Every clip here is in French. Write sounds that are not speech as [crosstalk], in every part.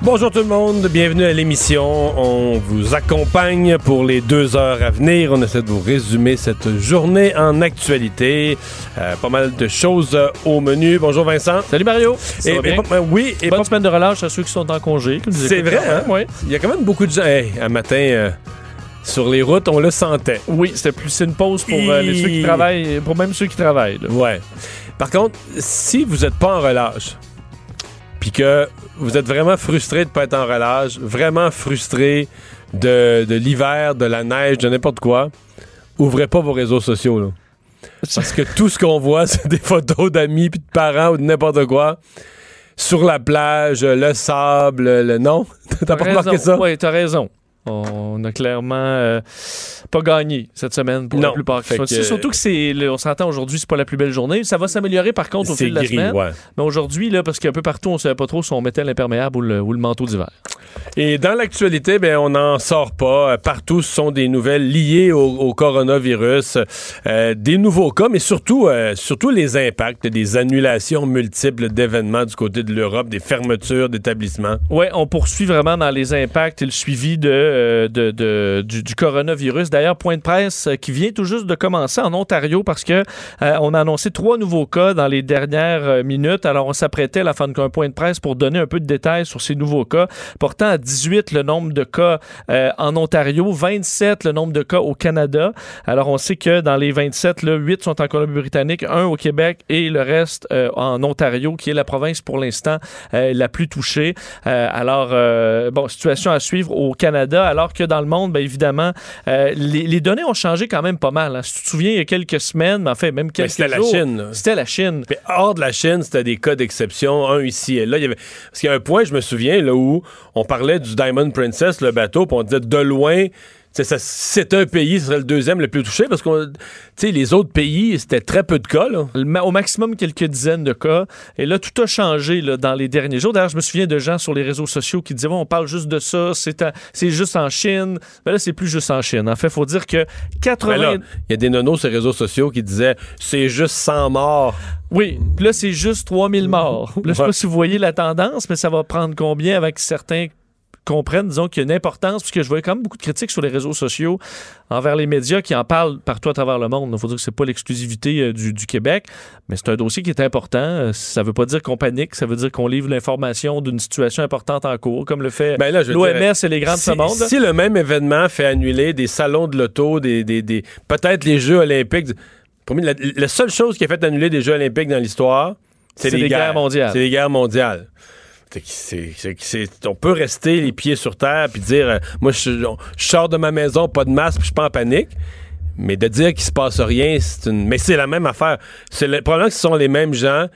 Bonjour tout le monde, bienvenue à l'émission. On vous accompagne pour les deux heures à venir. On essaie de vous résumer cette journée en actualité. Euh, pas mal de choses euh, au menu. Bonjour Vincent. Salut Mario. Ça Et- va bien? et pas- euh, oui, et Bonne pas- semaine de relâche à ceux qui sont en congé. c'est vrai. Hein? ouais. Il y a quand même beaucoup de gens. Hey, un matin, euh, sur les routes, on le sentait. Oui, c'était plus c'est une pause pour les- ceux qui travaillent, pour même ceux qui travaillent. là. Ouais. Par contre, si vous n'êtes pas en relâche, puis que vous êtes vraiment frustré de ne pas être en relâche, vraiment frustré de, de l'hiver, de la neige, de n'importe quoi, ouvrez pas vos réseaux sociaux. là. Parce que tout ce qu'on voit, [laughs] c'est des photos d'amis, puis de parents ou de n'importe quoi. Sur la plage, le sable, le... Non? [laughs] T'as pas remarqué ça? Oui, t'as raison. On a clairement euh, pas gagné cette semaine pour Non. la plupart. Fait que-. Surtout que c'est, on s'entend aujourd'hui, c'est pas la plus belle journée. Ça va s'améliorer par contre au fil de la semaine. ouais. Mais aujourd'hui, là, parce qu'un peu partout, on savait pas trop si on mettait l'imperméable ou le, ou le manteau d'hiver. Et dans l'actualité, ben, on n'en sort pas. Partout, ce sont des nouvelles liées au, au coronavirus, euh, des nouveaux cas, mais surtout, euh, surtout les impacts, des annulations multiples d'événements du côté de l'Europe, des fermetures d'établissements. Oui, on poursuit vraiment dans les impacts et le suivi de, euh, du, coronavirus. D'ailleurs, point de presse euh, qui vient tout juste de commencer en Ontario parce que euh, on a annoncé trois nouveaux cas dans les dernières euh, minutes. Alors, on s'apprêtait à la fin d'un point de presse pour donner un peu de détails sur ces nouveaux cas, portant à 18 le nombre de cas en Ontario, 27 le nombre de cas au Canada. Alors, on sait que dans les 27, là, 8 sont en Colombie-Britannique, un au Québec et le reste en Ontario, qui est la province pour l'instant la plus touchée. Alors, bon, situation à suivre au Canada, alors que dans le monde, bien évidemment, euh, les, les données ont changé quand même pas mal. hein. Si tu te souviens, il y a quelques semaines, mais en fait, même Mais quelques c'était la jours, Chine. là. C'était la Chine. Mais hors de la Chine, c'était des cas d'exception, un ici et là. Il y avait... Parce qu'il y a un point, je me souviens, là où on parlait du Diamond Princess, le bateau, puis on disait de loin, ça- c'est un pays, ce serait le deuxième le plus touché, parce que les autres pays, c'était très peu de cas. Là. Au maximum, quelques dizaines de cas. Et là, tout a changé là, dans les derniers jours. D'ailleurs, je me souviens de gens sur les réseaux sociaux qui disaient, Bon, on parle juste de ça, c'est à- c'est juste en Chine. Mais là, c'est plus juste en Chine. En fait, il faut dire que 80... Ben il y a des nonos sur les réseaux sociaux qui disaient c'est juste 100 morts. Oui, puis là, c'est juste 3000 morts. Là, je sais Ouais. pas si vous voyez la tendance, mais ça va prendre combien avec certains comprennent, disons, qu'il y a une importance, puisque je voyais quand même beaucoup de critiques sur les réseaux sociaux envers les médias qui en parlent partout à travers le monde. Il faut dire que c'est pas l'exclusivité euh, du, du Québec, mais c'est un dossier qui est important. Euh, Ça veut pas dire qu'on panique, ça veut dire qu'on livre l'information d'une situation importante en cours, comme le fait Ben l'OMS et les grands de si, ce monde. si le même événement fait annuler des salons de l'auto, des, des, des- peut-être les Jeux olympiques, pour moi, la, la seule chose qui a fait annuler des Jeux olympiques dans l'histoire, c'est C'est les des guerres mondiales. C'est les guerres mondiales. On peut rester les pieds sur terre puis dire euh, moi je, je sors de ma maison pas de masque puis je suis pas en panique. Mais de dire qu'il se passe rien c'est une mais c'est la même affaire. C'est le probablement que ce sont les mêmes gens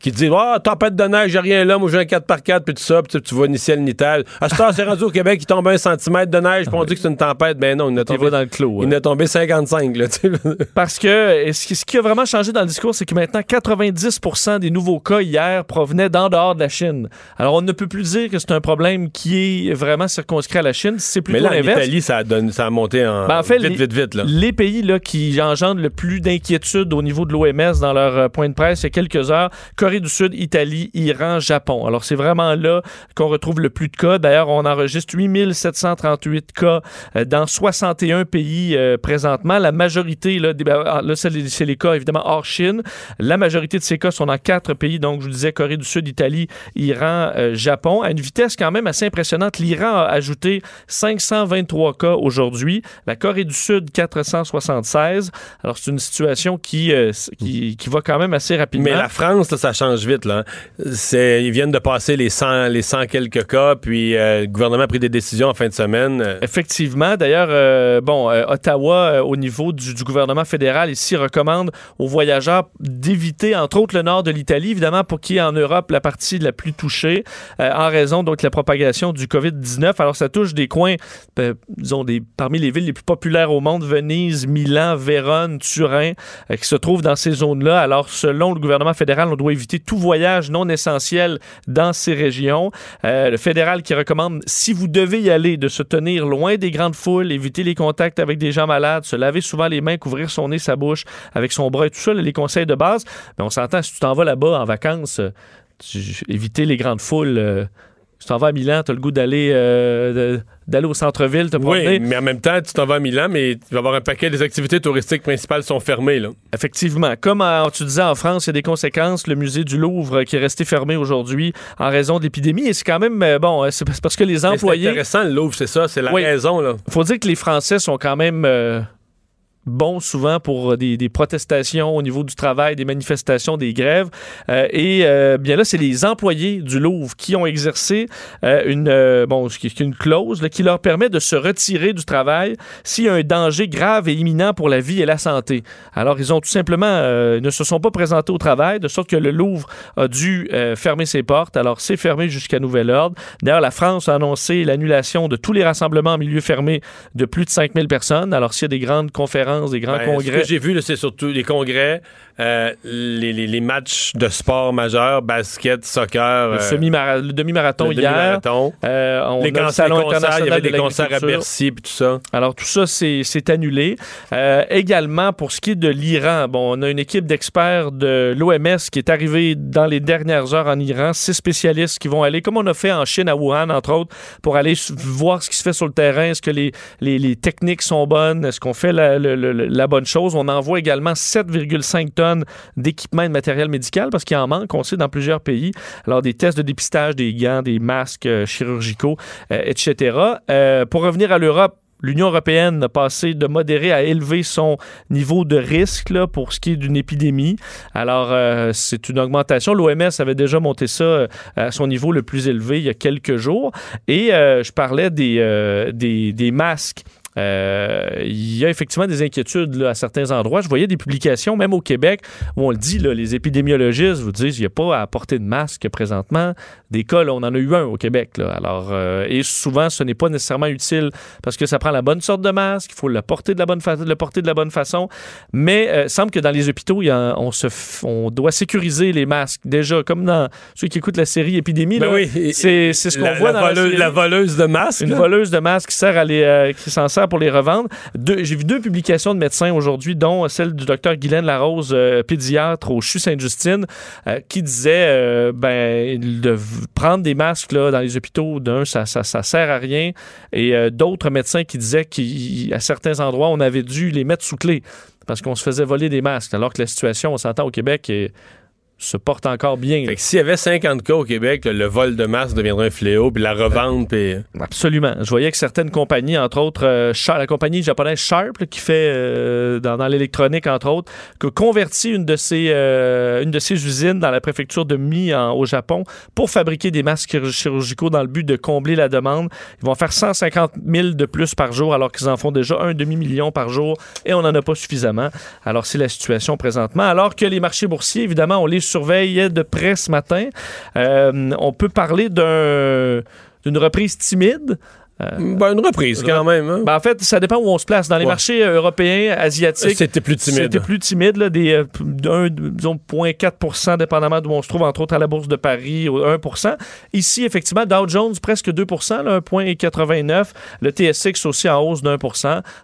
qui disent Ah, tempête de neige, j'ai rien là, moi j'ai un 4x4, puis tout ça, puis tu, vois ni ciel ni. À ce temps, c'est rendu au Québec, il tombe un centimètre de neige, puis on dit que c'est une tempête. Ben non, il Il tombé, dans le clos. il en a tombé 55, là, tu sais. [laughs] Parce que ce qui, a vraiment changé dans le discours, c'est que maintenant, 90% des nouveaux cas hier provenaient d'en dehors de la Chine. Alors, on ne peut plus dire que c'est un problème qui est vraiment circonscrit à la Chine. C'est Mais plutôt là, en l'inverse. Italie, ça a, donné- ça a monté en, Ben, en fait, vite, les- vite, vite, là. Les pays là, qui engendrent le plus d'inquiétude au niveau de l'OMS dans leur euh, point de presse il y a quelques heures, Corée du Sud, Italie, Iran, Japon. Alors, c'est vraiment là qu'on retrouve le plus de cas. D'ailleurs, on enregistre 8738 cas euh, dans 61 pays euh, présentement. La majorité, là, ben, là c'est les, cas évidemment hors Chine. La majorité de ces cas sont dans quatre pays. Donc, je vous disais Corée du Sud, Italie, Iran, euh, Japon. À une vitesse quand même assez impressionnante. L'Iran a ajouté 523 cas aujourd'hui. La Corée du Sud, 476. Alors, c'est une situation qui, qui, qui va quand même assez rapidement. Mais la France, là, ça change vite. Là. Ils viennent de passer les 100, les 100 quelques cas, puis euh, le gouvernement a pris des décisions en fin de semaine. Effectivement. D'ailleurs, euh, bon, euh, Ottawa, au niveau du, gouvernement fédéral, ici, recommande aux voyageurs d'éviter, entre autres, le nord de l'Italie, évidemment, pour qui est en Europe la partie la plus touchée, en raison donc de la propagation du COVID-19. Alors, ça touche des coins, disons, des, parmi les villes les plus populaires au monde, Venise, Milan, Vérone, Turin, qui se trouvent dans ces zones-là. Alors, selon le gouvernement fédéral, on doit éviter tout voyage non essentiel dans ces régions. Euh, le fédéral qui recommande, si vous devez y aller, de se tenir loin des grandes foules, éviter les contacts avec des gens malades, se laver souvent les mains, couvrir son nez, sa bouche avec son bras et tout ça, les conseils de base. Mais on s'entend, si tu t'en vas là-bas en vacances, éviter les grandes foules. euh, tu t'en vas à Milan, tu as le goût d'aller euh, d'aller au centre-ville, te promener. oui, mais en même temps, tu t'en vas à Milan, mais tu vas avoir un paquet des activités touristiques principales sont fermées. Là. Effectivement. Comme euh, tu disais en France, il y a des conséquences. Le musée du Louvre euh, qui est resté fermé aujourd'hui en raison de l'épidémie. Et c'est quand même, bon, c'est parce- que les Mais C'est employés. intéressant, le Louvre, c'est ça, c'est la Oui. raison. Là. faut dire que les Français sont quand même euh, bons souvent pour des, des protestations au niveau du travail, des manifestations, des grèves. Euh, et euh, bien là, c'est les employés du Louvre qui ont exercé euh, une, euh, bon, une clause qui leur permet de se retirer du travail s'il y a un danger grave et imminent pour la vie et la santé. Alors, ils ont tout simplement euh, ne se sont pas présentés au travail, de sorte que le Louvre a dû euh, fermer ses portes. Alors, c'est fermé jusqu'à nouvel ordre. D'ailleurs, la France a annoncé l'annulation de tous les rassemblements en milieu fermé de plus de 5000 personnes. Alors, s'il y a des grandes conférences, des grands Ben, congrès, Ce que j'ai vu, c'est surtout les congrès, euh, les, les- les matchs de sport majeurs, basket, soccer, le, euh, le demi-marathon hier, euh, on les a le concerts, Salon les concerts, il y avait de des concerts à. Bercy puis tout ça. Alors, tout ça, c'est annulé. Également, pour ce qui est de l'Iran, bon, on a une équipe d'experts de l'OMS qui est arrivée dans les dernières heures en Iran, six spécialistes qui vont aller, comme on a fait en Chine, à Wuhan, entre autres, pour aller voir ce qui se fait sur le terrain. Est-ce que les, les, les techniques sont bonnes? Est-ce qu'on fait la, le- la bonne chose? On envoie également 7,5 tonnes d'équipements et de matériel médical parce qu'il en manque, on sait, dans plusieurs pays. Alors, des tests de dépistage, des gants, des masques euh, chirurgicaux, euh, etc. Euh, pour revenir à l'Europe, L'Union européenne a passé de modéré à élever son niveau de risque pour ce qui est d'une épidémie. Alors, c'est une augmentation. L'OMS avait déjà monté ça à son niveau le plus élevé il y a quelques jours. Et je parlais des masques. Euh, il y a effectivement des inquiétudes là, à certains endroits. Je voyais des publications, même au Québec, où on le dit, là, les épidémiologistes vous disent qu'il n'y a pas à porter de masque présentement. Des cas, là, on en a eu un au Québec. Là. Alors, euh, et souvent, ce n'est pas nécessairement utile parce que ça prend la bonne sorte de masque, il faut le porter de la bonne, le porter de la bonne façon. Mais euh, il semble que dans les hôpitaux, il y a- on, se on doit sécuriser les masques. Déjà, comme dans ceux qui écoutent la série Épidémie, Ben oui, c'est ce qu'on voit la dans la voleuse, série. la voleuse de masques. Une voleuse de masques qui sert à les, euh, qui s'en sert pour les revendre. J'ai vu deux publications de médecins aujourd'hui, dont celle du docteur Guylaine Larose, euh, pédiatre au CHU Sainte-Justine, euh, qui disait euh, ben de prendre des masques là, dans les hôpitaux, d'un, ça, ça, sert à rien. Et d'autres médecins qui disaient qu'à certains endroits, on avait dû les mettre sous clé parce qu'on se faisait voler des masques, alors que la situation, on s'entend au Québec, est- se porte encore bien. Fait que s'il y avait 50 cas au Québec, le vol de masques deviendrait un fléau, puis la revente, puis... Absolument. Je voyais que certaines compagnies, entre autres, euh, Sharp- la compagnie japonaise Sharp, là, qui fait euh, dans, dans l'électronique, entre autres, que convertit une de ses, euh, une de ses usines dans la préfecture de Mi en- au Japon pour fabriquer des masques chir- chirurgicaux dans le but de combler la demande. Ils vont faire 150 000 de plus par jour alors qu'ils en font déjà un demi-million par jour et on n'en a pas suffisamment. Alors c'est la situation présentement. Alors que les marchés boursiers, évidemment, on les surveille de près ce matin. Euh, on peut parler d'un d'une reprise timide. Ben, une reprise, quand même. hein. Ben, en fait, ça dépend où on se place. Dans les Ouais. marchés euh, européens, asiatiques, C'était plus timide. c'était plus timide, là, des euh, d'un, disons, 0,4 dépendamment d'où on se trouve, entre autres à la Bourse de Paris, au 1 Ici, effectivement, Dow Jones, presque 2 là, 1,89 Le TSX aussi en hausse d'un.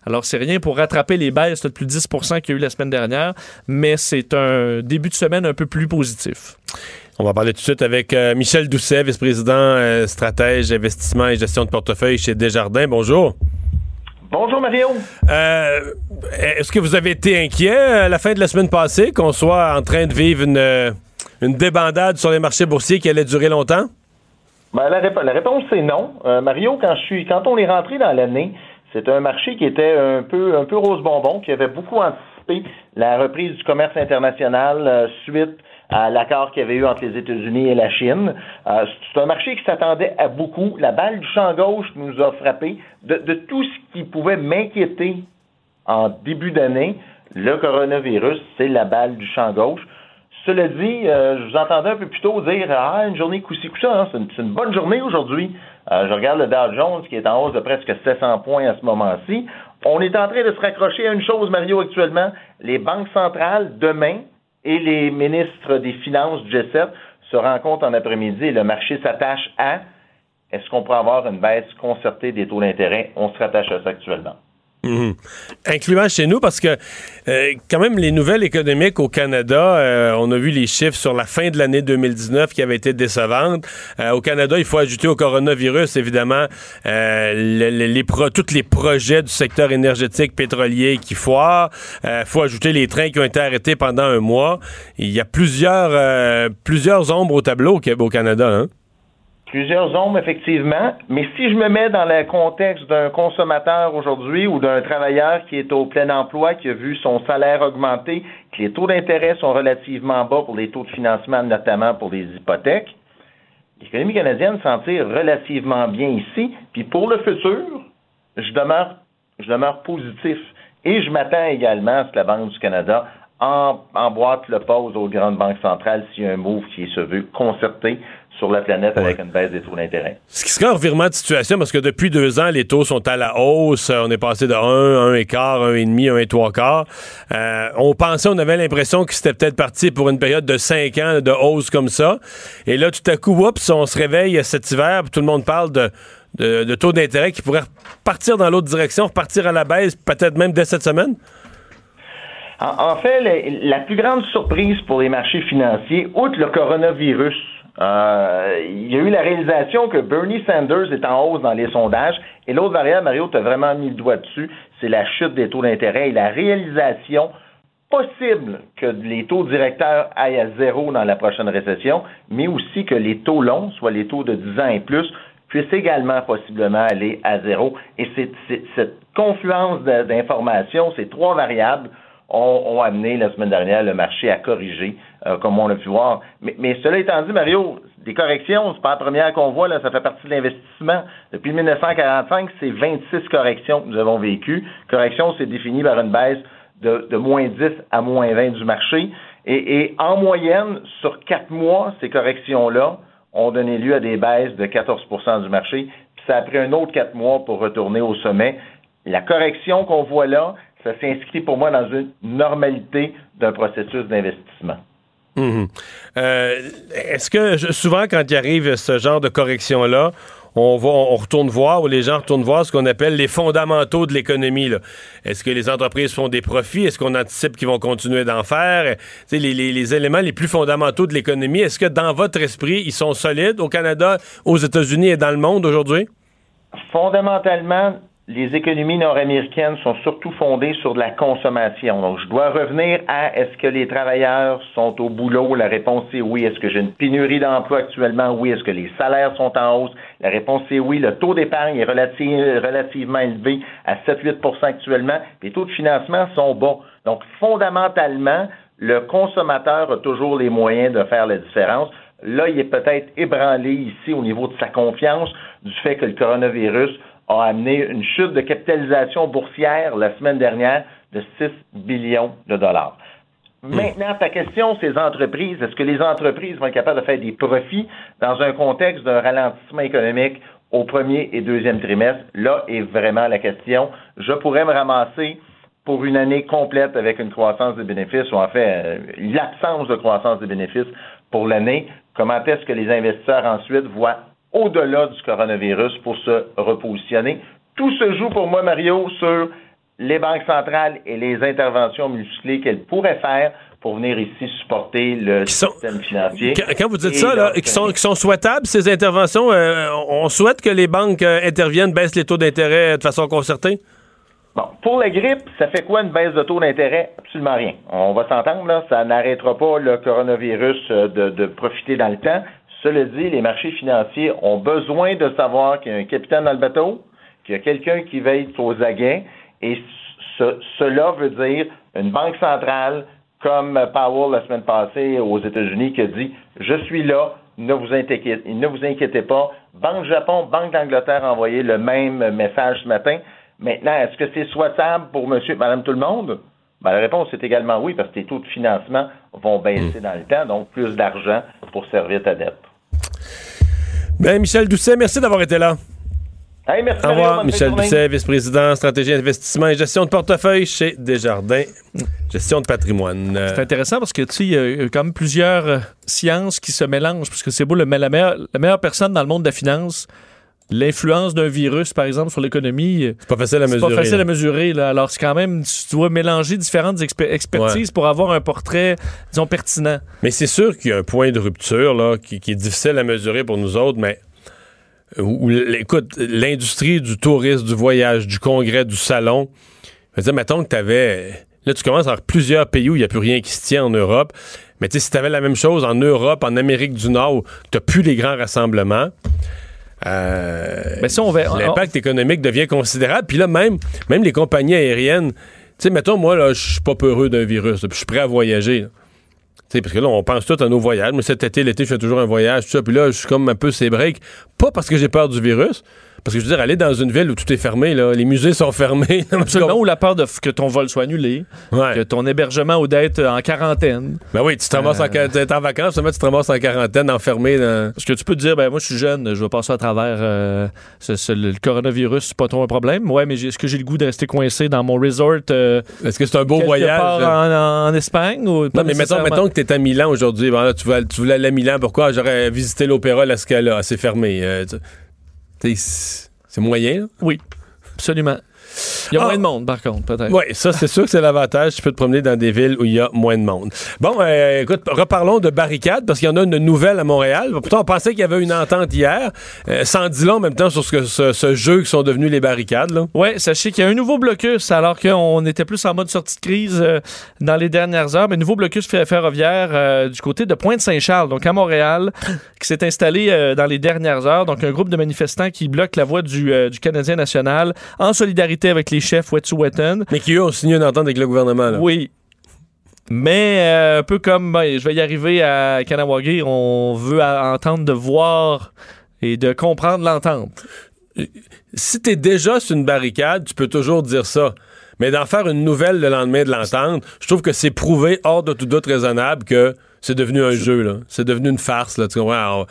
Alors, c'est rien pour rattraper les baisses de plus de 10 qu'il y a eu la semaine dernière, mais c'est un début de semaine un peu plus positif. On va parler tout de suite avec euh, Michel Doucet, vice-président euh, stratège, investissement et gestion de portefeuille chez Desjardins. Bonjour. Bonjour Mario. Euh, Est-ce que vous avez été inquiet à la fin de la semaine passée qu'on soit en train de vivre une, une débandade sur les marchés boursiers qui allait durer longtemps? Ben, la, rép- la réponse c'est non. Mario, quand je suis quand on est rentré dans l'année, c'était un marché qui était un peu un peu rose bonbon, qui avait beaucoup anticipé la reprise du commerce international suite à l'accord qu'il y avait eu entre les États-Unis et la Chine. Euh, c'est un marché qui s'attendait à beaucoup. La balle du champ gauche nous a frappé de, tout ce qui pouvait m'inquiéter en début d'année. Le coronavirus, c'est la balle du champ gauche. Cela dit, euh, je vous entendais un peu plus tôt dire Ah, une journée coup-ci, coup-ça, hein, c'est, une, c'est une bonne journée aujourd'hui. Euh, je regarde le Dow Jones qui est en hausse de presque 700 points à ce moment-ci. On est en train de se raccrocher à une chose, Mario, actuellement. Les banques centrales, demain, et les ministres des Finances du G7 se rencontrent en après-midi et le marché s'attache à est-ce qu'on peut avoir une baisse concertée des taux d'intérêt? On se rattache à ça actuellement. Mhm. Incluant chez nous, parce que euh, quand même, les nouvelles économiques au Canada, euh, on a vu les chiffres sur la fin de l'année 2019 qui avaient été décevantes. Euh, au Canada, il faut ajouter au coronavirus, évidemment, les, tous les projets du secteur énergétique pétrolier qui foirent. Il faut ajouter les trains qui ont été arrêtés pendant un mois. Il y a plusieurs, plusieurs ombres au tableau au, au Canada. Hein? Plusieurs ombres, effectivement. Mais si je me mets dans le contexte d'un consommateur aujourd'hui ou d'un travailleur qui est au plein emploi, qui a vu son salaire augmenter, que les taux d'intérêt sont relativement bas pour les taux de financement, notamment pour les hypothèques, l'économie canadienne s'en tire relativement bien ici. Puis pour le futur, je demeure, je demeure positif. Et je m'attends également à ce que la Banque du Canada emboîte le pause aux grandes banques centrales s'il y a un move qui se veut concerté sur la planète avec une baisse des taux d'intérêt. Ce qui serait un revirement de situation parce que depuis deux ans, les taux sont à la hausse. On est passé de 1, 1 quart, 1 et demi, 1 et 3 quarts. Euh, on pensait, on avait l'impression que c'était peut-être parti pour une période de 5 ans de hausse comme ça. Et là, tout à coup, oups, on se réveille cet hiver, tout le monde parle de, de, taux d'intérêt qui pourraient partir dans l'autre direction, repartir à la baisse, peut-être même dès cette semaine. En, fait, la plus grande surprise pour les marchés financiers, outre le coronavirus, euh, il y a eu la réalisation que Bernie Sanders est en hausse dans les sondages. Et l'autre variable, Mario, tu as vraiment mis le doigt dessus, c'est la chute des taux d'intérêt et la réalisation possible que les taux directeurs aillent à zéro dans la prochaine récession, mais aussi que les taux longs, soit les taux de 10 ans et plus, puissent également possiblement aller à zéro. Et c'est, cette confluence d'informations, ces trois variables, ont, amené la semaine dernière le marché à corriger, euh, comme on a pu voir. Mais, cela étant dit, Mario, des corrections, c'est pas la première qu'on voit, là, ça fait partie de l'investissement. Depuis 1945, c'est 26 corrections que nous avons vécues. Correction, c'est défini par une baisse de, moins 10 à moins 20 du marché. Et, et en moyenne, sur quatre mois, ces corrections-là ont donné lieu à des baisses de 14% du marché. Puis ça a pris un autre quatre mois pour retourner au sommet. La correction qu'on voit là, ça s'inscrit pour moi dans une normalité d'un processus d'investissement. Mhm. Euh, est-ce que souvent, quand il arrive ce genre de correction-là, on, va, on retourne voir, ou les gens retournent voir ce qu'on appelle les fondamentaux de l'économie. Est-ce que les entreprises font des profits? Est-ce qu'on anticipe qu'ils vont continuer d'en faire? Les, les, les, éléments les plus fondamentaux de l'économie, est-ce que dans votre esprit, ils sont solides au Canada, aux États-Unis et dans le monde aujourd'hui? Fondamentalement, les économies nord-américaines sont surtout fondées sur de la consommation. Donc, je dois revenir à est-ce que les travailleurs sont au boulot? La réponse est oui. Est-ce que j'ai une pénurie d'emploi actuellement? Oui. Est-ce que les salaires sont en hausse? La réponse est oui. Le taux d'épargne est relativement élevé à 7-8% actuellement. Les taux de financement sont bas. Donc, fondamentalement, le consommateur a toujours les moyens de faire la différence. Là, il est peut-être ébranlé ici au niveau de sa confiance du fait que le coronavirus a amené une chute de capitalisation boursière la semaine dernière de 6 billions de dollars. Hmm. Maintenant, ta question, ces entreprises, est-ce que les entreprises vont être capables de faire des profits dans un contexte d'un ralentissement économique au premier et deuxième trimestre? Là est vraiment la question. Je pourrais me ramasser pour une année complète avec une croissance des bénéfices, ou en fait, euh, l'absence de croissance des bénéfices pour l'année. Comment est-ce que les investisseurs ensuite voient au-delà du coronavirus pour se repositionner. Tout se joue pour moi, Mario, sur les banques centrales et les interventions musclées qu'elles pourraient faire pour venir ici supporter le système financier. Quand, vous dites ça, là, qui, sont, qui sont souhaitables, ces interventions, euh, on souhaite que les banques euh, interviennent, baissent les taux d'intérêt de façon concertée? Bon, pour la grippe, ça fait quoi une baisse de taux d'intérêt? Absolument rien. On va s'entendre, là, ça n'arrêtera pas le coronavirus euh, de, de profiter dans le temps. Cela dit, les marchés financiers ont besoin de savoir qu'il y a un capitaine dans le bateau, qu'il y a quelqu'un qui veille aux aguets, et cela veut dire une banque centrale comme Powell la semaine passée aux États-Unis qui a dit Je suis là, ne vous inquiétez, pas. Banque Japon, Banque d'Angleterre a envoyé le même message ce matin. Maintenant, est-ce que c'est souhaitable pour monsieur, madame tout le monde? Ben, la réponse est également oui, parce que les taux de financement vont baisser dans le temps, donc plus d'argent pour servir ta dette. Ben, Michel Doucet, merci d'avoir été là. Hey, merci, Au revoir, Michel. Doucet, vice-président, stratégie investissement et gestion de portefeuille chez Desjardins, gestion de patrimoine. C'est intéressant parce que tu sais, il y a- quand même plusieurs euh, sciences qui se mélangent. Parce que c'est beau, le, la, meilleure, la meilleure personne dans le monde de la finance, l'influence d'un virus, par exemple, sur l'économie, euh, c'est pas facile à c'est mesurer. pas facile là. à mesurer. Là. Alors, c'est quand même, tu dois mélanger différentes exper- expertises pour avoir un portrait, disons, pertinent. Mais c'est sûr qu'il y a un point de rupture là, qui, qui est difficile à mesurer pour nous autres, mais où, écoute, l'industrie du tourisme, du voyage, du congrès, du salon, je veux dire, mettons que tu avais. Là, tu commences à avoir plusieurs pays où il n'y a plus rien qui se tient en Europe. Mais tu sais, si tu avais la même chose en Europe, en Amérique du Nord, où tu plus les grands rassemblements, Mais si on va. l'impact économique devient considérable. Puis là, même, même les compagnies aériennes, tu sais, mettons, moi, là, je suis pas peureux d'un virus, puis je suis prêt à voyager. là. Tu sais, parce que là, on pense tout à nos voyages. Moi, cet été, l'été, je fais toujours un voyage, tout ça. Puis là, je suis comme un peu ces breaks. Pas parce que j'ai peur du virus, parce que je veux dire, aller dans une ville où tout est fermé, là, les musées sont fermés. [laughs] Absolument, ou la peur de que ton vol soit annulé, Ouais. que ton hébergement ou d'être en quarantaine. Ben oui, tu te ramasses en, quar- t'es en vacances, seulement tu te ramasses en quarantaine, enfermé dans. Parce que tu peux te dire, ben moi je suis jeune, je vais passer à travers euh, ce- ce- le coronavirus, c'est pas trop un problème. Ouais, mais est-ce que j'ai le goût de rester coincé dans mon resort euh, Est-ce que c'est un beau voyage? en, en Espagne ou Non, mais mettons, que tu es à Milan aujourd'hui. Là, tu, vas- tu voulais aller à Milan. Pourquoi? J'aurais visité l'opéra La Scala. C'est fermé. Euh, tu- c'est moyen? Oui, absolument. Il y a Ah. moins de monde, par contre, peut-être. Oui, ça, c'est sûr que c'est l'avantage. Tu peux te promener dans des villes où il y a moins de monde. Bon, euh, écoute, reparlons de barricades, parce qu'il y en a une nouvelle à Montréal. Pourtant, on pensait qu'il y avait une entente hier. Euh, sans dire long en même temps sur ce, que, ce, ce jeu qui sont devenus les barricades. Oui, sachez qu'il y a un nouveau blocus, alors qu'on était plus en mode sortie de crise euh, dans les dernières heures, mais nouveau blocus fer- ferroviaire euh, du côté de Pointe-Saint-Charles, donc à Montréal, [laughs] qui s'est installé euh, dans les dernières heures. Donc un groupe de manifestants qui bloque la voie du, euh, du Canadien national en solidarité avec les chefs Wet'suwet'en. Mais qui, eux, ont signé une entente avec le gouvernement. Là. Oui. Mais euh, un peu comme ben, je vais y arriver à Kanawagi, on veut entendre de voir et de comprendre l'entente. Si t'es déjà sur une barricade, tu peux toujours dire ça. Mais d'en faire une nouvelle le lendemain de l'entente, je trouve que c'est prouvé hors de tout doute raisonnable que c'est devenu un jeu. là. C'est devenu une farce. Là, tu comprends? Alors,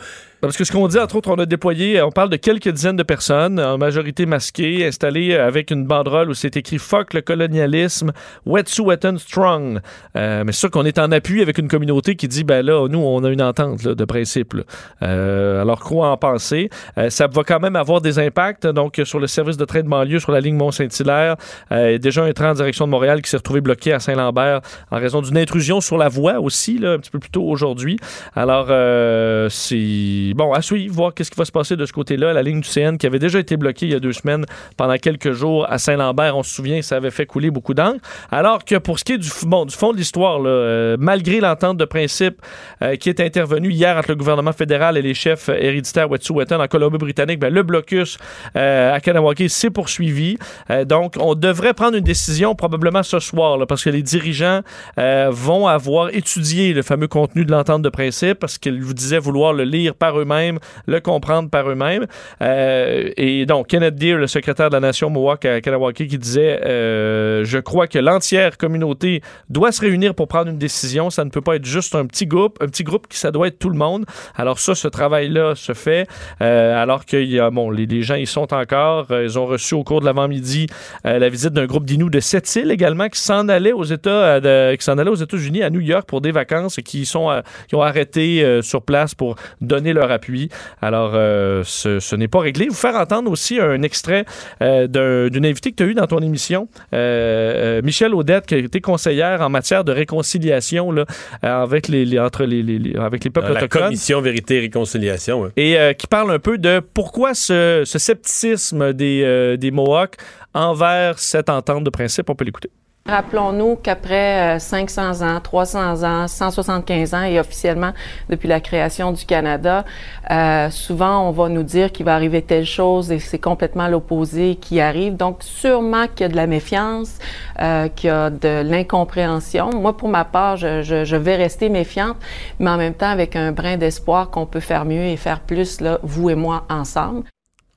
Parce que ce qu'on dit, entre autres, on a déployé, on parle de quelques dizaines de personnes, en majorité masquées, installées avec une banderole où c'est écrit Fuck le colonialisme, Wet'suwet'en Strong. Euh, mais c'est sûr qu'on est en appui avec une communauté qui dit, ben là, nous, on a une entente là, de principe. Euh, alors, quoi en penser? Euh, ça va quand même avoir des impacts, donc, sur le service de train de banlieue sur la ligne Mont-Saint-Hilaire. Euh, déjà un train en direction de Montréal qui s'est retrouvé bloqué à Saint-Lambert en raison d'une intrusion sur la voie aussi, là, un petit peu plus tôt aujourd'hui. Alors, euh, c'est bon à suivre, voir qu'est-ce qui va se passer de ce côté-là. La ligne du CN qui avait déjà été bloquée il y a deux semaines pendant quelques jours à Saint-Lambert, on se souvient, ça avait fait couler beaucoup d'encre. Alors que pour ce qui est du, fond de l'histoire, euh, malgré l'entente de principe euh, qui est intervenue hier entre le gouvernement fédéral et les chefs euh, héréditaires Wet'suwet'en en Colombie-Britannique, ben, le blocus à Kanawake s'est poursuivi. Donc, on devrait prendre une décision probablement ce soir, parce que les dirigeants vont avoir étudié le fameux contenu de l'entente de principe, parce qu'ils vous disaient vouloir le lire par eux-mêmes, le comprendre par eux-mêmes. Euh, et donc, Kenneth Deere, le secrétaire de la Nation Mohawk à qui disait euh, Je crois que l'entière communauté doit se réunir pour prendre une décision. Ça ne peut pas être juste un petit groupe, un petit groupe qui ça doit être tout le monde. Alors ça, ce travail-là se fait. Euh, alors que y a, bon, les, les gens y sont encore. Ils ont reçu au cours de l'avant-midi la visite d'un groupe d'Inuits de Sept-Îles également qui s'en allait aux États-Unis à New York pour des vacances et qui sont qui ont arrêté sur place pour donner leur appui. Alors euh, ce, ce n'est pas réglé. Vous faire entendre aussi un extrait euh, d'un- d'une invitée que tu as eue dans ton émission, euh, Michel Audette, qui a été conseillère en matière de réconciliation là, avec les, les- entre les, avec les peuples dans la autochtones commission Vérité et Réconciliation. et qui parle un peu de pourquoi ce, ce scepticisme des, des Mohawks envers cette entente de principe. On peut l'écouter. Rappelons-nous qu'après euh, 500 ans, 300 ans, 175 ans et officiellement depuis la création du Canada, euh, souvent on va nous dire qu'il va arriver telle chose et c'est complètement l'opposé qui arrive. Donc sûrement qu'il y a de la méfiance, euh, qu'il y a de l'incompréhension. Moi, pour ma part, je, je, je, vais rester méfiante, mais en même temps avec un brin d'espoir qu'on peut faire mieux et faire plus, là, vous et moi ensemble.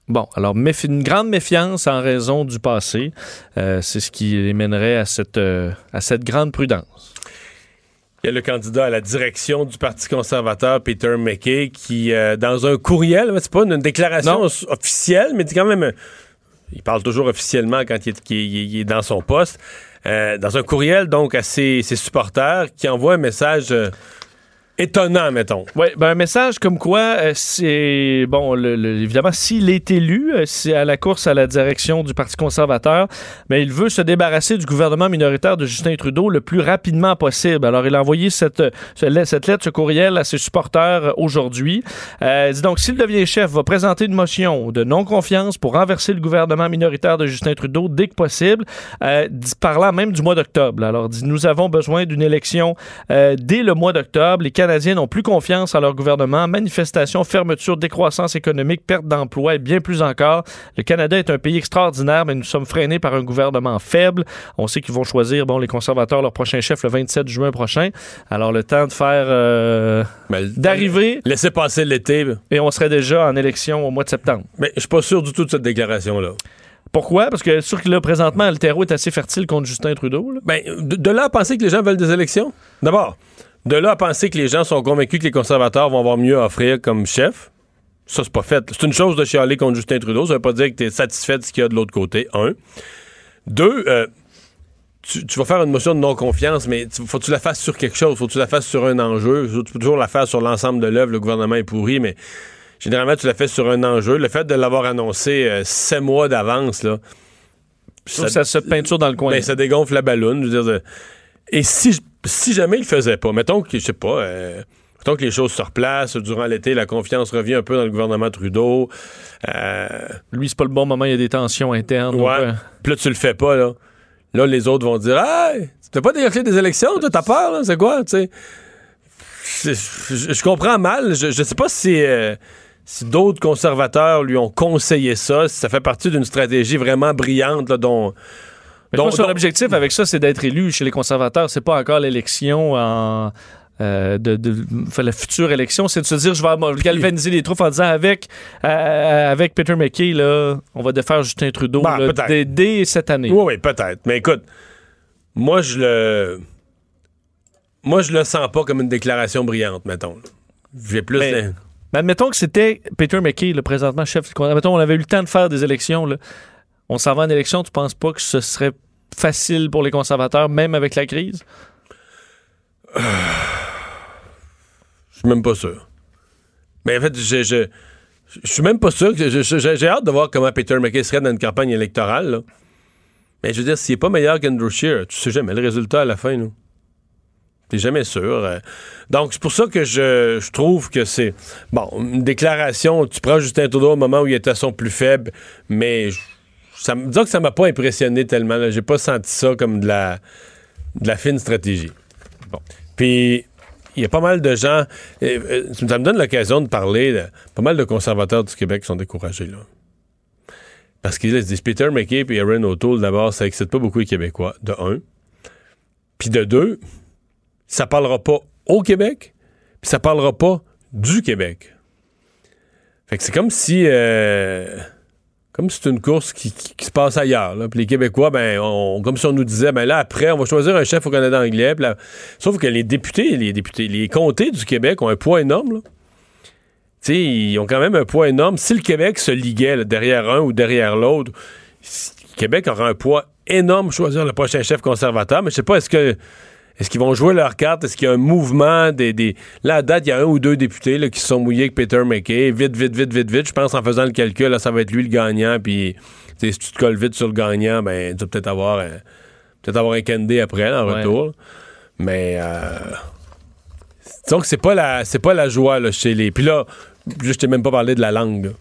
Bon, alors une grande méfiance en raison du passé, euh, c'est ce qui les mènerait à cette, euh, à cette grande prudence. Il y a le candidat à la direction du Parti conservateur, Peter McKay, qui, euh, dans un courriel, c'est pas une, déclaration non. officielle, mais dit quand même, il parle toujours officiellement quand il est, il est dans son poste, dans un courriel donc à ses, ses, supporters, qui envoie un message étonnant, mettons. Oui, ben un message comme quoi euh, c'est bon, le, le, évidemment, s'il est élu, euh, c'est à la course à la direction du Parti conservateur, mais il veut se débarrasser du gouvernement minoritaire de Justin Trudeau le plus rapidement possible. Alors, il a envoyé cette, cette lettre, ce courriel à ses supporters aujourd'hui. Euh, dit donc, s'il devient chef, va présenter une motion de non-confiance pour renverser le gouvernement minoritaire de Justin Trudeau dès que possible, euh, parlant même du mois d'octobre. Alors, dit, nous avons besoin d'une élection euh, dès le mois d'octobre. Les Canadiens n'ont plus confiance en leur gouvernement. Manifestations, fermeture, décroissance économique, perte d'emplois et bien plus encore. Le Canada est un pays extraordinaire, mais nous sommes freinés par un gouvernement faible. On sait qu'ils vont choisir, bon, les conservateurs, leur prochain chef le 27 juin prochain. Alors, le temps de faire... Euh, d'arriver... Laissez passer l'été. Et on serait déjà en élection au mois de septembre. Mais je suis pas sûr du tout de cette déclaration-là. Pourquoi? Parce que sûr que là, présentement, le terreau est assez fertile contre Justin Trudeau. Là. Ben, de, de là à penser que les gens veulent des élections? D'abord, de là à penser que les gens sont convaincus que les conservateurs vont avoir mieux à offrir comme chef, ça, c'est pas fait. C'est une chose de chialer contre Justin Trudeau. Ça veut pas dire que tu es satisfait de ce qu'il y a de l'autre côté. Un. Deux, euh, tu, tu, vas faire une motion de non-confiance, mais tu, faut que tu la fasses sur quelque chose. Faut que tu la fasses sur un enjeu. Tu peux toujours la faire sur l'ensemble de l'œuvre. Le gouvernement est pourri, mais généralement, tu la fais sur un enjeu. Le fait de l'avoir annoncé euh, sept mois d'avance, là. Ça, ça, se peinture dans le coin. Ben, ça dégonfle la ballonne. Je veux dire, et si, si jamais il le faisait pas, mettons que, je sais pas, euh, mettons que les choses se replacent durant l'été, la confiance revient un peu dans le gouvernement Trudeau. Euh, Lui, c'est pas le bon moment, il y a des tensions internes. Ouais. Euh... Puis là, tu le fais pas, là. Là, les autres vont dire Hey, tu t'as pas déclenché des élections, toi, t'as peur, là, c'est quoi, tu sais? Je, comprends mal. Je, je sais pas si. Euh, si d'autres conservateurs lui ont conseillé ça, si ça fait partie d'une stratégie vraiment brillante là, dont, donc, son objectif avec ça, c'est d'être élu chez les conservateurs. C'est pas encore l'élection en. Euh, de, la future élection, c'est de se dire je vais galvaniser les troupes en disant avec euh, avec Peter McKay là, on va défaire Justin Trudeau bah, là, dès, dès, cette année. Oui, oui, peut-être. Mais écoute, moi je le moi je le sens pas comme une déclaration brillante, mettons. J'ai plus. Mais, de... mais admettons que c'était Peter McKay, le présentement chef. Admettons on avait eu le temps de faire des élections là on s'en va en élection, tu penses pas que ce serait facile pour les conservateurs, même avec la crise? [sighs] Je suis même pas sûr. Mais en fait, je, je, suis même pas sûr. J'ai hâte de voir comment Peter McKay serait dans une campagne électorale. Là. Mais je veux dire, s'il est pas meilleur qu'Andrew Scheer, tu sais jamais le résultat à la fin, nous. T'es jamais sûr. Donc, c'est pour ça que je, je trouve que c'est. Bon, une déclaration, tu prends Justin Trudeau au moment où il était à son plus faible, mais. Je, ça, disons que ça m'a pas impressionné tellement. J'ai pas senti ça comme de la, de la fine stratégie. Bon. Puis, il y a pas mal de gens. Euh, ça me donne l'occasion de parler pas mal de conservateurs du Québec sont découragés, là. Parce qu'ils disent Peter McKay et Aaron O'Toole, d'abord, ça excite pas beaucoup les Québécois, de un. Puis de deux, ça parlera pas au Québec, puis ça parlera pas du Québec. Fait que c'est comme si. Euh, comme c'est une course qui, se passe ailleurs. Puis les Québécois, ben, comme si on nous disait, ben là, après, on va choisir un chef au Canada anglais. Sauf que les députés, les députés, les comtés du Québec ont un poids énorme. Là. sais, ils ont quand même un poids énorme. Si le Québec se liguait derrière un ou derrière l'autre, le Québec aura un poids énorme choisir le prochain chef conservateur. Mais je sais pas, est-ce que est-ce qu'ils vont jouer leur carte? Est-ce qu'il y a un mouvement des, des... Là, à date, il y a un ou deux députés là, qui se sont mouillés avec Peter McKay. Vite, vite, vite, vite, vite. Je pense en faisant le calcul, là, ça va être lui le gagnant. Puis, si tu te colles vite sur le gagnant, ben, tu vas peut-être avoir, un, peut avoir un Kennedy après, là, en ouais. retour. Mais, euh... donc, c'est pas la, c'est pas la joie là, chez les. Puis là, je t'ai même pas parlé de la langue. Là.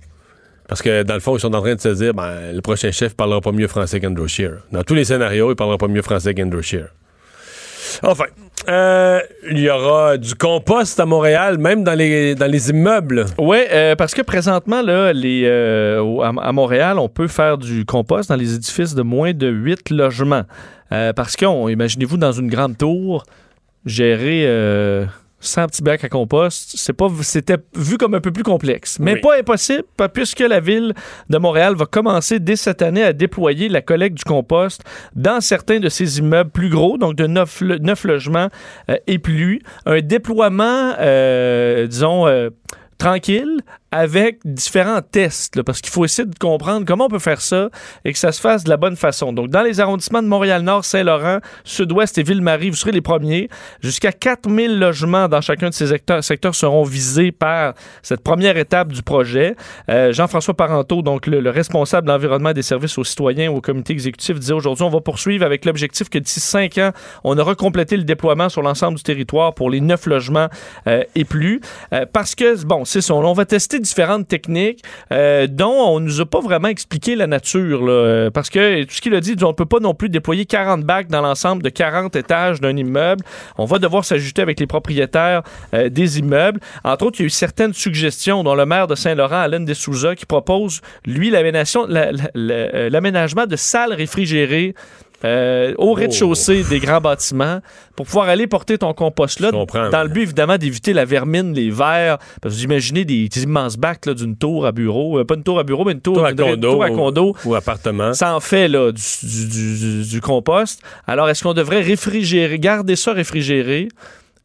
Parce que dans le fond, ils sont en train de se dire, ben, le prochain chef parlera pas mieux français qu'Andrew Shear. Dans tous les scénarios, il parlera pas mieux français qu'Andrew Shear. Enfin, euh, il y aura du compost à Montréal, même dans les, immeubles. Oui, euh, parce que présentement, là, euh, à, Montréal, on peut faire du compost dans les édifices de moins de 8 logements. Parce que, on- imaginez-vous, dans une grande tour, gérer 100 petits bacs à compost, c'est pas, c'était vu comme un peu plus complexe. Mais Oui. pas impossible, puisque la ville de Montréal va commencer dès cette année à déployer la collecte du compost dans certains de ses immeubles plus gros, donc de 9, logements euh, et plus. Un déploiement, euh, disons, euh, tranquille avec différents tests, là, parce qu'il faut essayer de comprendre comment on peut faire ça et que ça se fasse de la bonne façon. Donc, dans les arrondissements de Montréal-Nord, Saint-Laurent, Sud-Ouest et Ville-Marie, vous serez les premiers. Jusqu'à 4000 logements dans chacun de ces secteurs, seront visés par cette première étape du projet. Euh, Jean-François Parenteau, donc le, le responsable de l'environnement et des services aux citoyens au comité exécutif, disait aujourd'hui, on va poursuivre avec l'objectif que d'ici cinq ans, on aura complété le déploiement sur l'ensemble du territoire pour les neuf logements euh, et plus. Euh, parce que, bon, c'est ça, on va tester différentes techniques euh, dont on nous a pas vraiment expliqué la nature. là, parce que tout ce qu'il a dit, on ne peut pas non plus déployer 40 bacs dans l'ensemble de 40 étages d'un immeuble. On va devoir s'ajuster avec les propriétaires euh, des immeubles. Entre autres, il y a eu certaines suggestions, dont le maire de Saint-Laurent, Alain Dessouza, qui propose, lui, euh, l'aménagement de salles réfrigérées euh, au rez-de-chaussée des grands bâtiments pour pouvoir aller porter ton compost là dans mais- le but évidemment d'éviter la vermine, les vers. Parce que vous imaginez des, des immenses bacs là, d'une tour à bureau, Euh, pas une tour à bureau, mais une tour, Tour à une condo, tour à condo. Ou appartement. Ça en fait là, du, du- du- du- du compost. Alors, est-ce qu'on devrait réfrigérer, garder ça réfrigéré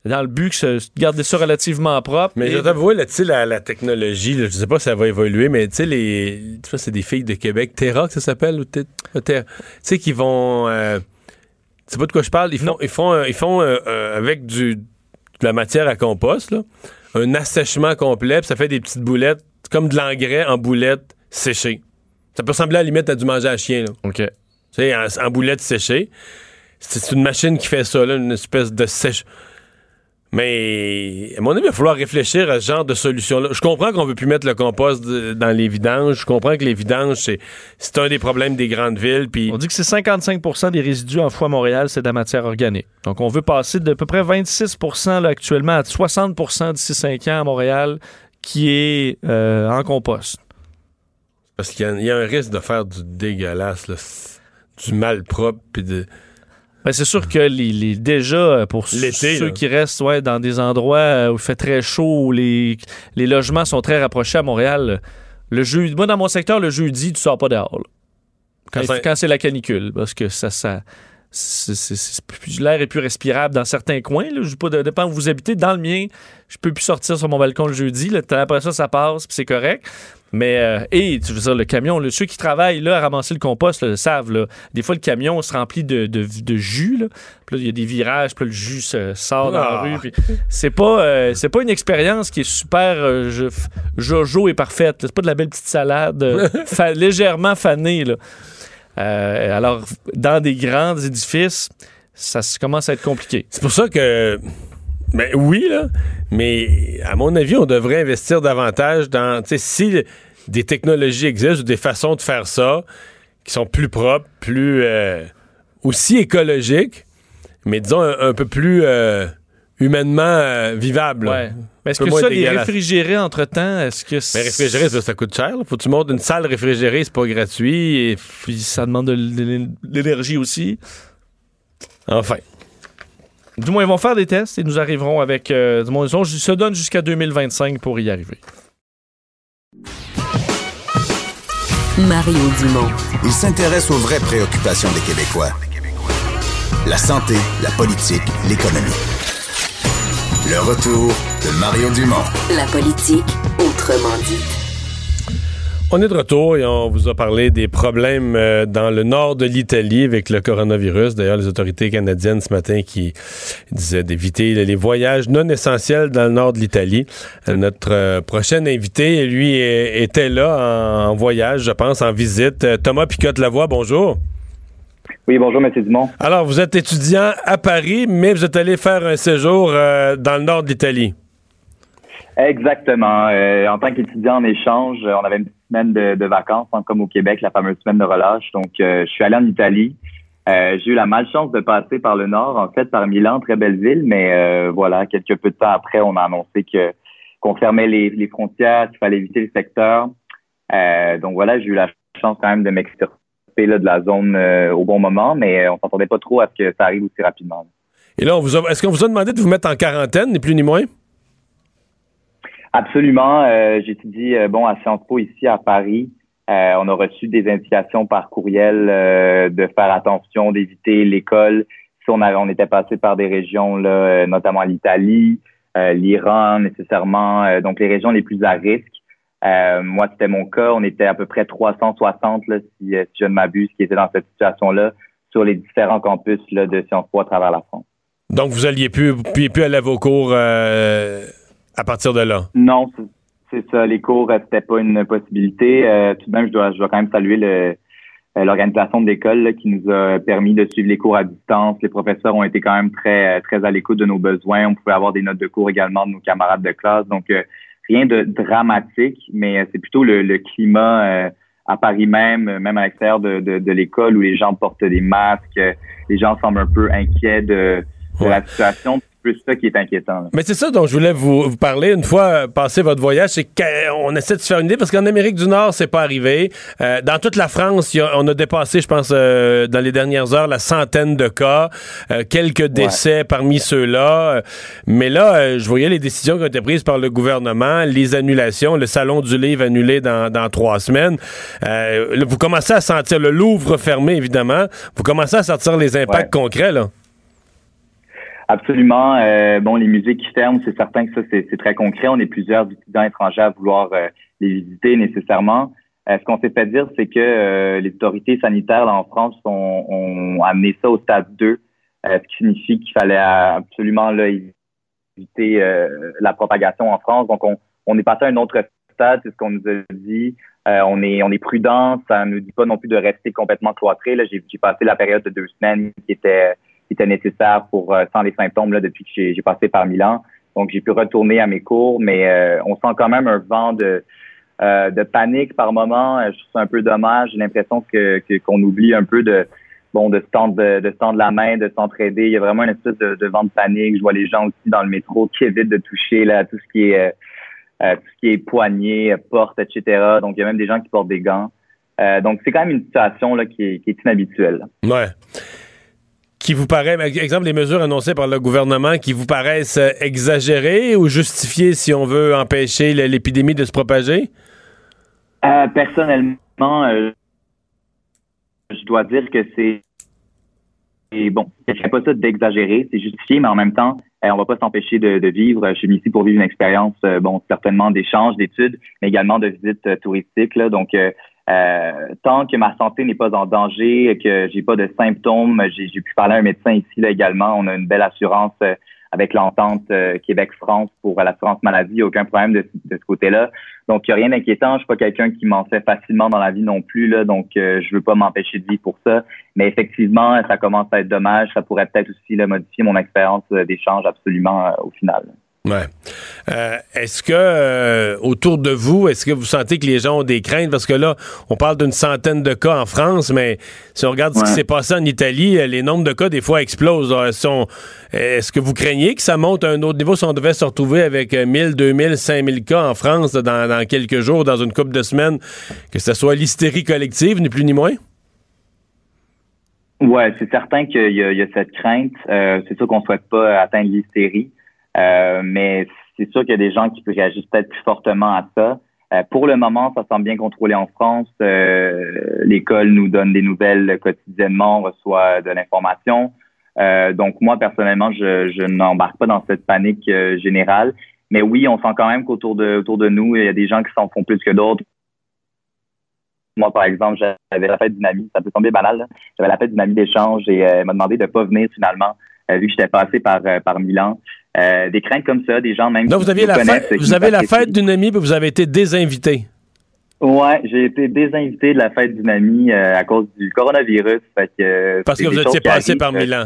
dans le but que ce- garder ça relativement propre? Mais Et- je dois t'avouer, là, tu sais, la, la technologie, là, je sais pas si ça va évoluer, mais tu sais, les. Tu vois, c'est des filles de Québec. Terra, que ça s'appelle? ou Te- Terra. Tu sais, qui vont. euh, tu sais pas de quoi je parle? Ils font, ils font, euh, ils font euh, euh, avec du, de la matière à compost, là, un assèchement complet, puis ça fait des petites boulettes, comme de l'engrais en boulettes séchées. Ça peut ressembler à la limite à du manger à chien, là. OK. Tu sais, en, en boulettes séchées. C'est c'est une machine qui fait ça, là, une espèce de sèche. Mais, à mon avis, il va falloir réfléchir à ce genre de solution-là. Je comprends qu'on veut plus mettre le compost dans les vidanges. Je comprends que les vidanges, c'est, c'est un des problèmes des grandes villes. Puis, On dit que c'est 55% des résidus en foie Montréal, c'est de la matière organique. Donc, on veut passer de peu près 26 là, actuellement à 60% d'ici 5 ans à Montréal qui est euh, en compost. parce qu'il y a, il y a un risque de faire du dégueulasse, là, du malpropre. Puis de, Ben, c'est sûr que les, les- déjà, pour ceux là. qui restent ouais, dans des endroits où il fait très chaud, où les, les logements sont très rapprochés à Montréal, le jeudi, moi, dans mon secteur, le jeudi, tu sors pas dehors. là. Quand, c'est la canicule, parce que ça... ça L'air est plus respirable dans certains coins. Là. Je pas, de, dépend où vous habitez. Dans le mien, je peux plus sortir sur mon balcon le jeudi. Là. Après ça, ça passe, puis c'est correct. Mais, euh, et, tu veux dire, le camion, là, ceux qui travaillent là, à ramasser le compost là, le savent. Là, des fois, le camion se remplit de, de, de jus. Là. Puis là, il y a des virages, puis là, le jus se sort dans la Ah. rue. c'est pas, euh, c'est pas une expérience qui est super euh, je- jojo et parfaite. C'est pas de la belle petite salade euh, [laughs] fa- légèrement fanée. Là. Alors, dans des grands édifices, ça commence à être compliqué. C'est pour ça que. Ben oui, là. Mais à mon avis, on devrait investir davantage dans. Tu sais, si des technologies existent ou des façons de faire ça qui sont plus propres, plus. euh, aussi écologiques, mais disons un, un peu plus euh, humainement euh, vivables. là. Ouais. Mais est-ce que ça, les réfrigérer entre-temps, est-ce que Mais réfrigérer, ça, ça coûte cher. là. Faut que tu montes une salle réfrigérée, c'est pas gratuit. Et... Puis ça demande de l'é- l'énergie aussi. Enfin. Du moins, ils vont faire des tests et nous arriverons avec. euh, du moins, ils ont- se donnent jusqu'à 2025 pour y arriver. Mario Dumont. Il s'intéresse aux vraies préoccupations des Québécois. La santé, la politique, l'économie. Le retour de Mario Dumont. La politique, autrement dit. On est de retour et on vous a parlé des problèmes euh, dans le nord de l'Italie avec le coronavirus. D'ailleurs, les autorités canadiennes ce matin qui disaient d'éviter les voyages non essentiels dans le nord de l'Italie. Euh, notre euh, prochain invité, lui, était là en, voyage, je pense, en visite. Thomas Picotte-Lavoie, bonjour. Oui, bonjour, M. Dumont. Alors, vous êtes étudiant à Paris, mais vous êtes allé faire un séjour dans le nord de l'Italie. Exactement. Euh, en tant qu'étudiant en échange, on avait une de, vacances, hein, comme au Québec, la fameuse semaine de relâche. Donc, je suis allé en Italie. Euh, j'ai eu la malchance de passer par le nord, en fait, par Milan, très belle ville, mais euh, voilà, quelques peu de temps après, on a annoncé que qu'on fermait les, frontières, qu'il fallait éviter le secteur. Euh, donc voilà, j'ai eu la chance quand même de m'extirper de la zone au bon moment, mais on s'entendait pas trop à ce que ça arrive aussi rapidement. Et là, est-ce qu'on vous a demandé de vous mettre en quarantaine, ni plus ni moins? Absolument. J'étudie bon à Sciences Po ici à Paris. Euh, on a reçu des indications par courriel euh, de faire attention, d'éviter l'école. Si on, on était passé par des régions, là, euh, notamment l'Italie, l'Iran nécessairement, donc les régions les plus à risque. moi, c'était mon cas. On était à peu près 360, là, si, si je ne m'abuse, qui étaient dans cette situation-là sur les différents campus là, de Sciences Po à travers la France. Donc, vous alliez plus, plus, plus aller à vos cours à partir de là? Non, c'est ça, les cours, euh, c'était pas une possibilité. Euh, tout de même, je dois, je dois quand même saluer le, euh, l'organisation de l'école qui nous a permis de suivre les cours à distance. Les professeurs ont été quand même très très à l'écoute de nos besoins. On pouvait avoir des notes de cours également de nos camarades de classe. Donc rien de dramatique, mais c'est plutôt le, climat à Paris même, même à l'extérieur de, de, l'école où les gens portent des masques. Les gens semblent un peu inquiets de, de la situation plus ça qui est inquiétant. Mais c'est ça dont je voulais vous, parler une fois euh, passé votre voyage, c'est qu'on essaie de se faire une idée parce qu'en Amérique du Nord, c'est pas arrivé. Euh, dans toute la France, on a dépassé, je pense, euh, dans les dernières heures, la centaine de cas, quelques décès parmi ceux-là. mais là, je voyais les décisions qui ont été prises par le gouvernement, les annulations, le salon du livre annulé dans, dans trois semaines. vous commencez à sentir le Louvre fermé, évidemment. Vous commencez à sentir les impacts concrets, là. Absolument. Euh, bon, les musées qui ferment, c'est certain que ça, c'est très concret. On est plusieurs étudiants étrangers à vouloir euh, les visiter nécessairement. Euh, ce qu'on s'est fait dire, c'est que les autorités sanitaires en France ont, ont, amené ça au stade 2, ce qui signifie qu'il fallait absolument là, éviter la propagation en France. Donc, on, on est passé à un autre stade, c'est ce qu'on nous a dit. on est on est prudent, ça ne nous dit pas non plus de rester complètement cloîtré. Là, j'ai passé la période de deux semaines qui était était nécessaire pour euh, sans les symptômes là, depuis que j'ai passé par Milan. Donc, j'ai pu retourner à mes cours, mais euh, on sent quand même un vent de, euh, de panique par moment. Je trouve ça un peu dommage. J'ai l'impression que qu'on oublie un peu de bon de se tendre de, la main, de s'entraider. Il y a vraiment une espèce de, vent de panique. Je vois les gens aussi dans le métro qui évitent de toucher là tout ce qui est tout ce qui est porte, etc. Donc, il y a même des gens qui portent des gants. donc, c'est quand même une situation là, qui, est, qui est inhabituelle. Ouais qui vous paraît, exemple, les mesures annoncées par le gouvernement qui vous paraissent euh, exagérées ou justifiées si on veut empêcher l'épidémie de se propager? Euh, personnellement, euh, je dois dire que c'est bon, je ne pas ça d'exagérer, c'est justifié, mais en même temps, on va pas s'empêcher de, vivre. Je suis ici pour vivre une expérience, bon, certainement d'échanges, d'études, mais également de visites touristiques. Là, donc, tant que ma santé n'est pas en danger, que j'ai pas de symptômes, j'ai pu parler à un médecin ici là, également. On a une belle assurance euh, avec l'entente euh, Québec-France pour l'assurance maladie. aucun problème de, ce côté-là. Donc, il a rien d'inquiétant. Je suis pas quelqu'un qui m'en fait facilement dans la vie non plus. Là, donc, je veux pas m'empêcher de vivre pour ça. Mais effectivement, ça commence à être dommage. Ça pourrait peut-être aussi modifier mon expérience d'échange absolument au final. Ouais. Euh, est-ce que euh, autour de vous, est-ce que vous sentez que les gens ont des craintes? Parce que là, on parle d'une centaine de cas en France, mais si on regarde ce qui s'est passé en Italie, euh, les nombres de cas, des fois, explosent. Est-ce que vous craignez que ça monte à un autre niveau? Si on devait se retrouver avec 1000, 2000, 5000 cas en France dans, quelques jours, dans une couple de semaines, que ce soit l'hystérie collective, ni plus ni moins? Ouais, c'est certain qu'il y, y, a cette crainte. c'est sûr qu'on ne souhaite pas atteindre l'hystérie. Euh, mais c'est sûr qu'il y a des gens qui réagissent peut-être plus fortement à ça. Euh, pour le moment, ça semble bien contrôlé en France. Euh, l'école nous donne des nouvelles quotidiennement, reçoit de l'information. donc moi, personnellement, je, je n'embarque pas dans cette panique générale. Mais oui, on sent quand même qu'autour de, autour de nous, il y a des gens qui s'en font plus que d'autres. Moi, par exemple, j'avais la fête d'une amie, ça peut tomber banal. J'avais la fête d'une amie d'échange et elle m'a demandé de pas venir finalement, vu que j'étais passé par, par Milan. Euh, des craintes comme ça, des gens même Donc, vous aviez la fête, vous avez la fête d'une amie, puis vous avez été désinvité. Ouais, j'ai été désinvité de la fête d'une amie euh, à cause du coronavirus. Euh, Parce que vous étiez passé par Milan.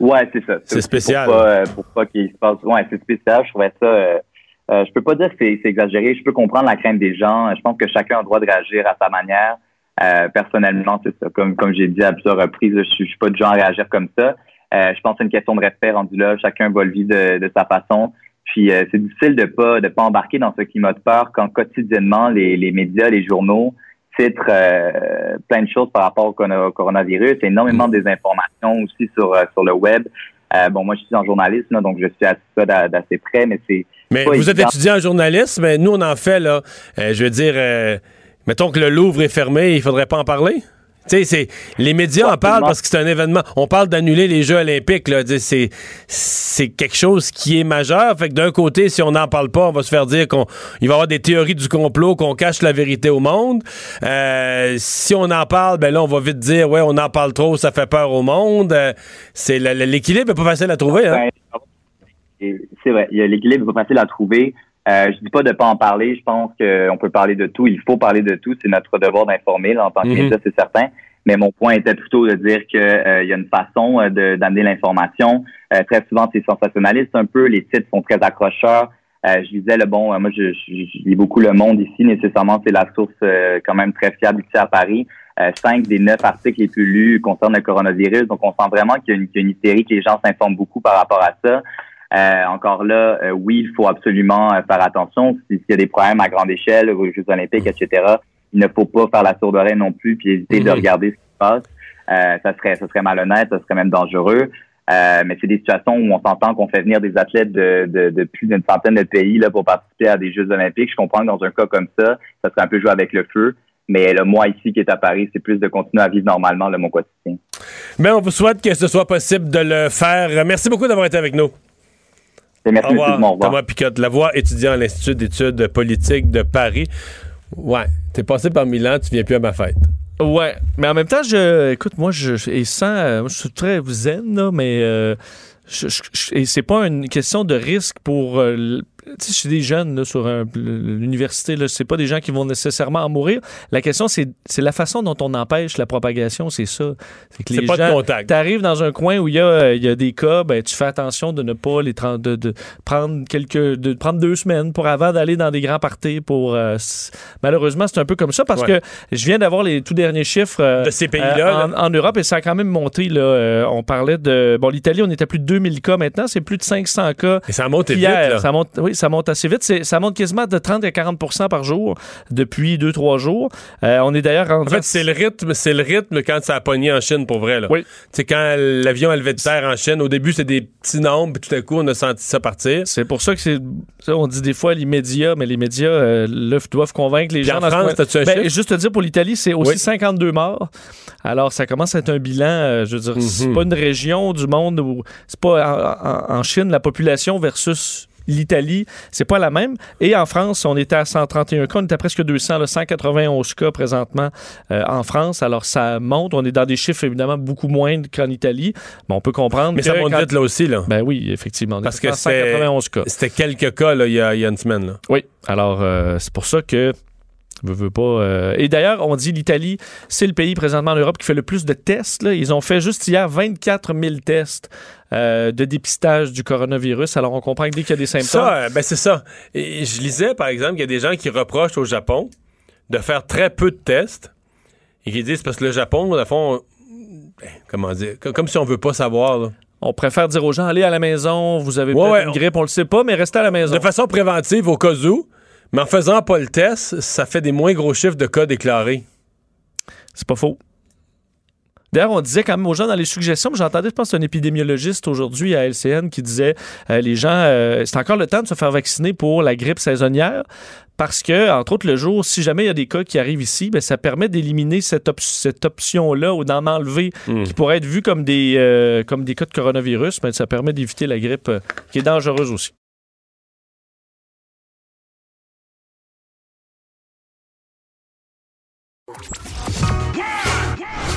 Ouais, c'est ça. C'est spécial. Pour pas, qu'il se passe. Ouais, c'est spécial. Je trouvais ça Euh, je peux pas dire que c'est exagéré. Je peux comprendre la crainte des gens. Je pense que chacun a le droit de réagir à sa manière. Euh, personnellement, c'est ça. Comme, comme j'ai dit à plusieurs reprises, je, suis, suis pas du genre à réagir comme ça. Euh, je pense que c'est une question de respect rendu là. Chacun va le vivre de, de sa façon. Puis euh, c'est difficile de pas de pas embarquer dans ce climat de peur quand quotidiennement les, les médias, les journaux titrent euh, plein de choses par rapport au coronavirus, énormément de désinformation aussi sur sur le web. bon, moi je suis en journalisme, donc je suis à ça d'assez près, mais c'est mais vous êtes étudiant en journalisme, mais nous on en fait là. je veux dire, mettons que le Louvre est fermé, il faudrait pas en parler? Tu sais, les médias en parlent parce que c'est un événement. On parle d'annuler les Jeux olympiques. Là. C'est, c'est quelque chose qui est majeur. Fait que d'un côté, si on n'en parle pas, on va se faire dire qu'il va y avoir des théories du complot, qu'on cache la vérité au monde. Euh, si on en parle, ben là, on va vite dire, ouais, on en parle trop, ça fait peur au monde. Euh, c'est l'équilibre n'est pas facile à trouver. Hein? C'est vrai, l'équilibre n'est pas facile à trouver. Euh, je dis pas de pas en parler. Je pense qu'on peut parler de tout. Il faut parler de tout. C'est notre devoir d'informer en tant que mm c'est certain. Mais mon point était plutôt de dire qu'il euh, y a une façon euh, d'amener l'information. Euh, très souvent, c'est sensationnaliste un peu. Les titres sont très accrocheurs. je disais, le bon, moi, je, lis beaucoup Le Monde ici. Nécessairement, c'est la source quand même très fiable ici à Paris. cinq des neuf articles les plus lus concernent le coronavirus. Donc, on sent vraiment qu'il y, y, a une hystérie, que les gens s'informent beaucoup par rapport à ça. Euh, encore là, euh, oui, il faut absolument euh, faire attention. S'il y a des problèmes à grande échelle aux Jeux olympiques, etc., il ne faut pas faire la sourde oreille non plus puis éviter de mhm. regarder ce qui se passe. ça serait ça serait malhonnête, ça serait même dangereux. mais c'est des situations où on s'entend qu'on fait venir des athlètes de, de, de plus d'une centaine de pays là, pour participer à des Jeux olympiques. Je comprends que dans un cas comme ça, ça serait un peu jouer avec le feu. Mais le moi ici qui est à Paris, c'est plus de continuer à vivre normalement le mon quotidien. Mais on vous souhaite que ce soit possible de le faire. Merci beaucoup d'avoir été avec nous. Merci, au revoir. Thomas Picotte, la voix étudiant à l'Institut d'études politiques de Paris. Ouais, t'es passé par Milan, tu viens plus à ma fête. Ouais, mais en même temps, je, écoute, moi, je, et sans, euh, je suis très zen, là, mais euh, je, et c'est pas une question de risque pour euh, tu sais, des jeunes là, sur l'université, c'est pas des gens qui vont nécessairement en mourir. La question, c'est la façon dont on empêche la propagation, c'est ça. C'est que les pas de contact. Tu arrives dans un coin où il y a, y a des cas, ben, tu fais attention de ne pas les de, de, prendre quelques de prendre deux semaines pour avant d'aller dans des grands parties. Pour euh, malheureusement, c'est un peu comme ça parce que je viens d'avoir les tout derniers chiffres euh, de ces pays-là euh, en, Europe et ça a quand même monté. Là, on parlait de bon l'Italie, on était à plus de 2000 cas maintenant, c'est plus de 500 cas. Et ça monte vite. Là. Ça monte, oui, ça monte assez vite. Ça monte quasiment de 30 à 40% par jour depuis 2-3 jours. Euh, on est d'ailleurs En fait, c'est le rythme, c'est le rythme quand ça a pogné en Chine pour vrai. Là. Oui. C'est quand l'avion a levé de terre en Chine. Au début, c'est des petits nombres, puis tout à coup, on a senti ça partir. C'est pour ça que c'est. On dit des fois les médias, mais les médias euh, doivent convaitre les gens. En France, ce... un ben, Juste te dire pour l'Italie, c'est aussi 52 morts. Alors, ça commence à être un bilan. Euh, je veux dire, c'est mhm. pas une région du monde où c'est pas en Chine la population versus l'Italie, c'est pas la même. Et en France, on était à 131 cas, on était à presque 200, là, 191 cas présentement euh, en France. Alors ça monte, on est dans des chiffres évidemment beaucoup moins qu'en Italie, mais on peut comprendre. Mais ça monte vite là aussi là. Ben oui, effectivement. Parce que 191 cas. C'était quelques cas là, il, y a, une semaine là. Oui. Alors euh, c'est pour ça que Veux, pas. Euh, et d'ailleurs, on dit l'Italie, c'est le pays présentement en Europe qui fait le plus de tests. Ils ont fait juste hier 24 000 tests euh, de dépistage du coronavirus. Alors, on comprend que dès qu'il y a des symptômes. Ça, euh, ben c'est ça. Et je lisais, par exemple, qu'il y a des gens qui reprochent au Japon de faire très peu de tests et qui disent parce que le Japon, au fond, ben, comment dire, comme si on veut pas savoir. On préfère dire aux gens, allez à la maison, vous avez pas une grippe, on le sait pas, mais restez à la maison. De façon préventive, au cas où. Mais en faisant pas le test, ça fait des moins gros chiffres de cas déclarés. C'est pas faux. D'ailleurs, on disait quand même aux gens dans les suggestions, j'entendais, je pense, un épidémiologiste aujourd'hui à LCN qui disait euh, les gens, euh, c'est encore le temps de se faire vacciner pour la grippe saisonnière parce que, entre autres, le jour, si jamais il y a des cas qui arrivent ici, ben, ça permet d'éliminer cette, option-là ou d'en enlever hmm. qui pourrait être vue comme des, euh, comme des cas de coronavirus. Ben, ça permet d'éviter la grippe qui est dangereuse aussi.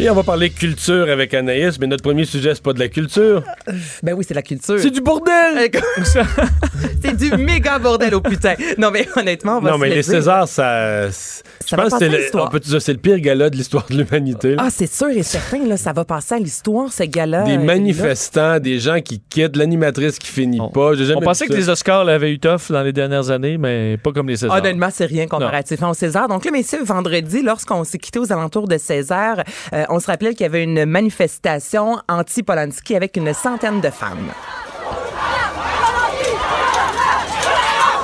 Et on va parler culture avec Anaïs, mais notre premier sujet, c'est pas de la culture. Ben oui, c'est la culture. C'est du bordel! [laughs] c'est du méga bordel au putain. Non, mais honnêtement, on va Non, se mais le les dire. Césars, ça. Je pense que c'est le, l'histoire. on peut dire, c'est le pire gala de l'histoire de l'humanité? Ah, c'est sûr et certain, là, ça va passer à l'histoire, ce gars-là. des euh, manifestants, des gens qui quittent, l'animatrice qui finit On- pas. On pensait que ça. les Oscars l'avaient eu tough dans les dernières années, mais pas comme les. Césars. Honnêtement, c'est rien comparativement au César. Donc là, messieurs, vendredi, lorsqu'on s'est quitté aux alentours de César, euh, on se rappelait qu'il y avait une manifestation anti-Polanski avec une centaine de femmes.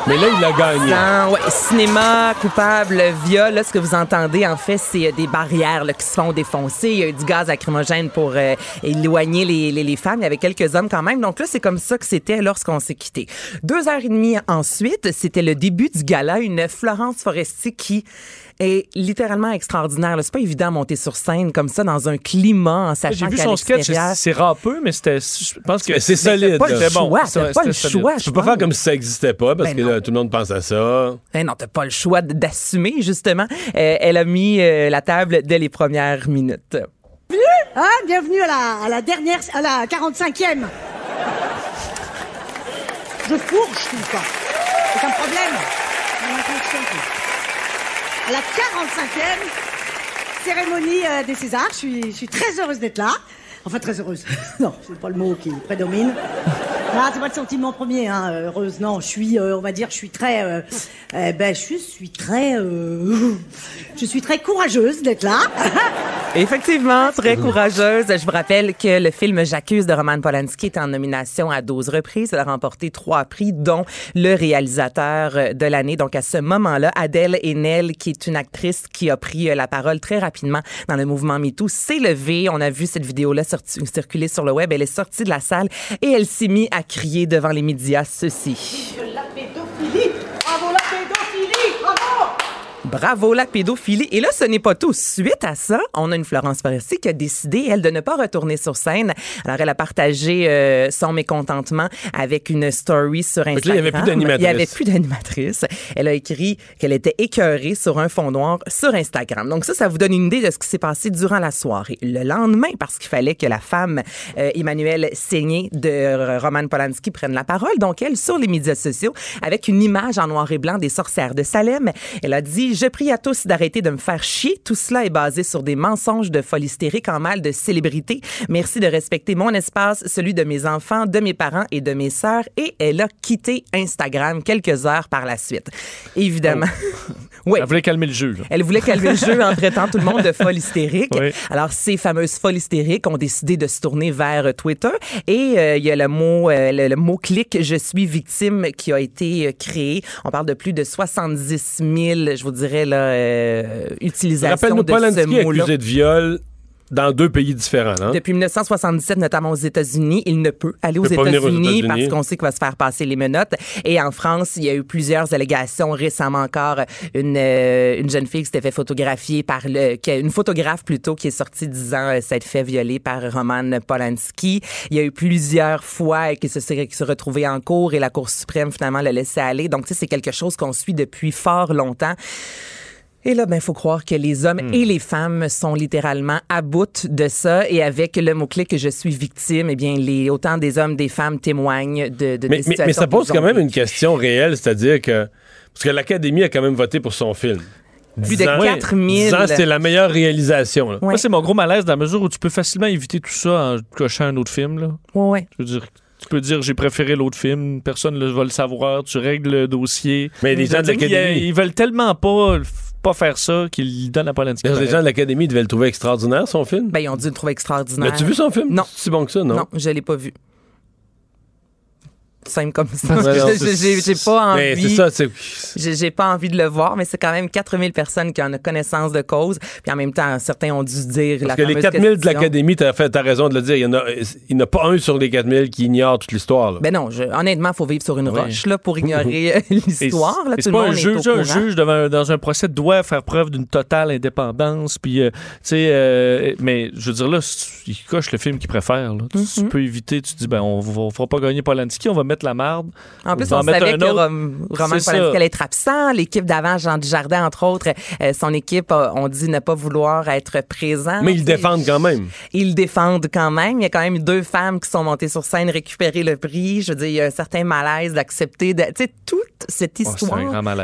Mais là, il a gagné. Ouais, cinéma, coupable, viol, là, ce que vous entendez, en fait, c'est euh, des barrières là, qui se font défoncer. Il y a eu du gaz lacrymogène pour euh, éloigner les, les, les femmes. Il y avait quelques hommes quand même. Donc là, c'est comme ça que c'était lorsqu'on s'est quitté. Deux heures et demie ensuite, c'était le début du gala. Une Florence Foresti qui est littéralement extraordinaire. C'est pas évident de monter sur scène comme ça dans un climat en sachant J'ai vu son sketch, c'est c'est râpeux, mais c'était. Je pense que Mais c'est Mais solide. pas le bon. choix. C'était- T'as pas le choix. Tu je peux pas faire comme si ça existait pas, parce Ben que là, tout le monde pense à ça. Eh non, t'as pas le choix d'assumer, justement. Euh, elle a mis euh, la table dès les premières minutes. Ah, bienvenue à la, à la dernière, à la 45e. Je fourche tout le temps. C'est un problème. J'ai ma connexion, tout. À la 45e cérémonie euh, des Césars, je suis, je suis très heureuse d'être là. Enfin, très heureuse. [laughs] non, c'est pas le mot qui prédomine. Ah, c'est pas le sentiment premier, hein, heureuse. Non, je suis, euh, on va dire, je suis très, euh, euh, ben, je suis très, euh, je suis très courageuse d'être là. [laughs] Effectivement, très courageuse. Je vous rappelle que le film J'accuse de Roman Polanski est en nomination à 12 reprises. Elle a remporté trois prix, dont le réalisateur de l'année. Donc, à ce moment-là, Adèle Haenel, qui est une actrice qui a pris la parole très rapidement dans le mouvement MeToo, s'est levée. On a vu cette vidéo-là sorti- sur le web. Elle est sortie de la salle et elle s'est mise à crier devant les médias ceci. La pédophilie Bravo la pédophilie Bravo Bravo la pédophilie. Et là, ce n'est pas tout. Suite à ça, on a une Florence Foresti qui a décidé, elle, de ne pas retourner sur scène. Alors, elle a partagé euh, son mécontentement avec une story sur que là, Instagram. il y avait plus d'animatrice. Il y avait plus d'animatrice. Elle a écrit qu'elle était écœurée sur un fond noir sur Instagram. Donc ça, ça vous donne une idée de ce qui s'est passé durant la soirée. Le lendemain, parce qu'il fallait que la femme euh, Emmanuelle Seigné de Roman Polanski prenne la parole. Donc elle, sur les médias sociaux, avec une image en noir et blanc des sorcières de Salem, elle a dit « Je prie à tous d'arrêter de me faire chier. Tout cela est basé sur des mensonges de folie hystérique en mal de célébrité. Merci de respecter mon espace, celui de mes enfants, de mes parents et de mes sœurs. » Et elle a quitté Instagram quelques heures par la suite. Évidemment. [laughs] oui. Elle voulait calmer le jeu. là. Elle voulait calmer le jeu en traitant tout le monde de folle hystérique. Oui. Alors, ces fameuses folles hystériques ont décidé de se tourner vers Twitter et euh, il y a le mot, euh, le, le mot-clic « Je suis victime » qui a été euh, créé. On parle de plus de 70 000, je vous dirais, là, euh, Rappelle-nous, de ce mot-là. accusé de viol dans deux pays différents. Hein? Depuis 1977, notamment aux États-Unis, il ne peut aller aux États-Unis parce qu'on sait qu'il va se faire passer les menottes. Et en France, il y a eu plusieurs allégations récemment encore. Une, euh, une jeune fille qui s'était fait photographier par le, une photographe plutôt qui est sortie disant euh, s'être fait violer par Roman Polanski. Il y a eu plusieurs fois qui se, qui se retrouvait en cours et la Cour suprême finalement l'a laissé aller. Donc, tu sais, c'est quelque chose qu'on suit depuis fort longtemps. Et là, ben, il faut croire que les hommes Hmm. et les femmes sont littéralement à bout de ça. Et avec le mot-clé que je suis victime, eh bien, les, autant des hommes, des femmes témoignent de, de Mais, des mais- situations mais ça pose quand même une question réelle, c'est-à-dire que. Parce que l'Académie a quand même voté pour son film. Plus de Disant- 4000. disant que c'est la meilleure réalisation. là. Ouais. Moi, c'est mon gros malaise dans la mesure où tu peux facilement éviter tout ça en cochant un autre film. Là. Ouais, ouais. Je veux dire, tu peux dire j'ai préféré l'autre film, personne ne va le savoir, tu règles le dossier. Mais les gens de l'Académie. Ils veulent tellement pas, pas faire ça qu'ils donnent à Polanski. Les gens de l'Académie devaient le trouver extraordinaire, son film? Ben, ils ont dû le trouver extraordinaire. As-tu vu son film? Non. C'est si bon que ça, non? Non, je l'ai pas vu. Simple comme ça. Ouais, [laughs] J'ai- pas envie. J'ai pas envie de le voir, mais c'est quand même 4000 personnes qui en ont connaissance de cause. Puis en même temps, certains ont dû dire la Parce que les fameuse 4000 de l'Académie, t'as t'as raison de le dire, il en il n'y en a pas un sur les 4000 qui ignore toute l'histoire. Ben non, je, honnêtement, faut vivre sur une Oui. roche là pour ignorer euh, l'histoire. c'est pas un juge. Un juge devant- dans un procès doit faire preuve d'une totale indépendance. Puis, euh, tu sais, euh, mais je veux dire, là, il coche le film qu'il préfère. là. Tu- Tu Mhm. peux éviter, tu te dis, ben, on, on fera pas gagner Polanski, on va mettre la marde. En plus, on savait que Roman Polanski allait être absent. L'équipe d'avant, Jean Dujardin, entre autres, euh, son équipe a- ont dit ne pas vouloir être présent. Mais ils le défendent quand même. Ils le défendent quand même. Il y a quand même deux femmes qui sont montées sur scène récupérer le prix. Je veux dire, il y a un certain malaise d'accepter. de- Tu sais, toute cette Oh, histoire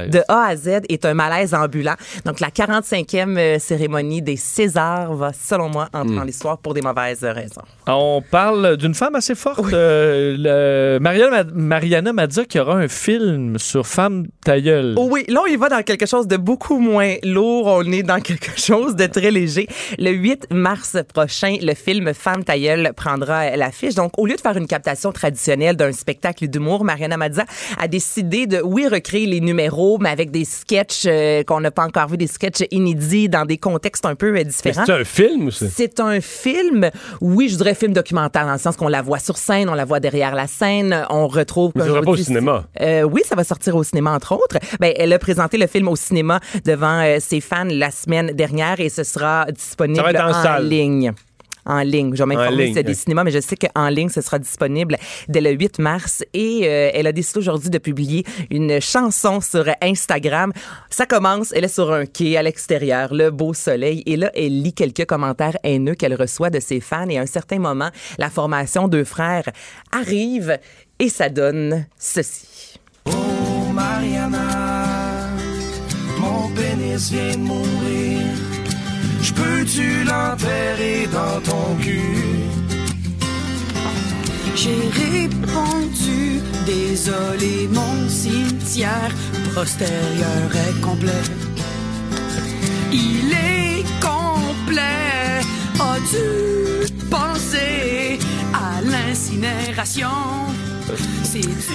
de A à Z est un malaise ambulant. Donc, la 45e euh, cérémonie des Césars va, selon moi, entrer Hmm. dans l'histoire pour des mauvaises raisons. On parle d'une femme assez forte. euh, le- Mariana, Mariana m'a dit qu'il y aura un film sur Femme Tailleul. Oh oui, là, on y va dans quelque chose de beaucoup moins lourd. On est dans quelque [laughs] chose de très léger. Le 8 mars prochain, le film Femme Tailleul prendra l'affiche. Donc, au lieu de faire une captation traditionnelle d'un spectacle d'humour, Mariana Mazza a décidé de, oui, recréer les numéros, mais avec des sketchs euh, qu'on n'a pas encore vu, des sketchs inédits dans des contextes un peu euh, différents. c'est un film ou c'est? Un film, oui, je dirais film documentaire, dans le sens qu'on la voit sur scène, on la voit derrière la scène, on retrouve... Mais ça je pas au cinéma. euh, oui, ça va sortir au cinéma, entre autres. Ben, elle a présenté le film au cinéma devant euh, ses fans la semaine dernière et ce sera disponible Ça va en en salle. ligne. En ligne. Je vais m'informer s'il y a des cinémas, mais je sais qu'en ligne, ce sera disponible dès le 8 mars. Et euh, elle a décidé aujourd'hui de publier une chanson sur Instagram. Ça commence, elle est sur un quai à l'extérieur, le beau soleil. Et là, elle lit quelques commentaires haineux qu'elle reçoit de ses fans. Et à un certain moment, la formation Deux Frères arrive et ça donne ceci. Oh Mariana, mon pénis vient de mourir. Peux-tu l'enterrer dans ton cul? J'ai répondu, désolé, mon cimetière postérieur est complet. Il est complet. As-tu pensé C'est-tu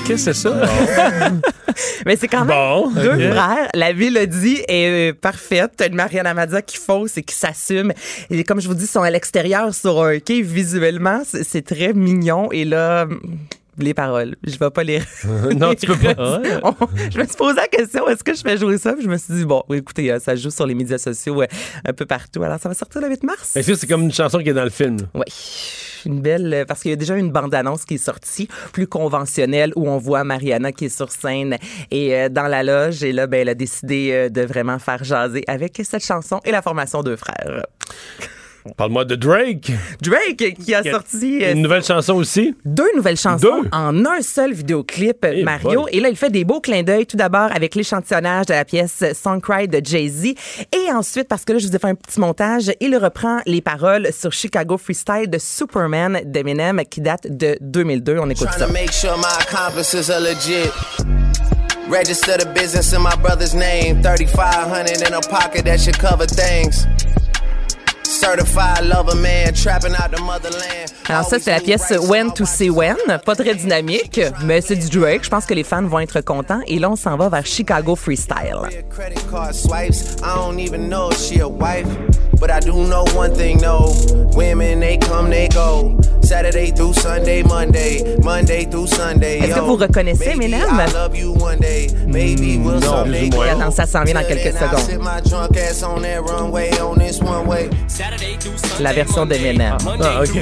Qu'est-ce que c'est ça? [laughs] Mais c'est quand même Bon, deux frères. La dit est euh, parfaite. T'as une Mariana Mazza qui fausse et qui s'assume. Et comme je vous dis, ils sont à l'extérieur sur un quai. Visuellement, c'est très mignon. Et là, hum, les paroles, je vais pas les. [laughs] non, tu peux pas. [laughs] On- je me suis posé la question est-ce que je fais jouer ça? Puis je me suis dit bon, écoutez, euh, ça joue sur les médias sociaux euh, un peu partout. Alors ça va sortir le 8 mars. Est-ce que c'est comme une chanson qui est dans le film? Oui, une belle euh, parce qu'il y a déjà une bande-annonce qui est sortie, plus conventionnelle où on voit Mariana qui est sur scène et euh, dans la loge et là ben elle a décidé euh, de vraiment faire jaser avec cette chanson et la formation deux frères. Parle-moi de Drake. Drake qui a Qui a- sorti euh, Une nouvelle chanson aussi? deux nouvelles chansons Deux? en un seul vidéoclip, Eh Mario. boy. Et là, il fait des beaux clins d'œil. Tout d'abord avec l'échantillonnage de la pièce Song Cry de Jay-Z. Et ensuite, parce que là, je vous ai fait un petit montage, il reprend les paroles sur Chicago Freestyle de Superman d'Eminem qui date de 2002. On écoute ça. to make sure my accomplices are legit. Register the business in my brother's name. 3500 in a pocket that should cover things. Alors ça, c'est la pièce When to See When. Pas très dynamique, mais c'est du Drake. Je pense que les fans vont être contents. Et là, on s'en va vers Chicago Freestyle. Saturday through Sunday, Monday. Monday through Sunday. Est-ce que yo. vous reconnaissez Maybe Eminem? I love you one day. Maybe we'll non, someday plus ou moins. grow. Attends, ça s'en vient dans quelques secondes. La version d'Eminem. Ah, OK.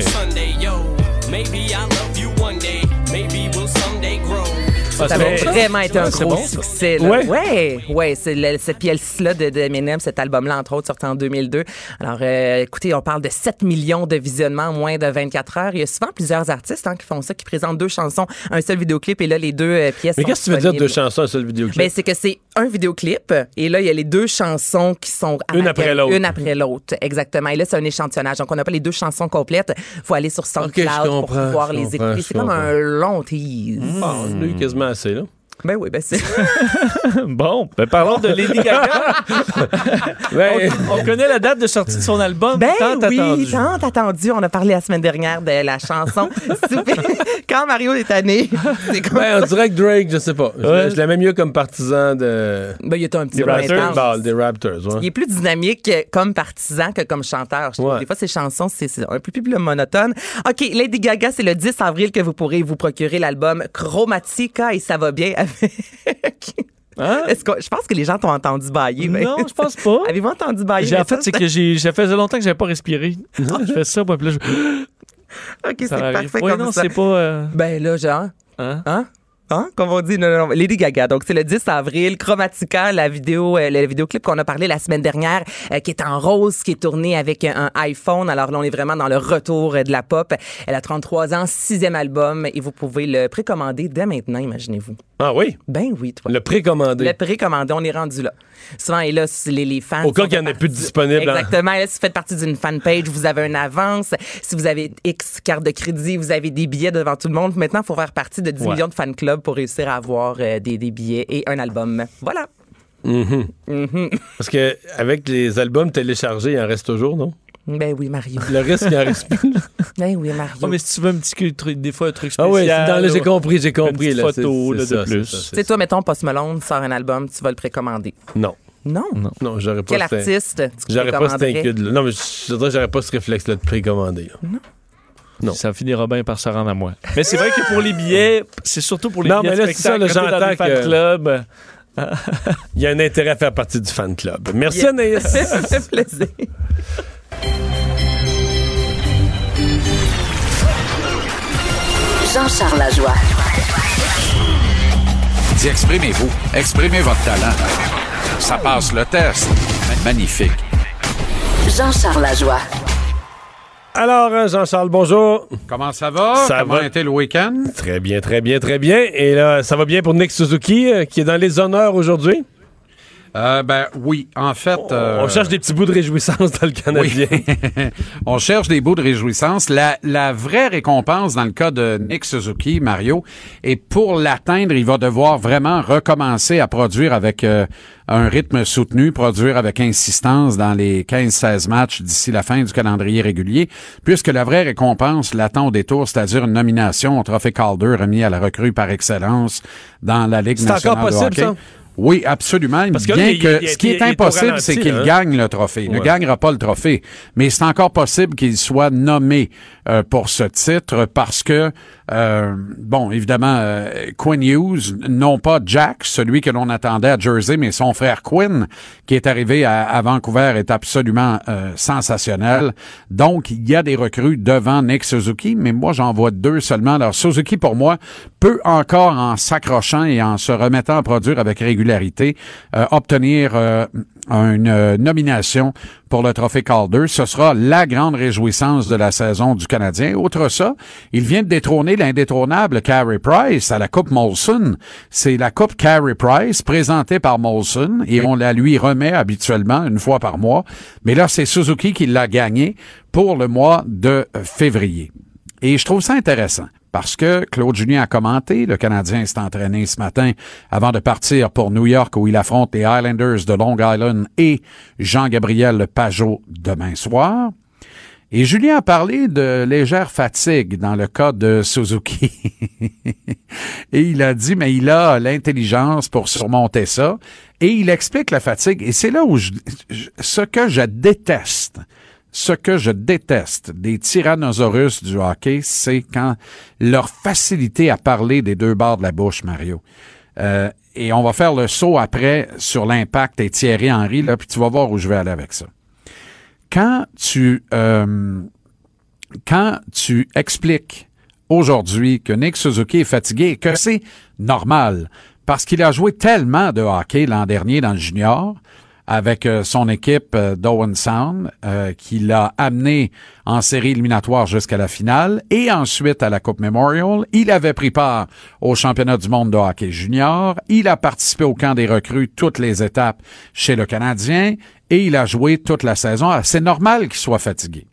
Ça c'est va bon. vraiment être un Ah, c'est gros bon, ça. succès. Là. Ouais. ouais, ouais, c'est le- cette pièce-là de, de Eminem, cet album-là, entre autres, sorti en 2002. Alors, euh, écoutez, on parle de 7 millions de visionnements en moins de 24 heures. Il y a souvent plusieurs artistes hein, qui font ça, qui présentent deux chansons, un seul vidéoclip, et là, les deux euh, pièces Mais qu'est-ce que tu veux dire de deux chansons à seul vidéoclip? Ben, c'est que c'est un vidéoclip et là, il y a les deux chansons qui sont Une après l'autre. Une après l'autre, exactement. Et là, c'est un échantillonnage. Donc, on n'a pas les deux chansons complètes. Il faut aller sur SoundCloud Ok, je pour pouvoir les écouter. C'est comme un long tease. Ah, on a eu quasiment assez, là. Ben oui, ben c'est... [laughs] bon, ben parlons de Lady Gaga. [laughs] Ouais. On connaît la date de sortie de son album. Ben tant oui, attendu. tant attendu. On a parlé la semaine dernière de la chanson. [laughs] Quand Mario est tanné, c'est Ben, on dirait que Drake, je sais pas. Je- Ouais. Je l'aimais mieux comme partisan de... Ben, il est un petit des peu Raptors. intense. Bah, des Raptors, ouais. Il est plus dynamique comme partisan que comme chanteur. Je trouve. Ouais. Des fois, ses chansons, c'est c'est un peu plus monotone. OK, Lady Gaga, c'est le 10 avril que vous pourrez vous procurer l'album Chromatica et ça va bien avec... Hein? Que, je pense que les gens t'ont entendu bailler. mais- Non, je pense pas. [laughs] Avez-vous entendu bailler? En fait, c'est que j'ai, ça faisait longtemps que j'avais pas respiré. [laughs] je fais ça, moi, puis là, je- OK, c'est parfait Oui, comme non, ça. c'est pas. euh, Ben là, genre... hein? Hein? Hein? Comme on dit, non, non, non, Lady Gaga. Donc, c'est le 10 avril. Chromatica, la vidéo, euh, le vidéoclip qu'on a parlé la semaine dernière, euh, qui est en rose, qui est tourné avec un, un iPhone. Alors là, on est vraiment dans le retour euh, de la pop. Elle a 33 ans, sixième album, et vous pouvez le précommander dès maintenant, imaginez-vous. Ah oui? Ben oui, toi. Le précommandé. Le précommandé, on est rendu là. Souvent, et là, les, les fans. Au cas qu'il y en ait plus de disponibles, hein. Exactement. Là, si vous faites partie d'une fanpage, vous avez une avance. Si vous avez X carte de crédit, vous avez des billets devant tout le monde. Maintenant, il faut faire partie de 10 Ouais. millions de fan clubs pour réussir à avoir euh, des, des billets et un album. Voilà. Mhm. Mhm. Parce que avec les albums téléchargés, il en reste toujours, non? Ben oui, Mario. Le reste, il en reste plus. là. [laughs] Ben oui, Mario. Oh, mais si tu veux un petit truc, des fois un truc Ah spécial. oui, c'est dans le- j'ai là, compris, j'ai une compris. petite là, photo là, de ça, plus. Tu sais, toi, mettons, Post Malone sort un album, tu vas le précommander. Non. Non? Non, j'aurais pas Quel artiste tu J'aurais pas cet là Non, mais je voudrais que j'aurais pas ce réflexe-là de précommander. là. Non. Ça finira bien par se rendre à moi. Mais c'est vrai que pour les billets, c'est surtout pour les Non, billets mais là, de c'est ça, dans j'entends fan que- clubs. [laughs] Il y a un intérêt à faire partie du fan club. Merci, Yeah. Anaïs. [laughs] Ça fait plaisir. Jean-Charles Lajoie. Dis, exprimez-vous. Exprimez votre talent. Ça passe le test. Magnifique. Jean-Charles Lajoie. Alors, euh, Jean-Charles, bonjour. Comment ça va? Ça Comment va? a été le week-end? Très bien, très bien, très bien. Et là, ça va bien pour Nick Suzuki, euh, qui est dans les honneurs aujourd'hui? Euh, ben oui, en fait... euh, On cherche des petits bouts de réjouissance dans le Canadien. Oui. [laughs] On cherche des bouts de réjouissance. La, la vraie récompense dans le cas de Nick Suzuki, Mario, et pour l'atteindre, il va devoir vraiment recommencer à produire avec euh, un rythme soutenu, produire avec insistance dans les 15-16 matchs d'ici la fin du calendrier régulier, puisque la vraie récompense l'attend au détour, c'est-à-dire une nomination au trophée Calder remis à la recrue par excellence dans la Ligue C'est nationale encore possible, de hockey. ça? Oui, absolument. Parce que Bien il- que il- ce qui il- est impossible, c'est qu'il hein? gagne le trophée. Il ne gagnera pas le trophée, mais c'est encore possible qu'il soit nommé euh, pour ce titre parce que, euh, bon, évidemment, euh, Quinn Hughes, non pas Jack, celui que l'on attendait à Jersey, mais son frère Quinn, qui est arrivé à, à Vancouver, est absolument sensationnel. Donc, il y a des recrues devant Nick Suzuki, mais moi, j'en vois deux seulement. Alors, Suzuki, pour moi, peut encore, en s'accrochant et en se remettant à produire avec régularité, obtenir une euh, nomination pour le trophée Calder. Ce sera la grande réjouissance de la saison du Canadien. Outre ça, il vient de détrôner l'indétrônable Carey Price à la Coupe Molson. C'est la Coupe Carey Price présentée par Molson et on la lui remet habituellement une fois par mois. Mais là, c'est Suzuki qui l'a gagné pour le mois de février. Et je trouve ça intéressant parce que Claude Julien a commenté, le Canadien s'est entraîné ce matin avant de partir pour New York où il affronte les Highlanders de Long Island et Jean-Gabriel Pajot demain soir. Et Julien a parlé de légère fatigue dans le cas de Suzuki. [laughs] et il a dit, mais il a l'intelligence pour surmonter ça. Et il explique la fatigue. Et c'est là où ce que je déteste, ce que je déteste des tyrannosaurus du hockey, c'est quand leur facilité à parler des deux bords de la bouche, Mario. Euh, et on va faire le saut après sur l'impact et Thierry Henry, là, puis tu vas voir où je vais aller avec ça. Quand tu, euh, quand tu expliques aujourd'hui que Nick Suzuki est fatigué que c'est normal parce qu'il a joué tellement de hockey l'an dernier dans le junior avec euh, son équipe euh, d'Owen Sound euh, qui l'a amené en série éliminatoire jusqu'à la finale et ensuite à la Coupe Memorial. Il avait pris part au championnat du monde de hockey junior. Il a participé au camp des recrues toutes les étapes chez le Canadien et il a joué toute la saison. Ah, C'est normal qu'il soit fatigué.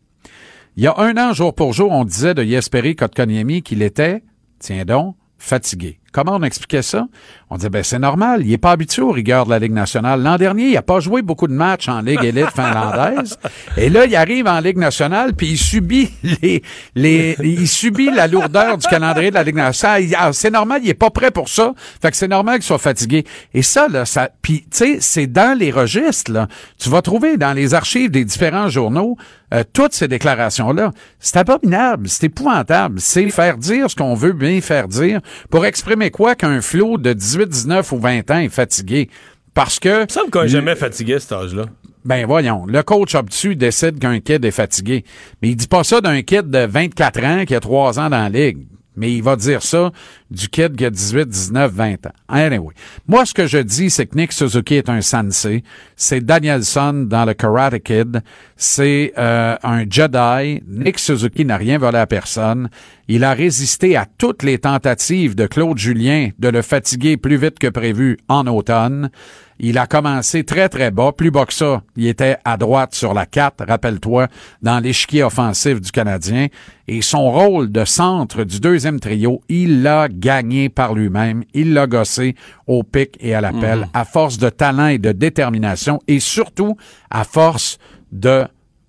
Il y a un an, jour pour jour, on disait de Jesperi Kotkaniemi qu'il était, tiens donc, fatigué. Comment on expliquait ça? On disait, ben, c'est normal. Il est pas habitué aux rigueurs de la Ligue nationale. L'an dernier, il a pas joué beaucoup de matchs en Ligue élite finlandaise. [laughs] Et là, il arrive en Ligue nationale, puis il subit les, les, il subit la lourdeur du calendrier de la Ligue nationale. Ah, C'est normal, il est pas prêt pour ça. Fait que c'est normal qu'il soit fatigué. Et ça, là, ça, puis, tu sais, c'est dans les registres, là. Tu vas trouver dans les archives des différents journaux, euh, toutes ces déclarations-là. C'est abominable, c'est épouvantable. C'est faire dire ce qu'on veut bien faire dire pour exprimer quoi qu'un flot de 18, 19 ou 20 ans est fatigué. Parce que... Il me semble qu'on n'est jamais fatigué à cet âge-là. Ben voyons, le coach obtus décide qu'un kid est fatigué. Mais il dit pas ça d'un kid de 24 ans qui a 3 ans dans la ligue. Mais il va dire ça du kid qui a 18, 19, 20 ans. Moi, ce que je dis, c'est que Nick Suzuki est un sensei. C'est Danielson dans le Karate Kid. C'est euh, un Jedi. Nick Suzuki n'a rien volé à personne. Il a résisté à toutes les tentatives de Claude Julien de le fatiguer plus vite que prévu en automne. Il a commencé très, très bas, plus bas que ça. Il était à droite sur la 4, rappelle-toi, dans l'échiquier offensif du Canadien. Et son rôle de centre du deuxième trio, il l'a gagné par lui-même. Il l'a gossé au pic et à l'appel, Mhm. à force de talent et de détermination, et surtout à force de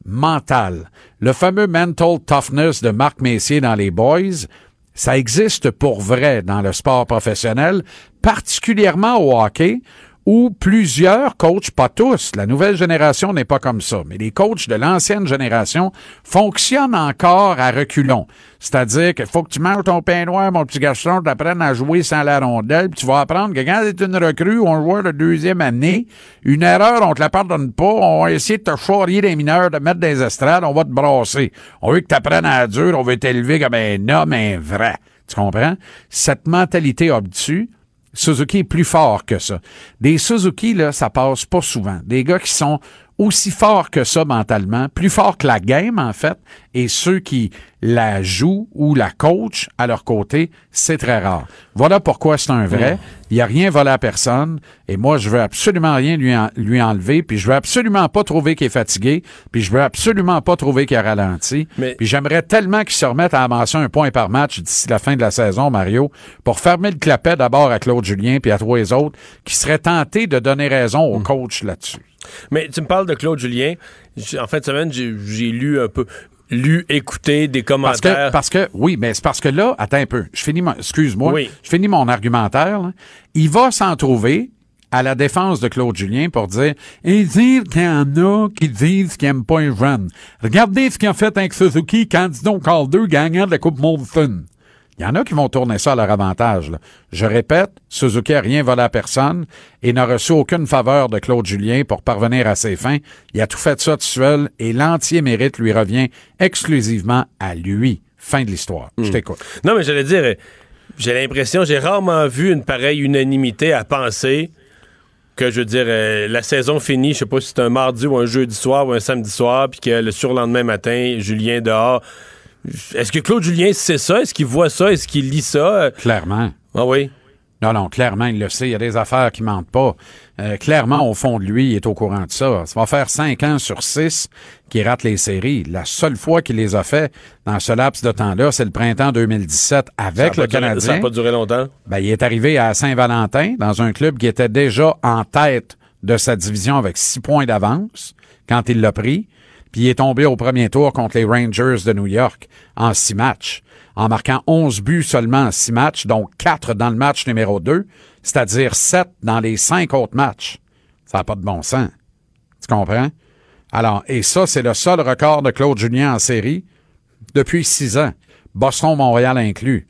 mental. Le fameux mental toughness de Marc Messier dans les Boys, ça existe pour vrai dans le sport professionnel, particulièrement au hockey, où plusieurs coachs, pas tous, la nouvelle génération n'est pas comme ça, mais les coachs de l'ancienne génération fonctionnent encore à reculons. C'est-à-dire qu'il faut que tu manges ton pain noir, mon petit garçon, tu apprennes à jouer sans la rondelle, puis tu vas apprendre que quand tu es une recrue ou un joueur de deuxième année, une erreur, on te la pardonne pas, on va essayer de te charrier des mineurs, de mettre des estrades, on va te brasser. On veut que tu apprennes à la on veut t'élever comme un homme, un vrai. Tu comprends? Cette mentalité obtue, Suzuki est plus fort que ça. Des Suzuki, là, ça passe pas souvent. Des gars qui sont aussi forts que ça mentalement, plus forts que la game, en fait, et ceux qui la jouent ou la coachent à leur côté, c'est très rare. Voilà pourquoi c'est un vrai. Il n'y a rien volé à personne, et moi, je veux absolument rien lui, en- lui enlever, puis je veux absolument pas trouver qu'il est fatigué, puis je veux absolument pas trouver qu'il a ralenti. Puis j'aimerais tellement qu'il se remette à avancer un point par match d'ici la fin de la saison, Mario, pour fermer le clapet d'abord à Claude Julien puis à trois les autres qui seraient tentés de donner raison au coach là-dessus. Mais tu me parles de Claude Julien. En fin de semaine, j'ai lu un peu, lu, écouté des Parce commentaires. que, parce que, oui, mais c'est parce que là, attends un peu, je finis mon, excuse-moi, Oui. je finis mon argumentaire, là. Il va s'en trouver à la défense de Claude Julien pour dire, et dire qu'il y en a qui disent qu'ils n'aiment pas les jeunes. Regardez ce qu'il a fait avec Suzuki, candidat au quart 2 gagnant de la Coupe Molson. Il y en a qui vont tourner ça à leur avantage. là. Je répète, Suzuki n'a rien volé à personne et n'a reçu aucune faveur de Claude Julien pour parvenir à ses fins. Il a tout fait ça tout seul et l'entier mérite lui revient exclusivement à lui. Fin de l'histoire. Je t'écoute. Non, mais j'allais dire, j'ai l'impression, j'ai rarement vu une pareille unanimité à penser que, je veux dire, euh, la saison finie, je sais pas si c'est un mardi ou un jeudi soir ou un samedi soir, puis que le surlendemain matin, Julien dehors. Est-ce que Claude Julien sait ça? Est-ce qu'il voit ça? Est-ce qu'il lit ça? Clairement. Ah oui? Non, non, clairement, il le sait. Il y a des affaires qui mentent pas. Euh, clairement, au fond de lui, il est au courant de ça. Ça va faire cinq ans sur six qu'il rate les séries. La seule fois qu'il les a fait dans ce laps de temps-là, c'est le printemps 2017 avec le duré- Canadien. Ça n'a pas duré longtemps. Ben, il est arrivé à Saint-Valentin dans un club qui était déjà en tête de sa division avec six points d'avance quand il l'a pris. Puis il est tombé au premier tour contre les Rangers de New York en six matchs, en marquant 11 buts seulement en six matchs, dont quatre dans le match numéro 2, c'est-à-dire sept dans les cinq autres matchs. Ça n'a pas de bon sens. Tu comprends? Alors, et ça, c'est le seul record de Claude Julien en série depuis six ans. Boston-Montréal inclus.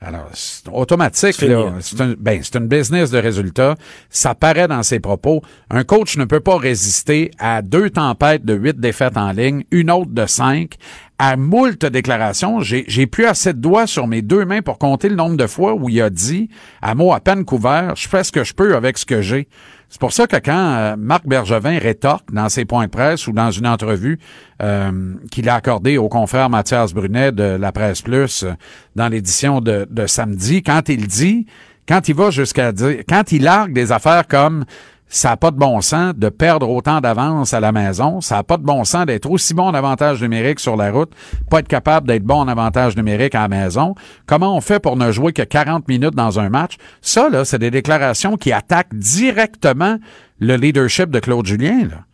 Alors, c'est automatique, C'est là. fini. C'est un, ben, c'est une business de résultats. Ça paraît dans ses propos. Un coach ne peut pas résister à deux tempêtes de huit défaites en ligne, une autre de cinq, à moult déclarations. J'ai, j'ai plus assez de doigts sur mes deux mains pour compter le nombre de fois où il a dit, à mots à peine couverts, je fais ce que je peux avec ce que j'ai. C'est pour ça que quand euh, Marc Bergevin rétorque dans ses points de presse ou dans une entrevue euh, qu'il a accordée au confrère Mathias Brunet de la Presse Plus euh, dans l'édition de, de samedi, quand il dit, quand il va jusqu'à dire, quand il largue des affaires comme ça n'a pas de bon sens de perdre autant d'avance à la maison. Ça n'a pas de bon sens d'être aussi bon en avantage numérique sur la route, pas être capable d'être bon en avantage numérique à la maison. Comment on fait pour ne jouer que 40 minutes dans un match? Ça, là, c'est des déclarations qui attaquent directement le leadership de Claude Julien, là.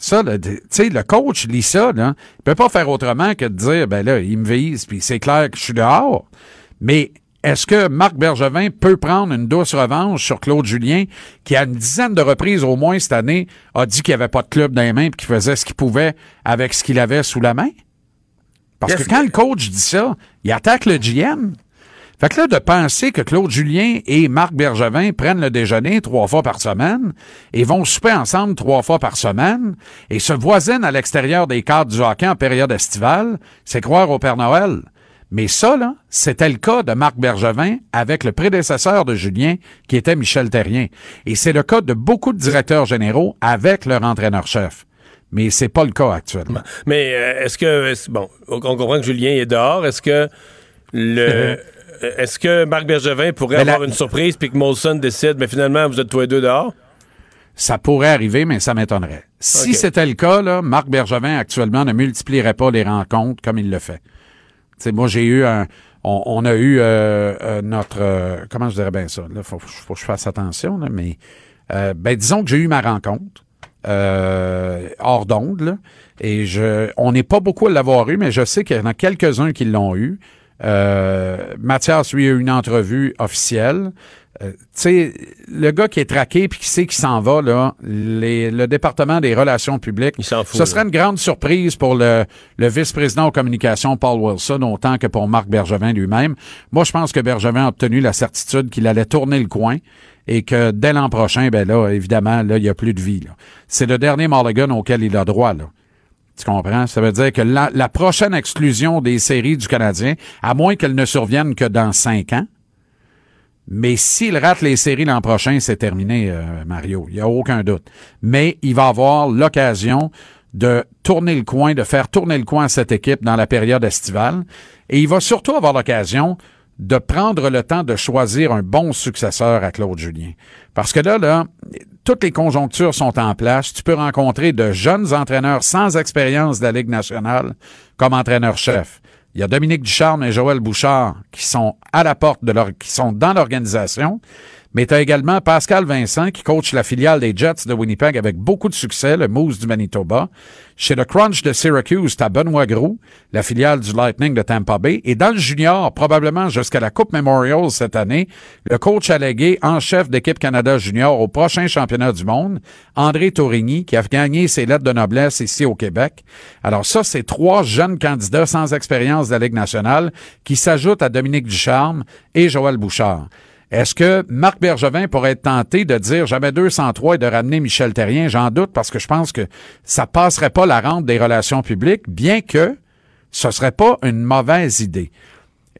Ça, tu sais, le coach lit ça, là. Il peut pas faire autrement que de dire, ben là, il me vise, puis c'est clair que je suis dehors. Mais est-ce que Marc Bergevin peut prendre une douce revanche sur Claude Julien, qui à une dizaine de reprises au moins cette année a dit qu'il n'y avait pas de club dans les mains et qu'il faisait ce qu'il pouvait avec ce qu'il avait sous la main? Parce que quand le coach dit ça, il attaque le GM. Fait que là, de penser que Claude Julien et Marc Bergevin prennent le déjeuner trois fois par semaine et vont souper ensemble trois fois par semaine et se voisinent à l'extérieur des cadres du hockey en période estivale, c'est croire au Père Noël. Mais ça, là, c'était le cas de Marc Bergevin avec le prédécesseur de Julien, qui était Michel Terrien. Et c'est le cas de beaucoup de directeurs généraux avec leur entraîneur-chef. Mais c'est pas le cas actuellement. Mais euh, est-ce que bon, on comprend que Julien est dehors. Est-ce que le [laughs] est-ce que Marc Bergevin pourrait Mais la- avoir une surprise puis que Molson décide, mais finalement vous êtes tous les deux dehors? Ça pourrait arriver, mais ça m'étonnerait. Si c'était le cas, là, Marc Bergevin actuellement ne multiplierait pas les rencontres comme il le fait. Moi, j'ai eu un. On, a eu euh, euh, notre. euh, comment je dirais bien ça? Là, faut, faut que je fasse attention, là, mais. euh, ben, disons que j'ai eu ma rencontre. euh, hors d'onde, et je, on n'est pas beaucoup à l'avoir eu, mais je sais qu'il y en a quelques-uns qui l'ont eu. Mathias, lui, a eu une entrevue officielle. Euh, tu sais, le gars qui est traqué puis qui sait qu'il s'en va, là, les- le département des relations publiques, fout, ce serait une grande surprise pour le, le vice-président aux communications, Paul Wilson, autant que pour Marc Bergevin lui-même. Moi, je pense que Bergevin a obtenu la certitude qu'il allait tourner le coin et que dès l'an prochain, ben là, évidemment, là, il n'y a plus de vie. C'est le dernier Mulligan auquel il a droit, là. Tu comprends? Ça veut dire que la, la prochaine exclusion des séries du Canadien, à moins qu'elle ne survienne que dans cinq ans, mais s'il rate les séries l'an prochain, c'est terminé, euh, Mario. Il n'y a aucun doute. Mais il va avoir l'occasion de tourner le coin, de faire tourner le coin à cette équipe dans la période estivale. Et il va surtout avoir l'occasion de prendre le temps de choisir un bon successeur à Claude Julien. Parce que là, là, toutes les conjonctures sont en place. Tu peux rencontrer de jeunes entraîneurs sans expérience de la Ligue nationale comme entraîneur-chef. Il y a Dominique Ducharme et Joël Bouchard qui sont à la porte de leur, qui sont dans l'organisation. Mais tu as également Pascal Vincent qui coach la filiale des Jets de Winnipeg avec beaucoup de succès, le Moose du Manitoba. Chez le Crunch de Syracuse, tu as Benoît Groux, la filiale du Lightning de Tampa Bay. Et dans le junior, probablement jusqu'à la Coupe Memorial cette année, le coach allégué en chef d'équipe Canada junior au prochain championnat du monde, André Tourigny, qui a gagné ses lettres de noblesse ici au Québec. Alors ça, c'est trois jeunes candidats sans expérience de la Ligue nationale qui s'ajoutent à Dominique Ducharme et Joël Bouchard. Est-ce que Marc Bergevin pourrait être tenté de dire jamais 203 et de ramener Michel Terrien? J'en doute parce que je pense que ça passerait pas la rente des relations publiques, bien que ce serait pas une mauvaise idée.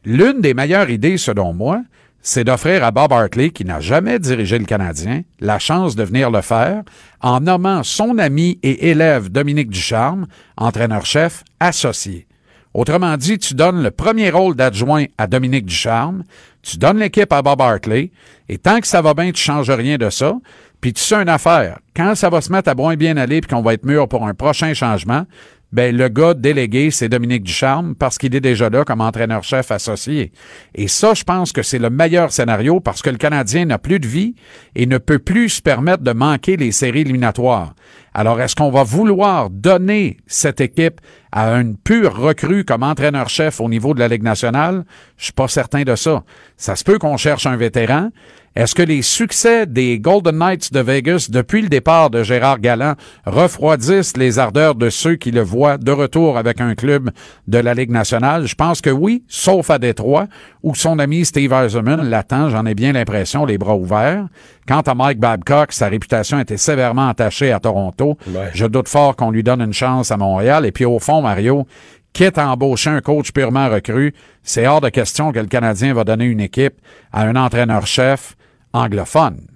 L'une des meilleures idées, selon moi, c'est d'offrir à Bob Hartley, qui n'a jamais dirigé le Canadien, la chance de venir le faire en nommant son ami et élève Dominique Ducharme, entraîneur-chef, associé. Autrement dit, tu donnes le premier rôle d'adjoint à Dominique Ducharme, tu donnes l'équipe à Bob Hartley, et tant que ça va bien, tu changes rien de ça. Puis tu sais une affaire, quand ça va se mettre à moins bien aller puis qu'on va être mûr pour un prochain changement, ben le gars délégué, c'est Dominique Ducharme parce qu'il est déjà là comme entraîneur-chef associé. Et ça, je pense que c'est le meilleur scénario parce que le Canadien n'a plus de vie et ne peut plus se permettre de manquer les séries éliminatoires. Alors, est-ce qu'on va vouloir donner cette équipe à une pure recrue comme entraîneur-chef au niveau de la Ligue nationale? Je suis pas certain de ça. Ça se peut qu'on cherche un vétéran. Est-ce que les succès des Golden Knights de Vegas depuis le départ de Gérard Galland refroidissent les ardeurs de ceux qui le voient de retour avec un club de la Ligue nationale? Je pense que oui, sauf à Détroit, où son ami Steve Eisenman l'attend, j'en ai bien l'impression, les bras ouverts. Quant à Mike Babcock, sa réputation était sévèrement attachée à Toronto. Je doute fort qu'on lui donne une chance à Montréal. Et puis au fond, Mario, quitte à embaucher un coach purement recru, c'est hors de question que le Canadien va donner une équipe à un entraîneur-chef anglophone.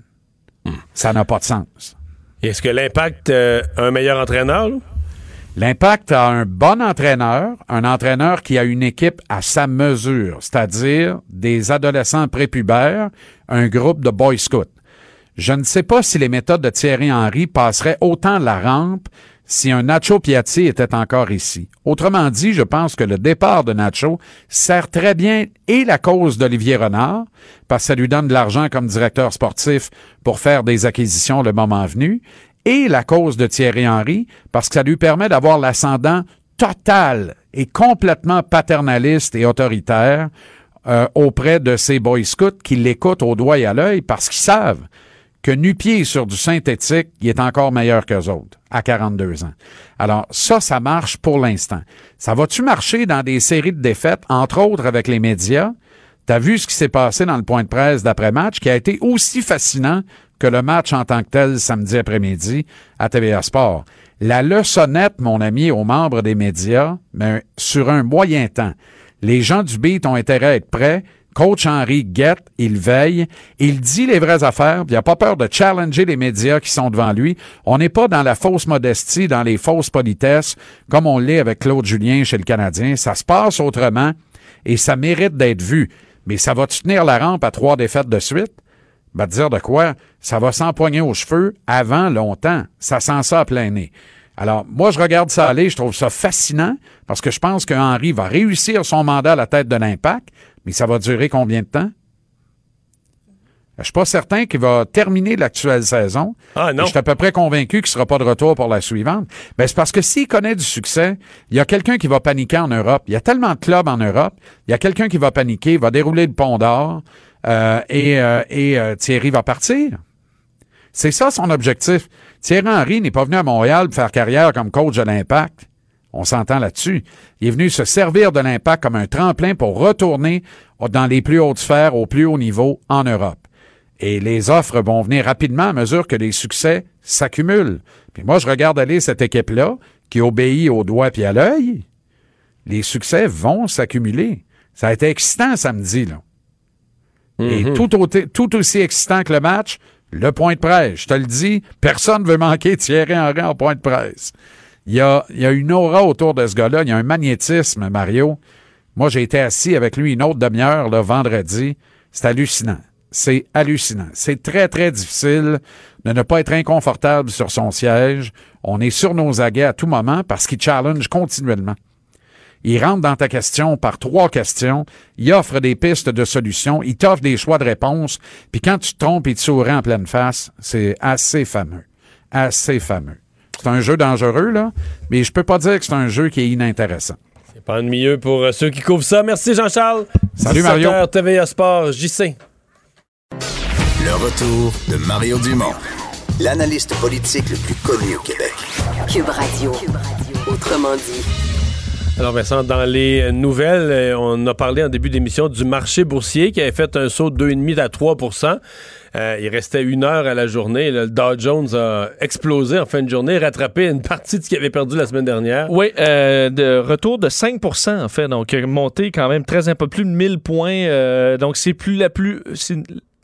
Ça n'a pas de sens. Est-ce que l'impact euh, a un meilleur entraîneur? L'impact a un bon entraîneur, un entraîneur qui a une équipe à sa mesure, c'est-à-dire des adolescents prépubères, un groupe de boy scouts. Je ne sais pas si les méthodes de Thierry Henry passeraient autant la rampe si un Nacho Piatti était encore ici. Autrement dit, je pense que le départ de Nacho sert très bien et la cause d'Olivier Renard, parce que ça lui donne de l'argent comme directeur sportif pour faire des acquisitions le moment venu, et la cause de Thierry Henry, parce que ça lui permet d'avoir l'ascendant total et complètement paternaliste et autoritaire euh, auprès de ces boy scouts qui l'écoutent au doigt et à l'œil parce qu'ils savent que nu-pied sur du synthétique, il est encore meilleur qu'eux autres, à 42 ans. Alors, ça, ça marche pour l'instant. Ça va-tu marcher dans des séries de défaites, entre autres avec les médias? T'as vu ce qui s'est passé dans le point de presse d'après-match, qui a été aussi fascinant que le match en tant que tel samedi après-midi à TVA Sport. La leçonnette, mon ami, aux membres des médias, mais sur un moyen temps. Les gens du beat ont intérêt à être prêts. Coach Henry guette, il veille, il dit les vraies affaires, il n'a pas peur de challenger les médias qui sont devant lui. On n'est pas dans la fausse modestie, dans les fausses politesses, comme on l'est avec Claude Julien chez le Canadien. Ça se passe autrement et ça mérite d'être vu. Mais ça va tenir la rampe à trois défaites de suite? Ben, dire de quoi? Ça va s'empoigner aux cheveux avant longtemps. Ça sent ça à plein nez. Alors, moi, je regarde ça aller, je trouve ça fascinant parce que je pense que Henry va réussir son mandat à la tête de l'impact, mais ça va durer combien de temps? Je suis pas certain qu'il va terminer l'actuelle saison. Ah non. Je suis à peu près convaincu qu'il sera pas de retour pour la suivante. Ben, c'est parce que s'il connaît du succès, il y a quelqu'un qui va paniquer en Europe. Il y a tellement de clubs en Europe. Il y a quelqu'un qui va paniquer, va dérouler le pont d'or, euh, et, euh, et euh, Thierry va partir. C'est ça son objectif. Thierry Henry n'est pas venu à Montréal pour faire carrière comme coach de l'Impact. On s'entend là-dessus. Il est venu se servir de l'Impact comme un tremplin pour retourner dans les plus hautes sphères, au plus haut niveau en Europe. Et les offres vont venir rapidement à mesure que les succès s'accumulent. Puis moi, je regarde aller cette équipe-là qui obéit au doigt puis à l'œil. Les succès vont s'accumuler. Ça a été excitant samedi, là. Et Mhm. tout, au- tout aussi excitant que le match, le point de presse. Je te le dis, personne ne veut manquer Thierry Henry en point de presse. Il y a, une aura autour de ce gars-là. Il y a un magnétisme, Mario. Moi, j'ai été assis avec lui une autre demi-heure le vendredi. C'est hallucinant. C'est hallucinant. C'est très, très difficile de ne pas être inconfortable sur son siège. On est sur nos aguets à tout moment parce qu'il challenge continuellement. Il rentre dans ta question par trois questions. Il offre des pistes de solutions. Il t'offre des choix de réponses. Puis quand tu te trompes, il te sourit en pleine face. C'est assez fameux. Assez fameux. C'est un jeu dangereux, là, mais je peux pas dire que c'est un jeu qui est inintéressant. C'est pas ennuyeux pour euh, ceux qui couvrent ça. Merci Jean-Charles. Salut, Mario. 17h, TVA Sport, JC. Le retour de Mario Dumont, l'analyste politique le plus connu au Québec. Cube Radio. Autrement dit. Alors Vincent, dans les nouvelles, euh, on a parlé en début d'émission du marché boursier qui avait fait un saut de 2,5 à 3 Euh, Il restait une heure à la journée. Le Dow Jones a explosé en fin de journée, rattrapé une partie de ce qu'il avait perdu la semaine dernière. Oui, euh, de retour de 5% en fait, donc monté quand même très un peu plus de 1000 points. euh, donc c'est plus la plus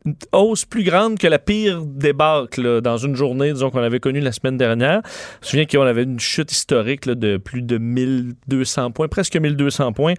une hausse plus grande que la pire débâcle là, dans une journée, disons qu'on avait connue la semaine dernière. Je me souviens qu'on avait une chute historique là, de plus de 1200 points, presque 1200 points.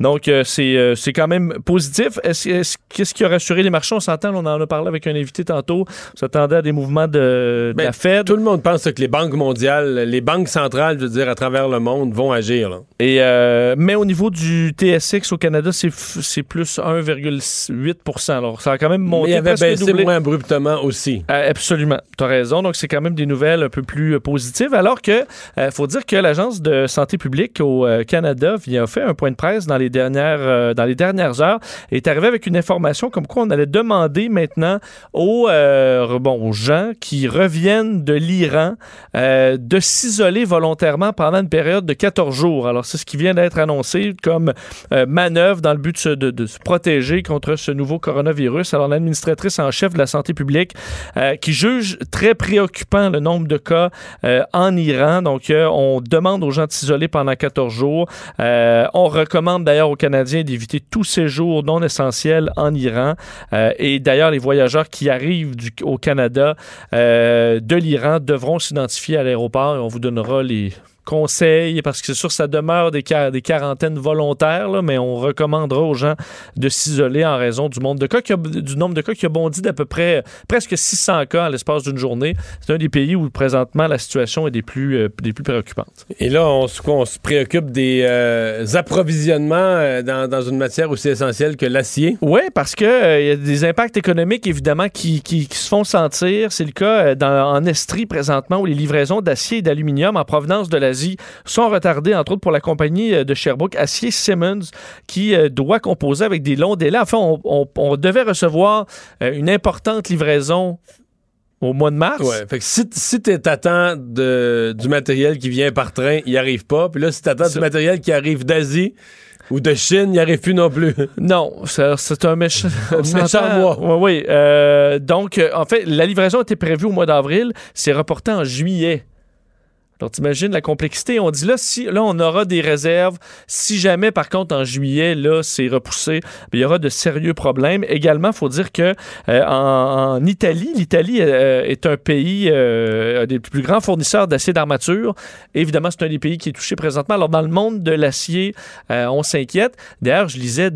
Donc euh, c'est euh, c'est quand même positif. Est-ce est-ce- qu'est-ce qui a rassuré les marchés On s'entend, on en a parlé avec un invité tantôt. On s'attendait à des mouvements de, de Ben, la Fed. Tout le monde pense que les banques mondiales, les banques centrales, je veux dire, à travers le monde, vont agir. là. Et euh, mais au niveau du TSX au Canada, c'est c'est plus 1,8 Alors, ça a quand même Mais monté. il avait baissé doublé. moins abruptement aussi. Euh, absolument. Tu as raison. Donc, c'est quand même des nouvelles un peu plus euh, positives. Alors que, il faut dire que l'Agence de santé publique au euh, Canada vient fait un point de presse dans les dernières, euh, dans les dernières heures et est arrivé avec une information comme quoi on allait demander maintenant aux, euh, bon, aux gens qui reviennent de l'Iran euh, de s'isoler volontairement pendant une période de 14 jours. Alors, c'est ce qui vient d'être annoncé comme euh, manœuvre dans le but de se, de- de se protéger contre ce nouveau coronavirus. Alors, l'administratrice en chef de la santé publique euh, qui juge très préoccupant le nombre de cas euh, en Iran. Donc, euh, on demande aux gens de s'isoler pendant 14 jours. On recommande d'ailleurs aux Canadiens d'éviter tout séjour non essentiel en Iran. Et d'ailleurs, les voyageurs qui arrivent au Canada de l'Iran devront s'identifier à l'aéroport et on vous donnera les conseils parce que c'est sûr ça demeure des, quar- des quarantaines volontaires là, mais on recommandera aux gens de s'isoler en raison du, nombre de cas qui a, du nombre de cas qui a bondi d'à peu près presque 600 cas à l'espace d'une journée. C'est un des pays où présentement la situation est des plus, euh, des plus préoccupantes. Et là, on, on se préoccupe des euh, approvisionnements euh, dans, dans une matière aussi essentielle que l'acier? Oui, parce que euh, il y a des impacts économiques évidemment qui, qui- qui se font sentir. C'est le cas dans- en Estrie présentement où les livraisons d'acier et d'aluminium en provenance de sont retardées, entre autres pour la compagnie euh, de Sherbrooke, Acier Simmons, qui euh, doit composer avec des longs délais. Enfin, on, on- on devait recevoir euh, une importante livraison au mois de mars. Ouais, fait que si, si t'attends du matériel qui vient par train, il arrive pas. Puis là, si t'attends du matériel qui arrive d'Asie ou de Chine, il arrive plus non plus. [laughs] Non, c'est un [laughs] méchant, mois. Oui, oui. Euh, donc, euh, en fait, la livraison était prévue au mois d'avril. C'est reporté en juillet. Alors, t'imagines la complexité. On dit là, si, là, on aura des réserves. Si jamais, par contre, en juillet, là, c'est repoussé, ben, il y aura de sérieux problèmes. Également, il faut dire que euh, en, Italie, l'Italie euh, est un pays, euh, un des plus grands fournisseurs d'acier d'armature. Évidemment, c'est un des pays qui est touché présentement. Alors, dans le monde de l'acier, on s'inquiète. D'ailleurs, je lisais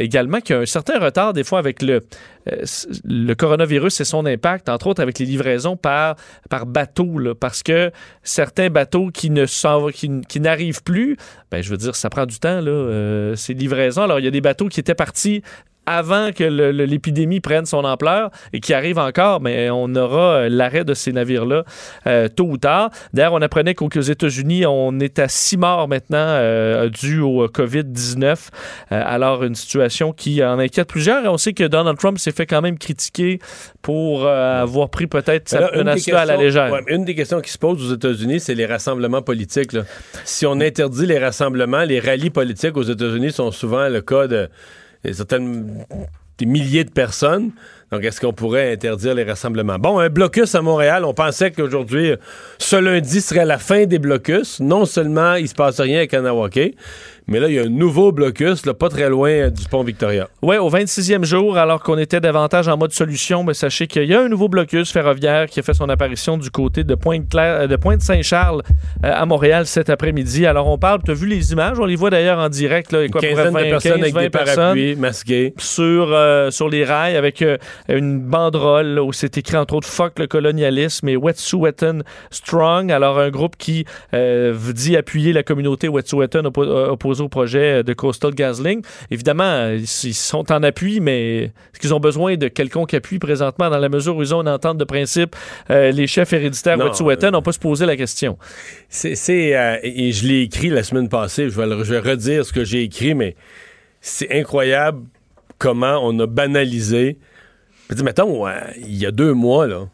également qu'il y a un certain retard, des fois, avec le, le coronavirus et son impact, entre autres avec les livraisons par, par bateau, parce que certains bateaux qui ne qui n'arrivent plus, ben, je veux dire, ça prend du temps, là, euh, ces livraisons. Alors, il y a des bateaux qui étaient partis avant que l'épidémie prenne son ampleur et qui arrivent encore, mais on aura euh, l'arrêt de ces navires-là euh, tôt ou tard. D'ailleurs, on apprenait qu'aux États-Unis, on est à six morts maintenant euh, dû au COVID-19. Euh, alors, une situation qui en inquiète plusieurs. Et on sait que Donald Trump s'est fait quand même critiquer pour avoir pris peut-être des menace-là à la légère. ouais, une des questions qui se posent aux États-Unis, c'est les rassemblements politiques. là. Si on interdit les rassemblements, les rallyes politiques aux États-Unis sont souvent le cas de certaines- des milliers de personnes. Donc, est-ce qu'on pourrait interdire les rassemblements? Bon, un blocus à Montréal, on pensait qu'aujourd'hui, ce lundi serait la fin des blocus. Non seulement il se passe rien à Kanawake, mais là, il y a un nouveau blocus, là, pas très loin euh, du pont Victoria. Oui, au 26e jour, alors qu'on était davantage en mode solution, mais sachez qu'il y a un nouveau blocus ferroviaire qui a fait son apparition du côté de de Pointe-Saint-Charles euh, à Montréal cet après-midi. Alors, on parle, tu as vu les images, on les voit d'ailleurs en direct. Là, Une quoi, à peu quinzaine près de 20, personnes 15, avec 20 des personnes parapluies masqués. sur, euh, sur les rails avec euh, une banderole là, où c'est écrit entre autres Fuck le colonialisme et Wet'suwet'en Strong. Alors, un groupe qui euh, dit appuyer la communauté Wet'suwet'en oppo- euh, au projet de Coastal GasLink. Évidemment, euh, ils ils sont en appui, mais est-ce qu'ils ont besoin de quelconque appui présentement dans la mesure où ils ont une entente de principe? Euh, les chefs héréditaires Wet'suwet'en n'ont pas se poser la question? C'est, euh, et je l'ai écrit la semaine passée, je vais, le- je vais redire ce que j'ai écrit, mais c'est incroyable comment on a banalisé. Dire, mettons, euh, il y a deux mois, là,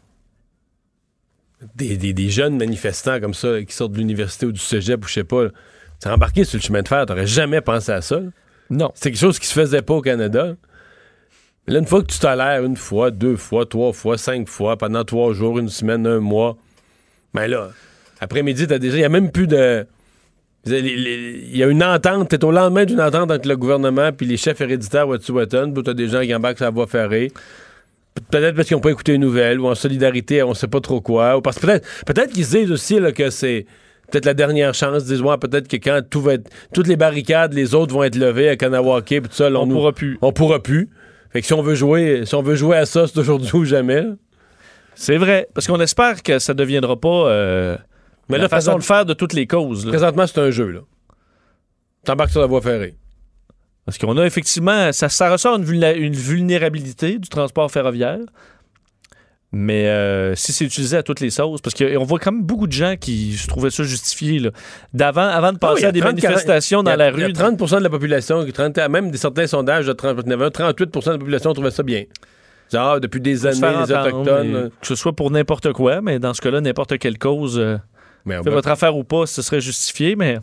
des, des- des jeunes manifestants comme ça, qui sortent de l'université ou du cégep ou je sais pas, t'es embarqué sur le chemin de fer, t'aurais jamais pensé à ça. là. Non. C'est quelque chose qui se faisait pas au Canada. là. Mais là, une fois que tu tolères une fois, deux fois, trois fois, cinq fois, pendant trois jours, une semaine, un mois, ben là, après-midi, t'as déjà, il n'y a même plus de. Il y a une entente, t'es au lendemain d'une entente entre le gouvernement puis les chefs héréditaires Wet'suwet'en, puis t'as des gens qui embarquent sur la voie ferrée. Pe- Peut-être parce qu'ils n'ont pas écouté les nouvelles, ou en solidarité, on sait pas trop quoi. Ou parce que peut-être peut-être qu'ils se disent aussi là, que c'est peut-être la dernière chance. Disent, ouais, peut-être que quand tout va être, toutes les barricades, les autres vont être levées à Kanawake, puis tout ça, là, On nous- pourra plus. On pourra plus. Fait que si on veut jouer, si on veut jouer à ça, c'est aujourd'hui ou jamais. C'est vrai, parce qu'on espère que ça ne deviendra pas euh, Mais la là, façon de faire de toutes les causes. là. présentement, c'est un jeu, là. T'embarques sur la voie ferrée. Parce qu'on a effectivement, ça, ça ressort une vulnérabilité du transport ferroviaire. Mais euh, si c'est utilisé à toutes les sauces, parce qu'on voit quand même beaucoup de gens qui se trouvaient ça justifié là, d'avant, avant de Ah passer à des 30, manifestations 40, dans a- la il y a rue. 30 de la population, qui- 30 même des certains sondages de 30, il y avait un 38 de la population trouvait ça bien. Genre, depuis des années, les Autochtones. euh, Que ce soit pour n'importe quoi, mais dans ce cas-là, n'importe quelle cause, euh, mais fait votre affaire ou pas, ce serait justifié, mais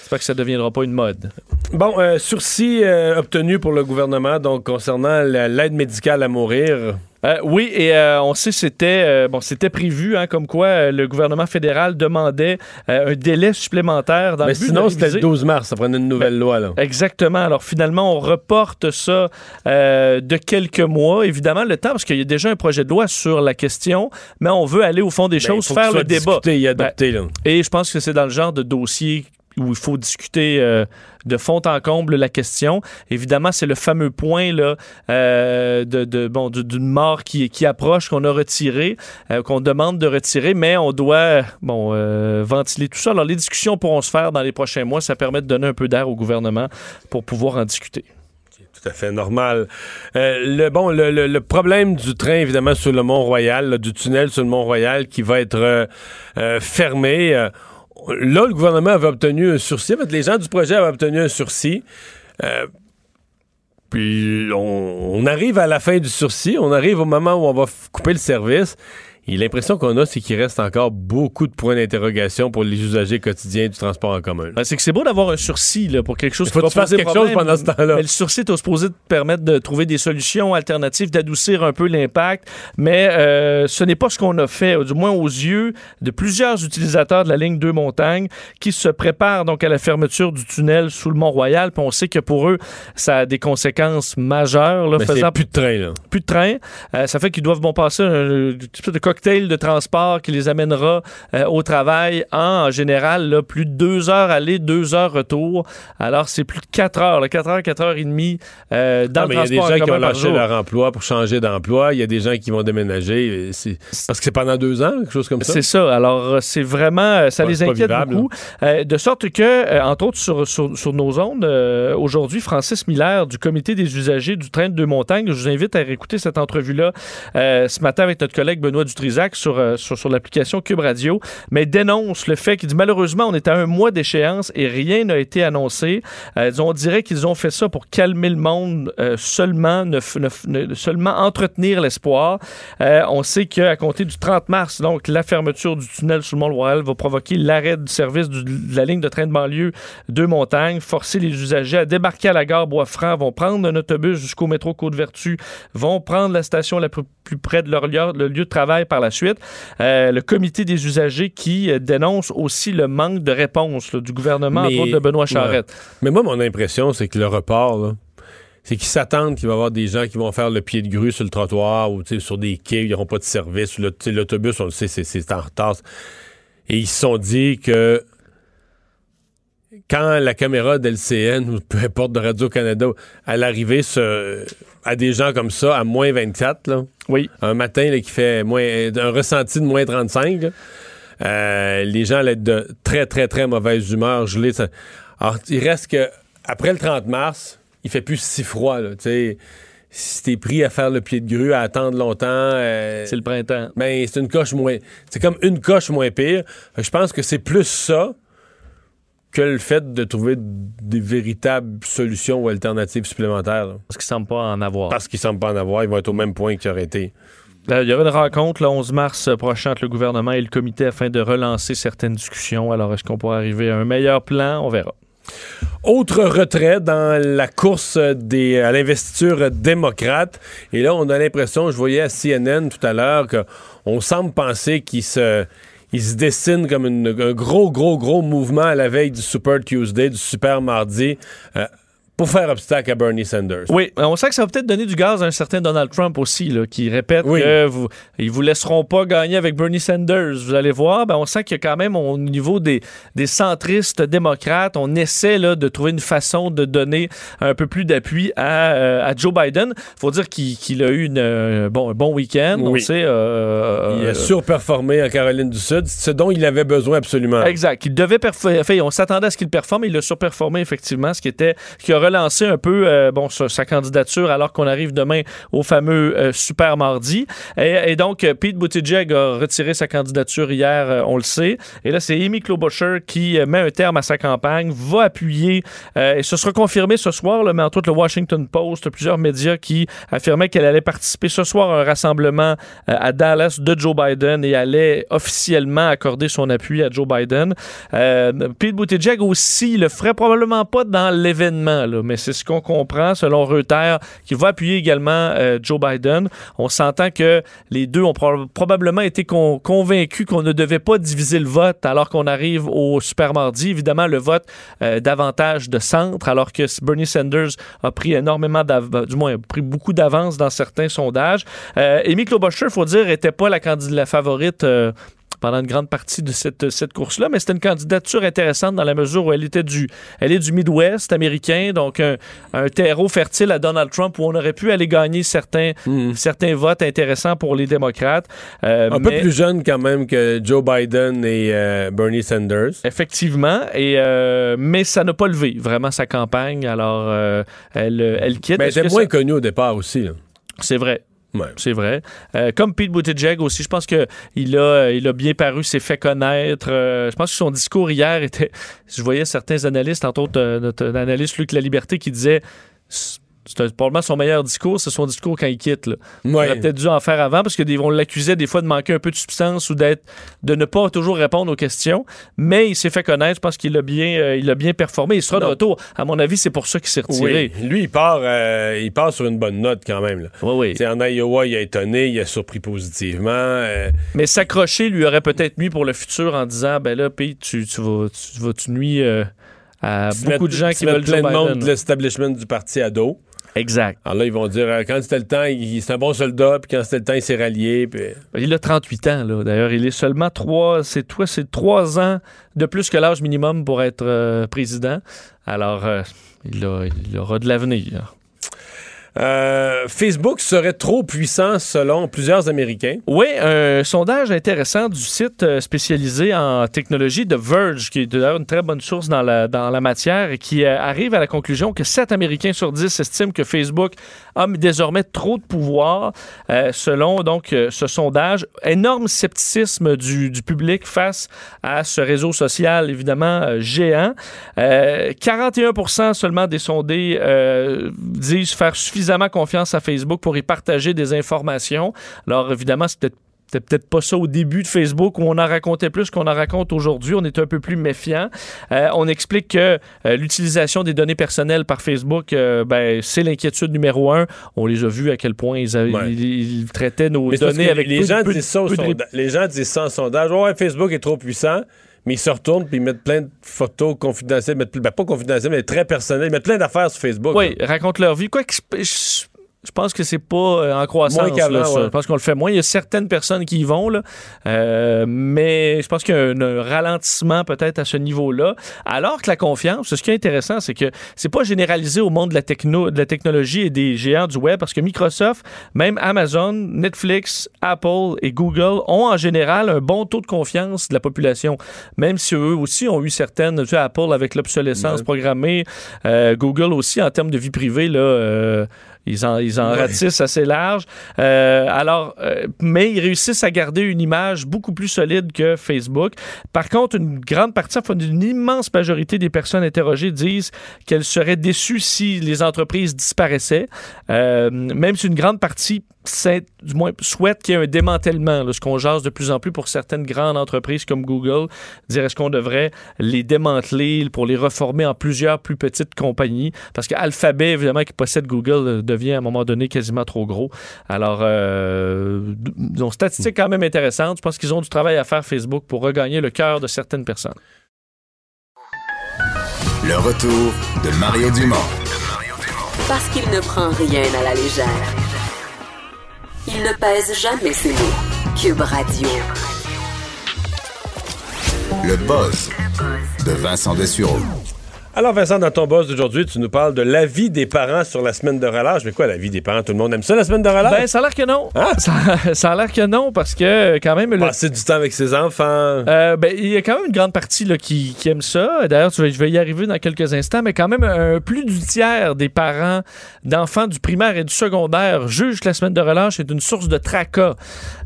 j'espère que ça ne deviendra pas une mode. Bon, euh, sursis euh, obtenu pour le gouvernement, donc concernant la- l'aide médicale à mourir. Euh, oui, et euh, on sait c'était euh, bon, c'était prévu, hein, comme quoi le gouvernement fédéral demandait un délai supplémentaire dans Mais le but sinon, c'était le réviser- 12 mars, ça prenait une nouvelle loi, là. Exactement. Alors finalement, on reporte ça de quelques mois. Évidemment, le temps, parce qu'il y a déjà un projet de loi sur la question, mais on veut aller au fond des Ben, choses, faire le débat. discuté et adopté, là. Et je pense que c'est dans le genre de dossier où il faut discuter euh, de fond en comble la question. Évidemment, c'est le fameux point là, euh, de, bon, d'une mort qui, qui approche, qu'on a retiré, euh, qu'on demande de retirer, mais on doit bon, ventiler tout ça. Alors, les discussions pourront se faire dans les prochains mois. Ça permet de donner un peu d'air au gouvernement pour pouvoir en discuter. Tout à fait normal. Le, bon, le, le- problème du train, évidemment, sur le Mont-Royal, là, du tunnel sur le Mont-Royal qui va être fermé. Là, le gouvernement avait obtenu un sursis. En les gens du projet avaient obtenu un sursis. Euh, puis on, arrive à la fin du sursis, on arrive au moment où on va couper le service. Et l'impression qu'on a, c'est qu'il reste encore beaucoup de points d'interrogation pour les usagers quotidiens du transport en commun. Ben, c'est que c'est beau d'avoir un sursis là, pour quelque chose Il faut que tu fasses quelque problème. chose pendant ce temps-là. Mais le sursis est supposé te permettre de trouver des solutions alternatives, d'adoucir un peu l'impact. Mais euh, ce n'est pas ce qu'on a fait, du moins aux yeux de plusieurs utilisateurs de la ligne 2 Montagne qui se préparent donc à la fermeture du tunnel sous le Mont-Royal. Puis on sait que pour eux, ça a des conséquences majeures. Là, Mais faisant plus de train, là. plus de train. Euh, ça fait qu'ils doivent bon passer un, un peu de cocktail de transport qui les amènera euh, au travail en, en général là, plus de deux heures aller, deux heures retour. Alors c'est plus de quatre heures, là, quatre heures, quatre heures et demie euh, dans Ah, le mais il y a des transport en gens qui commun ont par lâché jour. leur emploi pour changer d'emploi. Il y a des gens qui vont déménager. Parce que c'est pendant deux ans, quelque chose comme ça? C'est ça. Alors, euh, c'est vraiment, euh, ça Pas- les inquiète vivable, beaucoup. Euh, de sorte que, euh, entre autres, sur, sur, sur nos ondes, aujourd'hui, Francis Miller du Comité des usagers du train de deux montagnes, je vous invite à réécouter cette entrevue-là ce matin avec notre collègue Benoît Dutrisac sur, euh, sur, l'application Cube Radio, mais dénonce le fait qu'il dit malheureusement, on est à un mois d'échéance et rien n'a été annoncé. Euh, on dirait qu'ils ont fait ça pour calmer le monde euh, seulement, seulement entretenir l'espoir. Euh, on sait qu'à compter du 30 mars, donc la fermeture du tunnel sous le Mont-Royal va provoquer l'arrêt du service de la ligne de train de banlieue de Montagne, forcer les usagers à débarquer à la gare Bois-Franc, vont prendre un autobus jusqu'au métro Côte-Vertu, vont prendre la station la plus, près de leur lieu, lieu de travail par la suite. Euh, le comité des usagers qui euh, dénonce aussi le manque de réponse là, du gouvernement, entre autres de Benoît Charette. Ouais. Mais moi, mon impression, c'est que le report, là, c'est qu'ils s'attendent qu'il va y avoir des gens qui vont faire le pied de grue sur le trottoir ou sur des quais, où ils n'auront pas de service. L'autobus, on le sait, c'est- c'est en retard. Et ils se sont dit que quand la caméra d'LCN ou peu importe de Radio-Canada, à l'arrivée à des gens comme ça, à moins 24, là, oui. un matin là, qui fait moins, un ressenti de moins 35, là, euh, les gens allaient être de très, très, très mauvaise humeur, gelés. ça- Alors, il reste que, après le 30 mars, il fait plus si froid, là, tu sais. Si t'es pris à faire le pied de grue, à attendre longtemps. euh, C'est le printemps. ben, c'est une coche moins. C'est comme une coche moins pire. Je pense que c'est plus ça que le fait de trouver des véritables solutions ou alternatives supplémentaires. là. Parce qu'ils ne semblent pas en avoir. Parce qu'ils semblent pas en avoir, ils vont être au même point qu'ils auraient été. Là, il y aura une rencontre le 11 mars prochain entre le gouvernement et le comité afin de relancer certaines discussions. Alors, est-ce qu'on pourra arriver à un meilleur plan? On verra. Autre retrait dans la course des, à l'investiture démocrate. Et là, on a l'impression, je voyais à CNN tout à l'heure, qu'on semble penser qu'il se, il se dessine comme un gros, gros, gros mouvement à la veille du Super Tuesday, du Super Mardi, euh, pour faire obstacle à Bernie Sanders. Oui, on sent que ça va peut-être donner du gaz à un certain Donald Trump aussi, là, qui répète Oui. que vous, ils vous laisseront pas gagner avec Bernie Sanders. Vous allez voir, ben, on sent qu'il y a quand même au niveau des, des centristes démocrates, on essaie là, de trouver une façon de donner un peu plus d'appui à, euh, à Joe Biden. faut dire qu'il a eu une, euh, bon, un bon week-end. On Oui. sait. euh, Il a surperformé en Caroline du Sud, ce dont il avait besoin absolument. Exact. Il devait performer. Enfin, on s'attendait à ce qu'il performe. Il a surperformé, effectivement, ce qui était, qui a relancé un peu, euh, bon, sa, candidature alors qu'on arrive demain au fameux euh, Super Mardi. Et, donc, euh, Pete Buttigieg a retiré sa candidature hier, euh, on le sait. Et là, c'est Amy Klobuchar qui met un terme à sa campagne, va appuyer, et ce sera confirmé ce soir, là, mais entre autres le Washington Post, plusieurs médias qui affirmaient qu'elle allait participer ce soir à un rassemblement à Dallas de Joe Biden et allait officiellement accorder son appui à Joe Biden. Pete Buttigieg aussi le ferait probablement pas dans l'événement, mais c'est ce qu'on comprend selon Reuters, qui va appuyer également euh, Joe Biden. On s'entend que les deux ont prob- probablement été con- convaincus qu'on ne devait pas diviser le vote alors qu'on arrive au super mardi. Évidemment, le vote euh, davantage de centre, alors que Bernie Sanders a pris énormément d'avance, du moins a pris beaucoup d'avance dans certains sondages. Euh, Amy Klobuchar, faut dire, était pas la la favorite. Pendant une grande partie de cette, cette course-là, mais c'était une candidature intéressante dans la mesure où elle était du, elle est du Midwest américain, donc un, un terreau fertile à Donald Trump où on aurait pu aller gagner certains, certains votes intéressants pour les démocrates. Euh, Un peu plus jeune quand même que Joe Biden et euh, Bernie Sanders. Effectivement, et euh, mais ça n'a pas levé vraiment sa campagne, alors elle, elle quitte. Mais elle était moins ça- connue au départ aussi. là. C'est vrai. C'est vrai. Euh, comme Pete Buttigieg aussi, je pense que il a, il a bien paru, s'est fait connaître. Euh, je pense que son discours hier était. Je voyais certains analystes, entre autres euh, notre analyste Luc La Liberté, qui disait C'est probablement son meilleur discours, c'est son discours quand il quitte. Là. Il aurait peut-être dû en faire avant parce qu'on l'accusait des fois de manquer un peu de substance ou d'être de ne pas toujours répondre aux questions. Mais il s'est fait connaître. Je pense qu'il a bien, euh, il a bien performé. Il sera de retour. À mon avis, c'est pour ça qu'il s'est retiré. Oui. Lui, il part, euh, il part sur une bonne note quand même. Là. Oui, oui. En Iowa, il a étonné, il a surpris positivement. euh, Mais s'accrocher lui aurait peut-être nuit pour le futur en disant ben là, Pete, tu, tu vas, tu vas, tu nuis euh, beaucoup de gens qui veulent plein Joe de monde Biden. de l'establishment du parti à dos. Exact. Alors là, ils vont dire, euh, quand c'était le temps, il, c'est un bon soldat, puis quand c'était le temps, il s'est rallié. Puis... Il a 38 ans, là. D'ailleurs, il est seulement trois, c'est toi, c'est trois ans de plus que l'âge minimum pour être euh, président. Alors, euh, il, a- il aura de l'avenir. Euh, Facebook serait trop puissant selon plusieurs Américains. Oui, un sondage intéressant du site euh, spécialisé en technologie de Verge, qui est d'ailleurs une très bonne source dans la, dans la matière, et qui euh, arrive à la conclusion que 7 Américains sur 10 estiment que Facebook a désormais trop de pouvoir, selon donc ce sondage. Énorme scepticisme du, du public face à ce réseau social, évidemment, géant. Euh, 41 seulement des sondés disent faire suffisamment confiance à Facebook pour y partager des informations. Alors, évidemment, c'est peut-être c'était peut-être pas ça au début de Facebook où on en racontait plus qu'on en raconte aujourd'hui. On est un peu plus méfiant. Euh, on explique que euh, l'utilisation des données personnelles par Facebook, euh, ben, c'est l'inquiétude numéro un. On les a vus à quel point ils, avaient- Ouais. ils- ils traitaient nos Mais données avec les peu- gens peu- disent ça peu Les gens disent ça en sondage. Ouais, Facebook est trop puissant, mais ils se retournent puis ils mettent plein de photos confidentielles, mettent, ben, pas confidentielles, mais très personnelles. Ils mettent plein d'affaires sur Facebook. Oui, racontent leur vie. Quoi que je- je je pense que c'est pas euh, en croissance. Moins là, ouais. Je pense qu'on le fait moins. Il y a certaines personnes qui y vont, là, Euh, mais je pense qu'il y a un, un ralentissement peut-être à ce niveau-là. Alors que la confiance, ce qui est intéressant, c'est que c'est pas généralisé au monde de la, techno, de la technologie et des géants du web, parce que Microsoft, même Amazon, Netflix, Apple et Google ont en général un bon taux de confiance de la population, même si eux aussi ont eu certaines, tu sais, Apple avec l'obsolescence Ouais. programmée, euh, Google aussi en termes de vie privée, là, euh, ils en, ils en Ouais. ratissent assez large. Euh, alors, euh, mais ils réussissent à garder une image beaucoup plus solide que Facebook. Par contre, une grande partie, enfin, une immense majorité des personnes interrogées disent qu'elles seraient déçues si les entreprises disparaissaient. Euh, même si une grande partie du moins souhaite qu'il y ait un démantèlement, là, ce qu'on jase de plus en plus pour certaines grandes entreprises comme Google, dire est-ce qu'on devrait les démanteler pour les reformer en plusieurs plus petites compagnies, parce qu'Alphabet, évidemment, qui possède Google, euh, devient à un moment donné quasiment trop gros. Alors, euh, donc, statistique quand même intéressante. Je pense qu'ils ont du travail à faire, Facebook, pour regagner le cœur de certaines personnes. Le retour de Mario Dumont. Parce qu'il ne prend rien à la légère. Il ne pèse jamais ses mots. Cube Radio. Le buzz de Vincent Dessureau. Alors, Vincent, dans ton boss d'aujourd'hui, tu nous parles de l'avis des parents sur la semaine de relâche. Mais quoi, l'avis des parents? Tout le monde aime ça, la semaine de relâche? Ben, ça a l'air que non. Ah! Ça, [laughs] ça a l'air que non, parce que quand même... le- Passer du temps avec ses enfants. Euh, ben, il y a quand même une grande partie là, qui, qui aime ça. D'ailleurs, je vais y arriver dans quelques instants, mais quand même, un, plus du tiers des parents d'enfants du primaire et du secondaire jugent que la semaine de relâche est une source de tracas.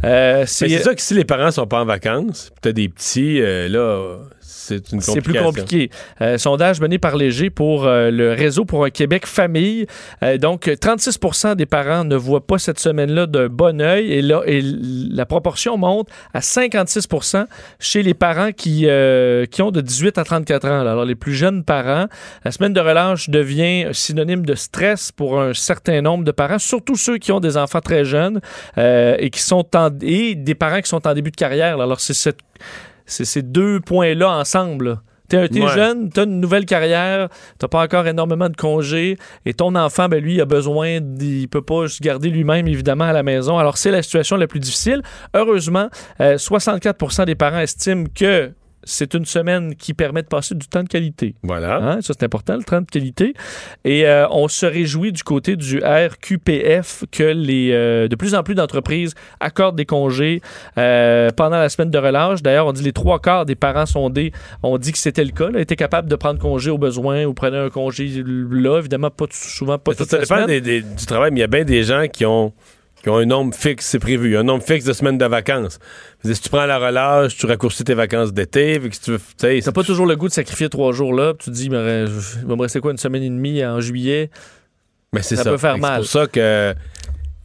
Euh, c'est ça que si les parents sont pas en vacances, peut-être des petits, euh, là, c'est une c'est plus compliqué. Euh, sondage mené par Léger pour euh, le réseau pour un Québec famille. Euh, donc, 36% des parents ne voient pas cette semaine-là d'un bon œil. Et là, et la proportion monte à 56% chez les parents qui, qui ont de 18 à 34 ans. là. Alors, les plus jeunes parents, la semaine de relâche devient synonyme de stress pour un certain nombre de parents, surtout ceux qui ont des enfants très jeunes et qui sont en, et des parents qui sont en début de carrière. là. Alors, c'est cette c'est ces deux points-là ensemble. là. T'es, Ouais. jeune, t'as une nouvelle carrière, t'as pas encore énormément de congés, et ton enfant, ben lui, il a besoin, il peut pas se garder lui-même, évidemment, à la maison. Alors, c'est la situation la plus difficile. Heureusement, euh, 64% des parents estiment que c'est une semaine qui permet de passer du temps de qualité. Voilà. Hein, ça, c'est important, le temps de qualité. Et euh, on se réjouit du côté du RQPF que les, euh, de plus en plus d'entreprises accordent des congés euh, pendant la semaine de relâche. D'ailleurs, on dit les trois quarts des parents sondés ont dit que c'était le cas. Là, étaient capables de prendre congé au besoin ou prenaient un congé là. Évidemment, pas tout- souvent pas Mais ça, dépend du travail, mais il y a bien des gens qui ont, qui ont un nombre fixe, c'est prévu. Un nombre fixe de semaines de vacances. Si tu prends la relâche, tu raccourcis tes vacances d'été. si tu T'as pas toujours le goût de sacrifier trois jours là. puis Tu te dis, il reste- il va me rester quoi, une semaine et demie en juillet? Mais Ça ça. peut faire mal. C'est pour ça que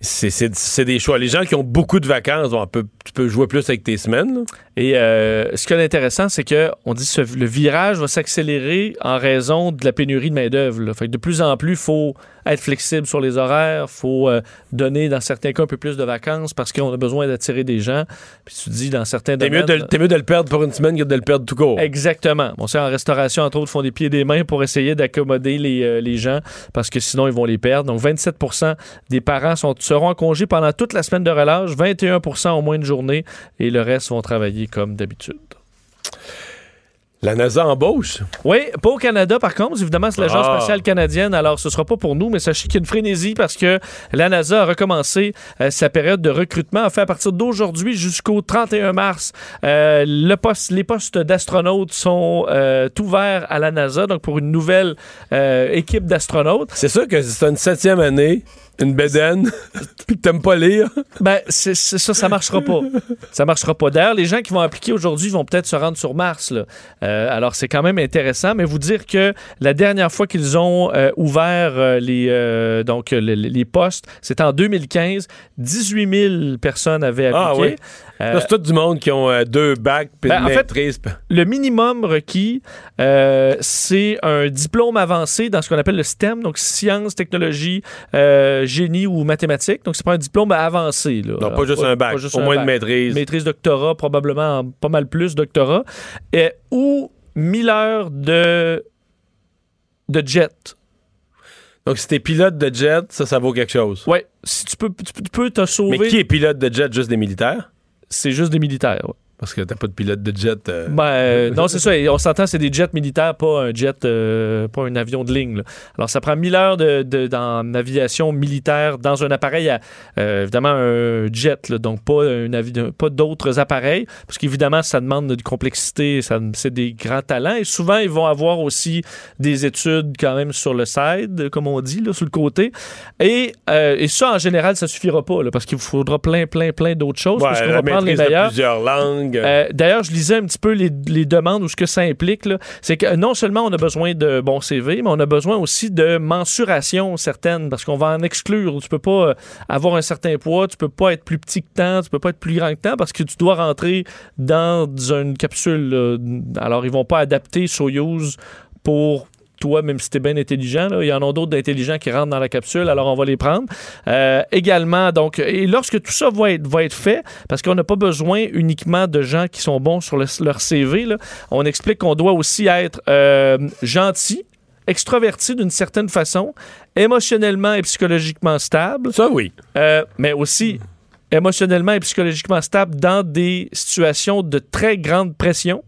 c'est- des choix. Les gens qui ont beaucoup de vacances, bon, on peut- tu peux jouer plus avec tes semaines. là. Et euh, ce qui est intéressant, c'est que on dit que le virage va s'accélérer en raison de la pénurie de main-d'œuvre. là. Fait que de plus en plus, il faut être flexible sur les horaires, faut euh, donner dans certains cas un peu plus de vacances parce qu'on a besoin d'attirer des gens. Puis tu dis dans certains T'es mieux, domaines. de, t'es mieux de le perdre pour une semaine que de le perdre tout court. Exactement. Bon, c'est en restauration, entre autres, font des pieds et des mains pour essayer d'accommoder les, euh, les gens parce que sinon, ils vont les perdre. Donc, 27 des parents sont, seront en congé pendant toute la semaine de relâche, 21 au moins de journée et le reste vont travailler comme d'habitude. La NASA embauche? Oui, pas au Canada par contre. Évidemment, c'est l'Agence Ah. spatiale canadienne. Alors, ce sera pas pour nous, mais sachez qu'il y a une frénésie parce que la NASA a recommencé euh, sa période de recrutement. En fait, à partir d'aujourd'hui jusqu'au 31 mars, euh, le poste, les postes d'astronautes sont euh, ouverts à la NASA. Donc, pour une nouvelle équipe d'astronautes. C'est sûr que c'est une septième année, une bédaine, [laughs] puis que t'aimes pas lire. Ben, c'est, c'est ça, ça marchera pas. Ça marchera pas. D'ailleurs, les gens qui vont appliquer aujourd'hui vont peut-être se rendre sur Mars. là. Euh, alors, c'est quand même intéressant, mais vous dire que la dernière fois qu'ils ont euh, ouvert euh, les, donc, les, les postes, c'était en 2015. 18 000 personnes avaient appliqué. Ah oui. C'est tout du monde qui ont deux bacs puis Ben, une en fait, le minimum requis, c'est un diplôme avancé dans ce qu'on appelle le STEM, donc sciences, technologie, génie ou mathématiques. Donc, c'est pas un diplôme avancé. Là. Donc, pas juste un bac, juste au un moins bac. une maîtrise. Maîtrise doctorat, probablement en pas mal plus doctorat. Et, ou 1000 heures de, de jet. Donc, si t'es pilote de jet, ça, ça vaut quelque chose. Oui, si tu peux, tu peux- tu peux te sauver. Mais qui est pilote de jet? Juste des militaires? C'est juste des militaires. ouais. Parce que t'as pas de pilote de jet. euh, Ben, euh, non, c'est ça. Et on s'entend, c'est des jets militaires, pas un jet, euh, pas un avion de ligne. là. Alors, ça prend 1000 heures de, de- dans aviation militaire dans un appareil, à, euh, évidemment, un jet, là, donc pas, un pas d'autres appareils, parce qu'évidemment, ça demande de complexité, c'est des grands talents. Et souvent, ils vont avoir aussi des études quand même sur le side, comme on dit, là, sur le côté. Et, euh, et ça, en général, ça suffira pas, là, parce qu'il vous faudra plein, plein, plein d'autres choses, ouais, parce qu'on va prendre les meilleurs. plusieurs langues. Euh, D'ailleurs, je lisais un petit peu les, demandes ou ce que ça implique. C'est que non seulement on a besoin de bons CV, mais on a besoin aussi de mensuration certaines parce qu'on va en exclure. Tu peux pas euh, avoir un certain poids, tu peux pas être plus petit que tant, tu peux pas être plus grand que tant parce que tu dois rentrer dans une capsule. Alors, ils vont pas adapter Soyuz pour toi, même si tu es bien intelligent, là, il y en a d'autres d'intelligents qui rentrent dans la capsule, alors on va les prendre. Euh, également, donc, et lorsque tout ça va être, va être fait, parce qu'on n'a pas besoin uniquement de gens qui sont bons sur le- leur CV, là, on explique qu'on doit aussi être euh, gentil, extraverti d'une certaine façon, émotionnellement et psychologiquement stable. Ça, oui. Euh, mais aussi émotionnellement et psychologiquement stable dans des situations de très grande pression.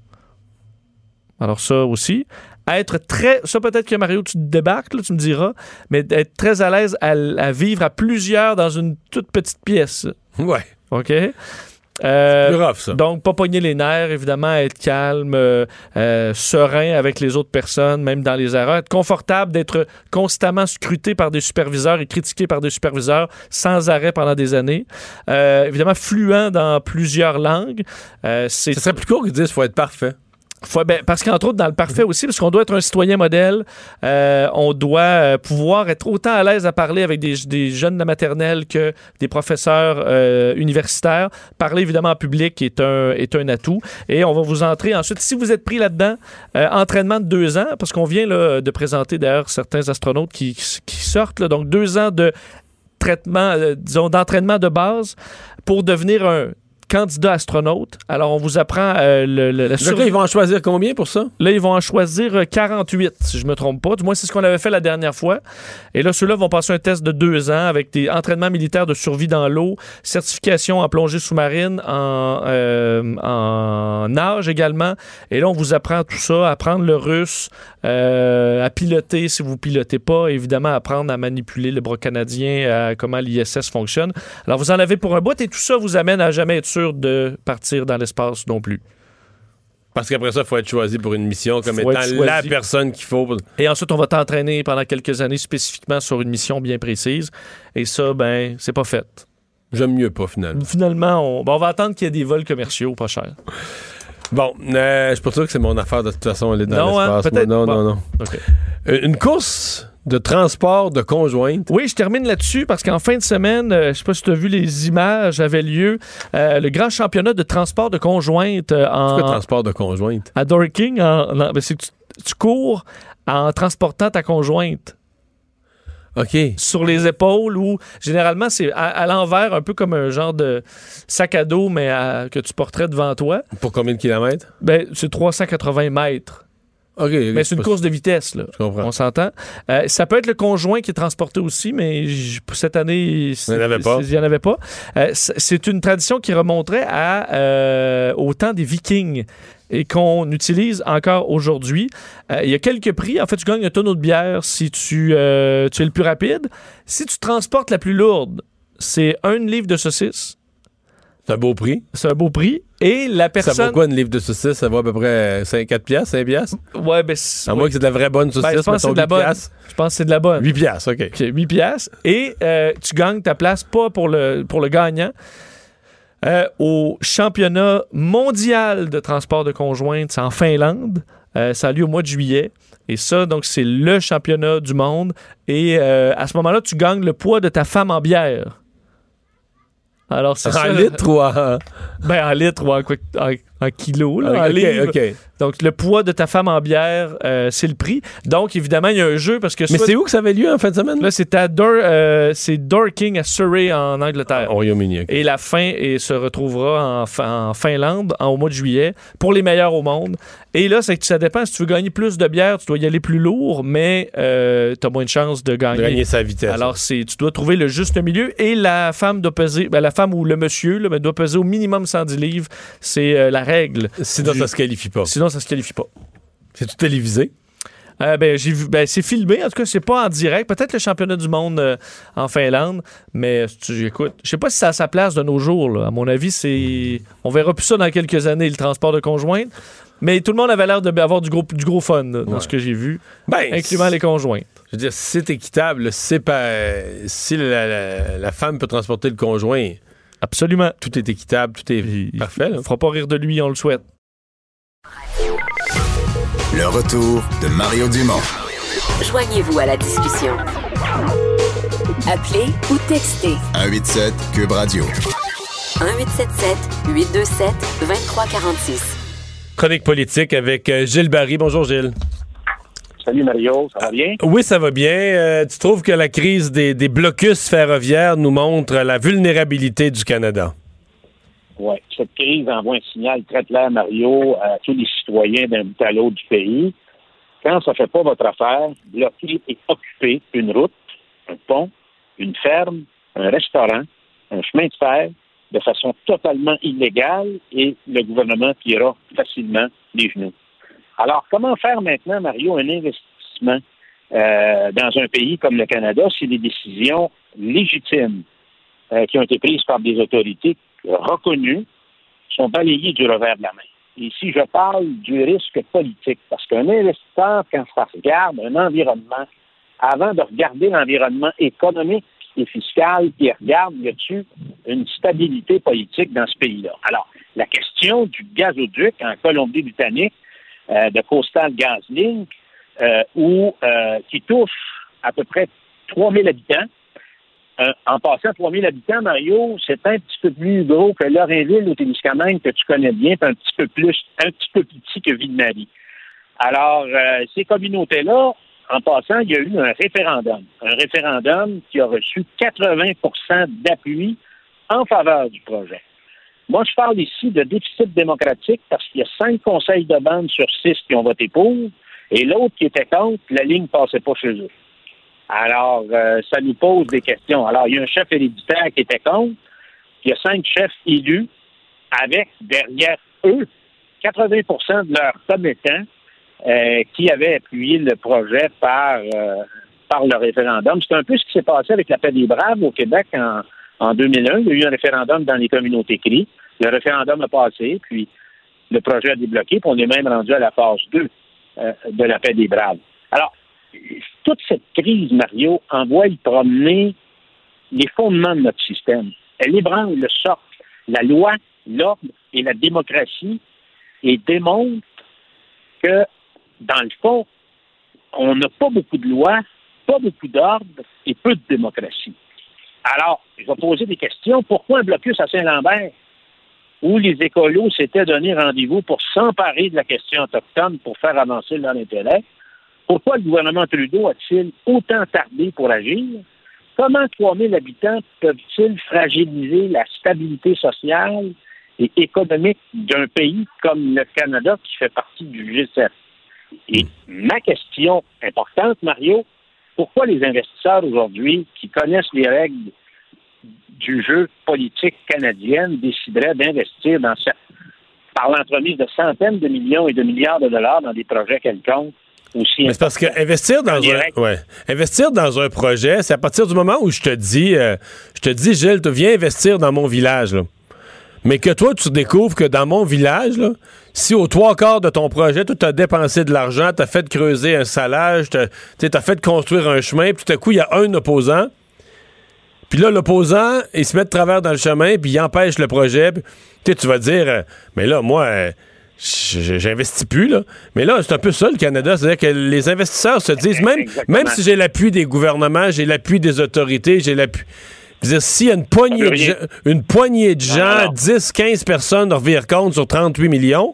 Alors ça aussi. Être très... Ça peut-être que Mario, tu te débarques, là, tu me diras, mais être très à l'aise à, à vivre à plusieurs dans une toute petite pièce. Ouais. OK? Euh, Plus rough, ça. donc, pas pogner les nerfs, évidemment, être calme, euh, euh, serein avec les autres personnes, même dans les erreurs, être confortable d'être constamment scruté par des superviseurs et critiqué par des superviseurs sans arrêt pendant des années. Euh, évidemment, fluent dans plusieurs langues. C'est Ce serait plus court qu'ils disent qu'il faut être parfait. Ben, parce qu'entre autres, dans le parfait aussi, parce qu'on doit être un citoyen modèle, euh, on doit euh, pouvoir être autant à l'aise à parler avec des, jeunes de la maternelle que des professeurs euh, universitaires. Parler évidemment en public est un, est un atout. Et on va vous entrer ensuite, si vous êtes pris là-dedans, entraînement de deux ans, parce qu'on vient là, de présenter d'ailleurs certains astronautes qui, sortent, donc deux ans de traitement, disons, d'entraînement de base pour devenir un candidat astronaute. Alors, on vous apprend euh, le, le- la Donc survie- là, ils vont en choisir combien pour ça? Là, ils vont en choisir euh, 48, si je me trompe pas. Du moins, c'est ce qu'on avait fait la dernière fois. Et là, ceux-là vont passer un test de deux ans avec des entraînements militaires de survie dans l'eau, certification en plongée sous-marine, en, euh, en nage également. Et là, on vous apprend tout ça, apprendre le russe, euh, à piloter si vous pilotez pas, évidemment, apprendre à manipuler le bras canadien, à comment l'ISS fonctionne. Alors, vous en avez pour un bout et tout ça vous amène à jamais être sûr de partir dans l'espace non plus. Parce qu'après ça, il faut être choisi pour une mission comme Faut étant la personne qu'il faut. Et ensuite, on va t'entraîner pendant quelques années spécifiquement sur une mission bien précise. Et ça, ben, c'est pas fait. J'aime mieux pas, finalement. Finalement, on, ben, on va attendre qu'il y ait des vols commerciaux pas chers. Bon, euh, je suis pas sûr que c'est mon affaire de toute façon, aller dans Non, hein, l'espace. peut-être Non, non, non. Euh, Une course de transport de conjointes. Oui, je termine là-dessus parce qu'en fin de semaine, euh, je sais pas si tu as vu les images, avait lieu euh, le grand championnat de transport de conjointes euh, en, C'est quoi transport de conjointes? à Dorking. En, en- ben, c'est que tu, tu cours en transportant ta conjointe. OK. sur les épaules ou généralement c'est à, à l'envers, un peu comme un genre de sac à dos, mais à- que tu porterais devant toi. Pour combien de kilomètres? Ben, c'est 380 mètres. Mais c'est une course de vitesse, là. Je comprends. On s'entend. Euh, ça peut être le conjoint qui est transporté aussi, mais cette année, Il n'y en avait pas. Il n'y en avait pas. Euh, c'est une tradition qui remonterait à, euh, au temps des Vikings et qu'on utilise encore aujourd'hui. Euh, il y a quelques prix. En fait, tu gagnes un tonneau de bière si tu, euh, tu es le plus rapide. Si tu transportes la plus lourde, c'est un livre de saucisse. C'est un beau prix. C'est un beau prix. Et la Ça personne... vaut quoi une livre de saucisse? Ça vaut à peu près 5, 4 piastres, 5 piastres? Ouais, ben, À moins que c'est de la vraie bonne saucisse, Ben, je pense que c'est de la 8 bonne. piastres. Je pense que c'est de la bonne. 8 piastres, OK. OK, 8 piastres. Et euh, tu gagnes ta place, pas pour le, pour le gagnant, euh, au championnat mondial de transport de conjointes, en Finlande. Euh, ça a lieu au mois de juillet. Et ça, donc, c'est le championnat du monde. Et euh, à ce moment-là, tu gagnes le poids de ta femme en bière. Alors, c'est En ça. litre ou en... Ben, en litre ou en, quoi- en, en kilos, là, en. Donc, le poids de ta femme en bière, euh, c'est le prix. Donc, évidemment, il y a un jeu parce que Mais soit- c'est où que ça avait lieu en fin de semaine? Là, c'est à Dor- euh, c'est Dorking à Surrey en Angleterre. Au Royaume-Uni, OK. Et la fin et se retrouvera en, fin- en Finlande en- au mois de juillet pour les meilleurs au monde. Et là, c'est que ça dépend. Si tu veux gagner plus de bière, tu dois y aller plus lourd, mais tu as moins de chances de gagner. De gagner sa vitesse. Alors, c'est, tu dois trouver le juste milieu et la femme doit peser, ben, la femme ou le monsieur là, ben, doit peser au minimum 110 livres. C'est euh, la règle. Sinon, du- ça se qualifie pas. Sinon, ça se qualifie pas. C'est tout télévisé? Euh, ben, j'ai vu, ben, c'est filmé. En tout cas, c'est pas en direct. Peut-être le championnat du monde euh, en Finlande, mais tu écoutes, je sais pas si ça a sa place de nos jours. là. À mon avis, c'est, on verra plus ça dans quelques années le transport de conjointes. Mais tout le monde avait l'air d'avoir du gros, du gros fun là, dans Ouais. ce que j'ai vu, Ben, incluant les conjointes. Je veux dire, si c'est équitable, c'est pas... si la, la- la femme peut transporter le conjoint, Absolument. tout est équitable, tout est Il- parfait. là. On fera pas rire de lui, on le souhaite. Le retour de Mario Dumont. Joignez-vous à la discussion. Appelez ou textez 187 Cube Radio. 1877 827 2346. Chronique politique avec euh, Gilles Barry. Bonjour Gilles. Salut Mario, ça va bien? Oui, ça va bien. Euh, tu trouves que la crise des, des blocus ferroviaires nous montre la vulnérabilité du Canada? Oui, cette crise envoie un signal très clair, Mario, à tous les citoyens d'un bout à l'autre du pays. Quand ça ne fait pas votre affaire, bloquer et occuper une route, un pont, une ferme, un restaurant, un chemin de fer, de façon totalement illégale et le gouvernement pliera facilement les genoux. Alors, comment faire maintenant, Mario, un investissement euh, dans un pays comme le Canada si des décisions légitimes euh, qui ont été prises par des autorités reconnues sont balayées du revers de la main. Ici, je parle du risque politique, parce qu'un investisseur, quand ça regarde un environnement, avant de regarder l'environnement économique et fiscal, il regarde, y a-t-il une stabilité politique dans ce pays-là? Alors, la question du gazoduc en Colombie-Britannique, euh, de Coastal GasLink, euh, où, euh, qui touche à peu près 3000 habitants, euh, en passant 3000 habitants, Mario, c'est un petit peu plus gros que Lorrainville au Témiscamingue que tu connais bien, puis un petit peu plus, un petit peu plus petit que Ville-Marie. Alors, euh, ces communautés-là, en passant, il y a eu un référendum. Un référendum qui a reçu 80% d'appui en faveur du projet. Moi, je parle ici de déficit démocratique parce qu'il y a cinq conseils de bande sur six qui ont voté pour et l'autre qui était contre, la ligne ne passait pas chez eux. Alors, euh, ça nous pose des questions. Alors, il y a un chef héréditaire qui était contre, il y a cinq chefs élus avec derrière eux 80% de leurs commettants euh, qui avaient appuyé le projet par, euh, par le référendum. C'est un peu ce qui s'est passé avec la paix des Braves au Québec en, en 2001. Il y a eu un référendum dans les communautés CRI. Le référendum a passé, puis le projet a débloqué, puis on est même rendu à la phase 2 euh, de la paix des Braves. Alors, toute cette crise, Mario, envoie y promener les fondements de notre système. Elle ébranle le socle, la loi, l'ordre et la démocratie et démontre que, dans le fond, on n'a pas beaucoup de lois pas beaucoup d'ordre et peu de démocratie. Alors, je vais poser des questions. Pourquoi un blocus à Saint-Lambert où les écolos s'étaient donné rendez-vous pour s'emparer de la question autochtone pour faire avancer leur intérêt? Pourquoi le gouvernement Trudeau a-t-il autant tardé pour agir? Comment 3000 habitants peuvent-ils fragiliser la stabilité sociale et économique d'un pays comme le Canada qui fait partie du G7? Et ma question importante, Mario, pourquoi les investisseurs aujourd'hui qui connaissent les règles du jeu politique canadienne décideraient d'investir dans cette, par l'entremise de centaines de millions et de milliards de dollars dans des projets quelconques aussi Mais c'est parce que investir dans un, ouais, investir dans un projet, c'est à partir du moment où je te dis, euh, je te dis, Gilles, tu viens investir dans mon village, là. Mais que toi, tu découvres que dans mon village, là, si aux trois quarts de ton projet, tu as dépensé de l'argent, tu as fait creuser un salage, tu as fait construire un chemin, puis tout à coup, il y a un opposant. Puis là, l'opposant, il se met de travers dans le chemin, puis il empêche le projet. Puis, tu vas dire, euh, mais là, moi, euh, j'investis plus, là. Mais là, c'est un peu ça, le Canada. C'est-à-dire que les investisseurs se disent, même, même si j'ai l'appui des gouvernements, j'ai l'appui des autorités, j'ai l'appui. dire, s'il y a une poignée, de, gens, une poignée de gens, 10, 15 personnes revirent compte sur 38 millions,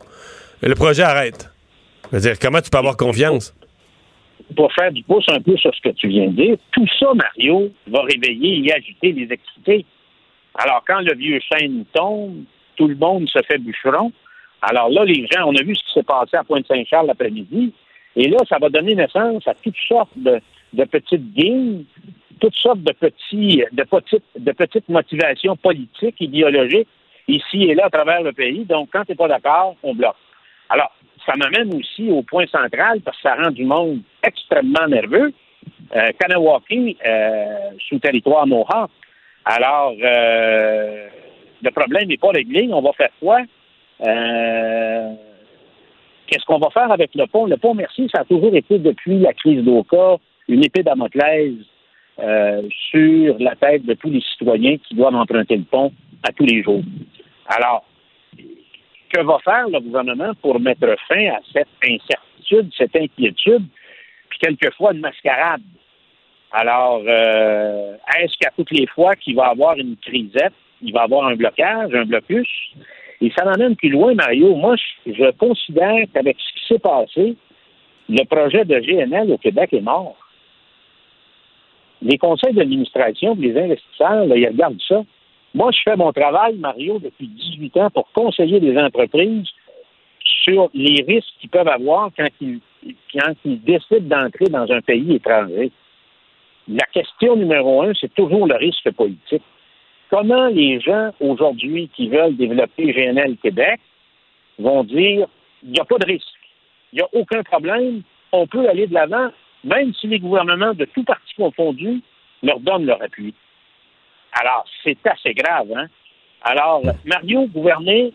le projet arrête. Je veux dire, comment tu peux avoir confiance? Pour faire du pouce un peu sur ce que tu viens de dire, tout ça, Mario, va réveiller et agiter les activités. Alors, quand le vieux chêne tombe, tout le monde se fait bûcheron. Alors là, les gens, on a vu ce qui s'est passé à Pointe-Saint-Charles l'après-midi. Et là, ça va donner naissance à toutes sortes de, petites games, toutes sortes de petits, de petites, de petites motivations politiques, idéologiques, ici et là à travers le pays. Donc, quand tu n'es pas d'accord, on bloque. Alors, ça m'amène aussi au point central parce que ça rend du monde extrêmement nerveux. Euh, Kanawaki, euh, sous territoire Mohawk. Alors, euh, le problème n'est pas réglé. On va faire quoi? Euh, Qu'est-ce qu'on va faire avec le pont? Le pont Merci, ça a toujours été, depuis la crise d'Oka, une épée d'Amoclès euh, sur la tête de tous les citoyens qui doivent emprunter le pont à tous les jours. Alors, que va faire le gouvernement pour mettre fin à cette incertitude, cette inquiétude, puis quelquefois une mascarade? Alors, euh, est-ce qu'à toutes les fois qu'il va y avoir une crisette, il va y avoir un blocage, un blocus? Et ça m'amène plus loin, Mario. Moi, je, considère qu'avec ce qui s'est passé, le projet de GNL au Québec est mort. Les conseils d'administration, les investisseurs, ils regardent ça. Moi, je fais mon travail, Mario, depuis 18 ans pour conseiller les entreprises sur les risques qu'ils peuvent avoir quand ils, quand ils décident d'entrer dans un pays étranger. La question numéro un, c'est toujours le risque politique. Comment les gens aujourd'hui qui veulent développer GNL Québec vont dire il n'y a pas de risque, il n'y a aucun problème, on peut aller de l'avant, même si les gouvernements de tout partis confondus leur donnent leur appui. Alors, c'est assez grave, hein? Alors, Mario, gouverner,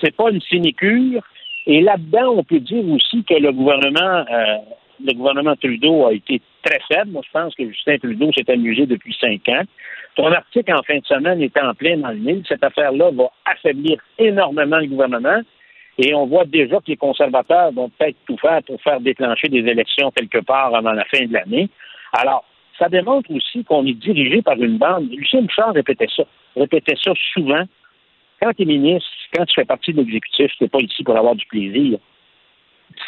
c'est pas une sinécure. Et là-dedans, on peut dire aussi que le gouvernement, euh, le gouvernement Trudeau a été très faible. Moi, je pense que Justin Trudeau s'est amusé depuis cinq ans. Ton article en fin de semaine est en plein dans le mille. Cette affaire-là va affaiblir énormément le gouvernement. Et on voit déjà que les conservateurs vont peut-être tout faire pour faire déclencher des élections quelque part avant la fin de l'année. Alors, ça démontre aussi qu'on est dirigé par une bande. Lucien Bouchard répétait ça, répétait ça souvent. Quand tu es ministre, quand tu fais partie de l'exécutif, tu n'es pas ici pour avoir du plaisir.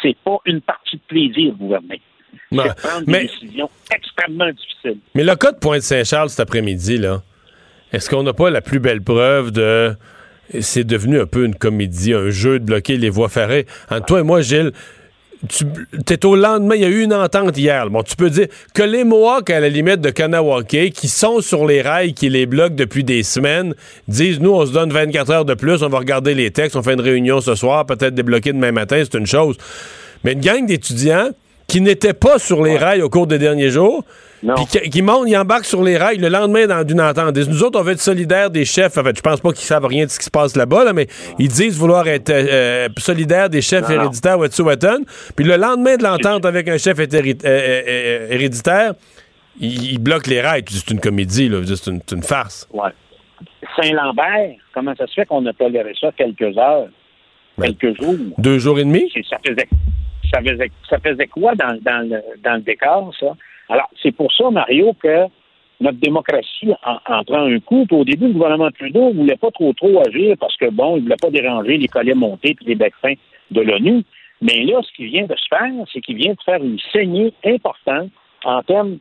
C'est pas une partie de plaisir, gouverner. C'est prendre des mais- décisions extrêmement difficiles. Mais le cas de Pointe-Saint-Charles cet après-midi, là, est-ce qu'on n'a pas la plus belle preuve de. C'est devenu un peu une comédie, un jeu de bloquer les voies ferrées? Entre toi et moi, Gilles, tu es au lendemain, il y a eu une entente hier. Bon, tu peux dire que les Mohawks, à la limite de Kanawake, qui sont sur les rails, qui les bloquent depuis des semaines, disent nous, on se donne 24 heures de plus, on va regarder les textes, on fait une réunion ce soir, peut-être débloquer demain matin, c'est une chose. Mais une gang d'étudiants qui n'étaient pas sur les rails au cours des derniers jours, puis qui, montent, ils embarquent sur les rails le lendemain dans d'une entente. Nous autres, on veut être solidaires des chefs. En fait, je pense pas qu'ils savent rien de ce qui se passe là-bas, là, mais ils disent vouloir être euh, solidaires des chefs Non, héréditaires Wet'suwet'en. Puis le lendemain de l'entente avec un chef euh, euh, euh, héréditaire, ils, ils bloquent les rails. C'est une comédie, là. C'est une, c'est une farce. Ouais. Saint-Lambert, comment ça se fait qu'on a toléré ça quelques heures, quelques jours? Deux jours et demi? Ça faisait, ça faisait, ça faisait quoi dans, dans, le, dans le décor, ça? Alors, c'est pour ça, Mario, que notre démocratie en, en prend un coup. Puis au début, le gouvernement Trudeau ne voulait pas trop trop agir parce que, bon, il ne voulait pas déranger les colliers montés et les becs fins de l'ONU. Mais là, ce qui vient de se faire, c'est qu'il vient de faire une saignée importante en termes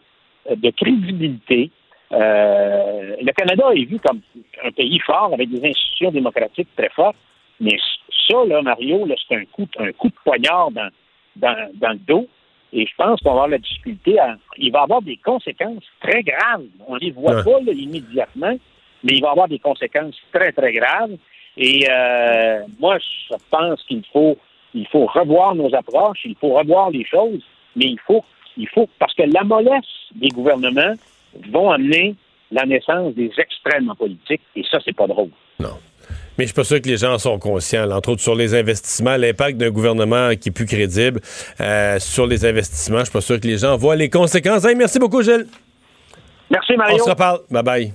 euh, de crédibilité. Euh, le Canada est vu comme un pays fort avec des institutions démocratiques très fortes. Mais ça, là, Mario, là, c'est un coup, un coup de poignard dans, dans, dans le dos. Et je pense qu'on va avoir la difficulté à. Il va avoir des conséquences très graves. On ne les voit Ouais. pas là, immédiatement, mais il va avoir des conséquences très, très graves. Et euh, moi, je pense qu'il faut, il faut revoir nos approches, il faut revoir les choses, mais il faut, il faut, parce que la mollesse des gouvernements vont amener la naissance des extrêmes en politique, et ça, c'est pas drôle. Mais je suis pas sûr que les gens en sont conscients, entre autres sur les investissements, l'impact d'un gouvernement qui est plus crédible euh, sur les investissements. Je suis pas sûr que les gens voient les conséquences. Hey, merci beaucoup, Gilles. Merci, Mario. On se reparle. Bye bye.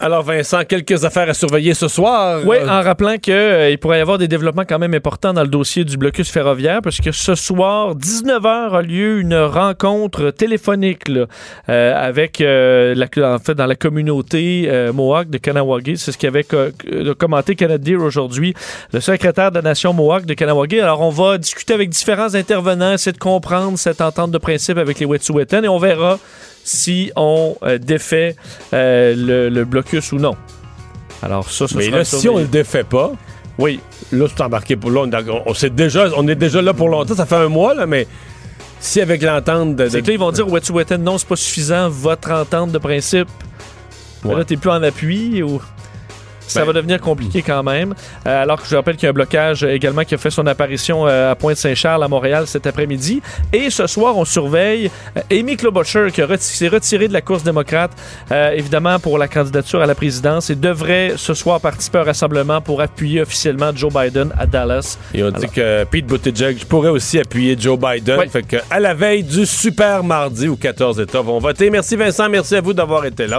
Alors, Vincent, quelques affaires à surveiller ce soir. Oui, Euh, en rappelant qu'il pourrait y avoir des développements quand même importants dans le dossier du blocus ferroviaire, parce que ce soir, 19h, a lieu une rencontre téléphonique là, euh, avec, euh, la, en fait, dans la communauté euh, Mohawk de Kanawagé. C'est ce qu'avait co- euh, commenté Canadier aujourd'hui, le secrétaire de la nation Mohawk de Kanawagé. Alors, on va discuter avec différents intervenants, essayer de comprendre cette entente de principe avec les Wet'suwet'en, et on verra si on euh, défait euh, le, le blocus ou non. Alors ça, ce Mais là, si on le défait pas, oui. Là, t'es embarqué pour là. On, on- on sait déjà, on est déjà là pour longtemps. Ça fait un mois, là, mais si avec l'entente de. C'est que là, ils vont dire Wet'suwet'en, non, c'est pas suffisant, votre entente de principe. Là, t'es plus en appui ou. Ça Ben- va devenir compliqué quand même. Euh, alors que je rappelle qu'il y a un blocage également qui a fait son apparition euh, à Pointe-Saint-Charles, à Montréal, cet après-midi. Et ce soir, on surveille euh, Amy Klobuchar, qui reti- s'est retirée de la course démocrate, euh, évidemment, pour la candidature à la présidence, et devrait ce soir participer au rassemblement pour appuyer officiellement Joe Biden à Dallas. Et on dit que Pete Buttigieg pourrait aussi appuyer Joe Biden. Fait que à la veille du super mardi où 14 États vont voter. Merci Vincent, merci à vous d'avoir été là.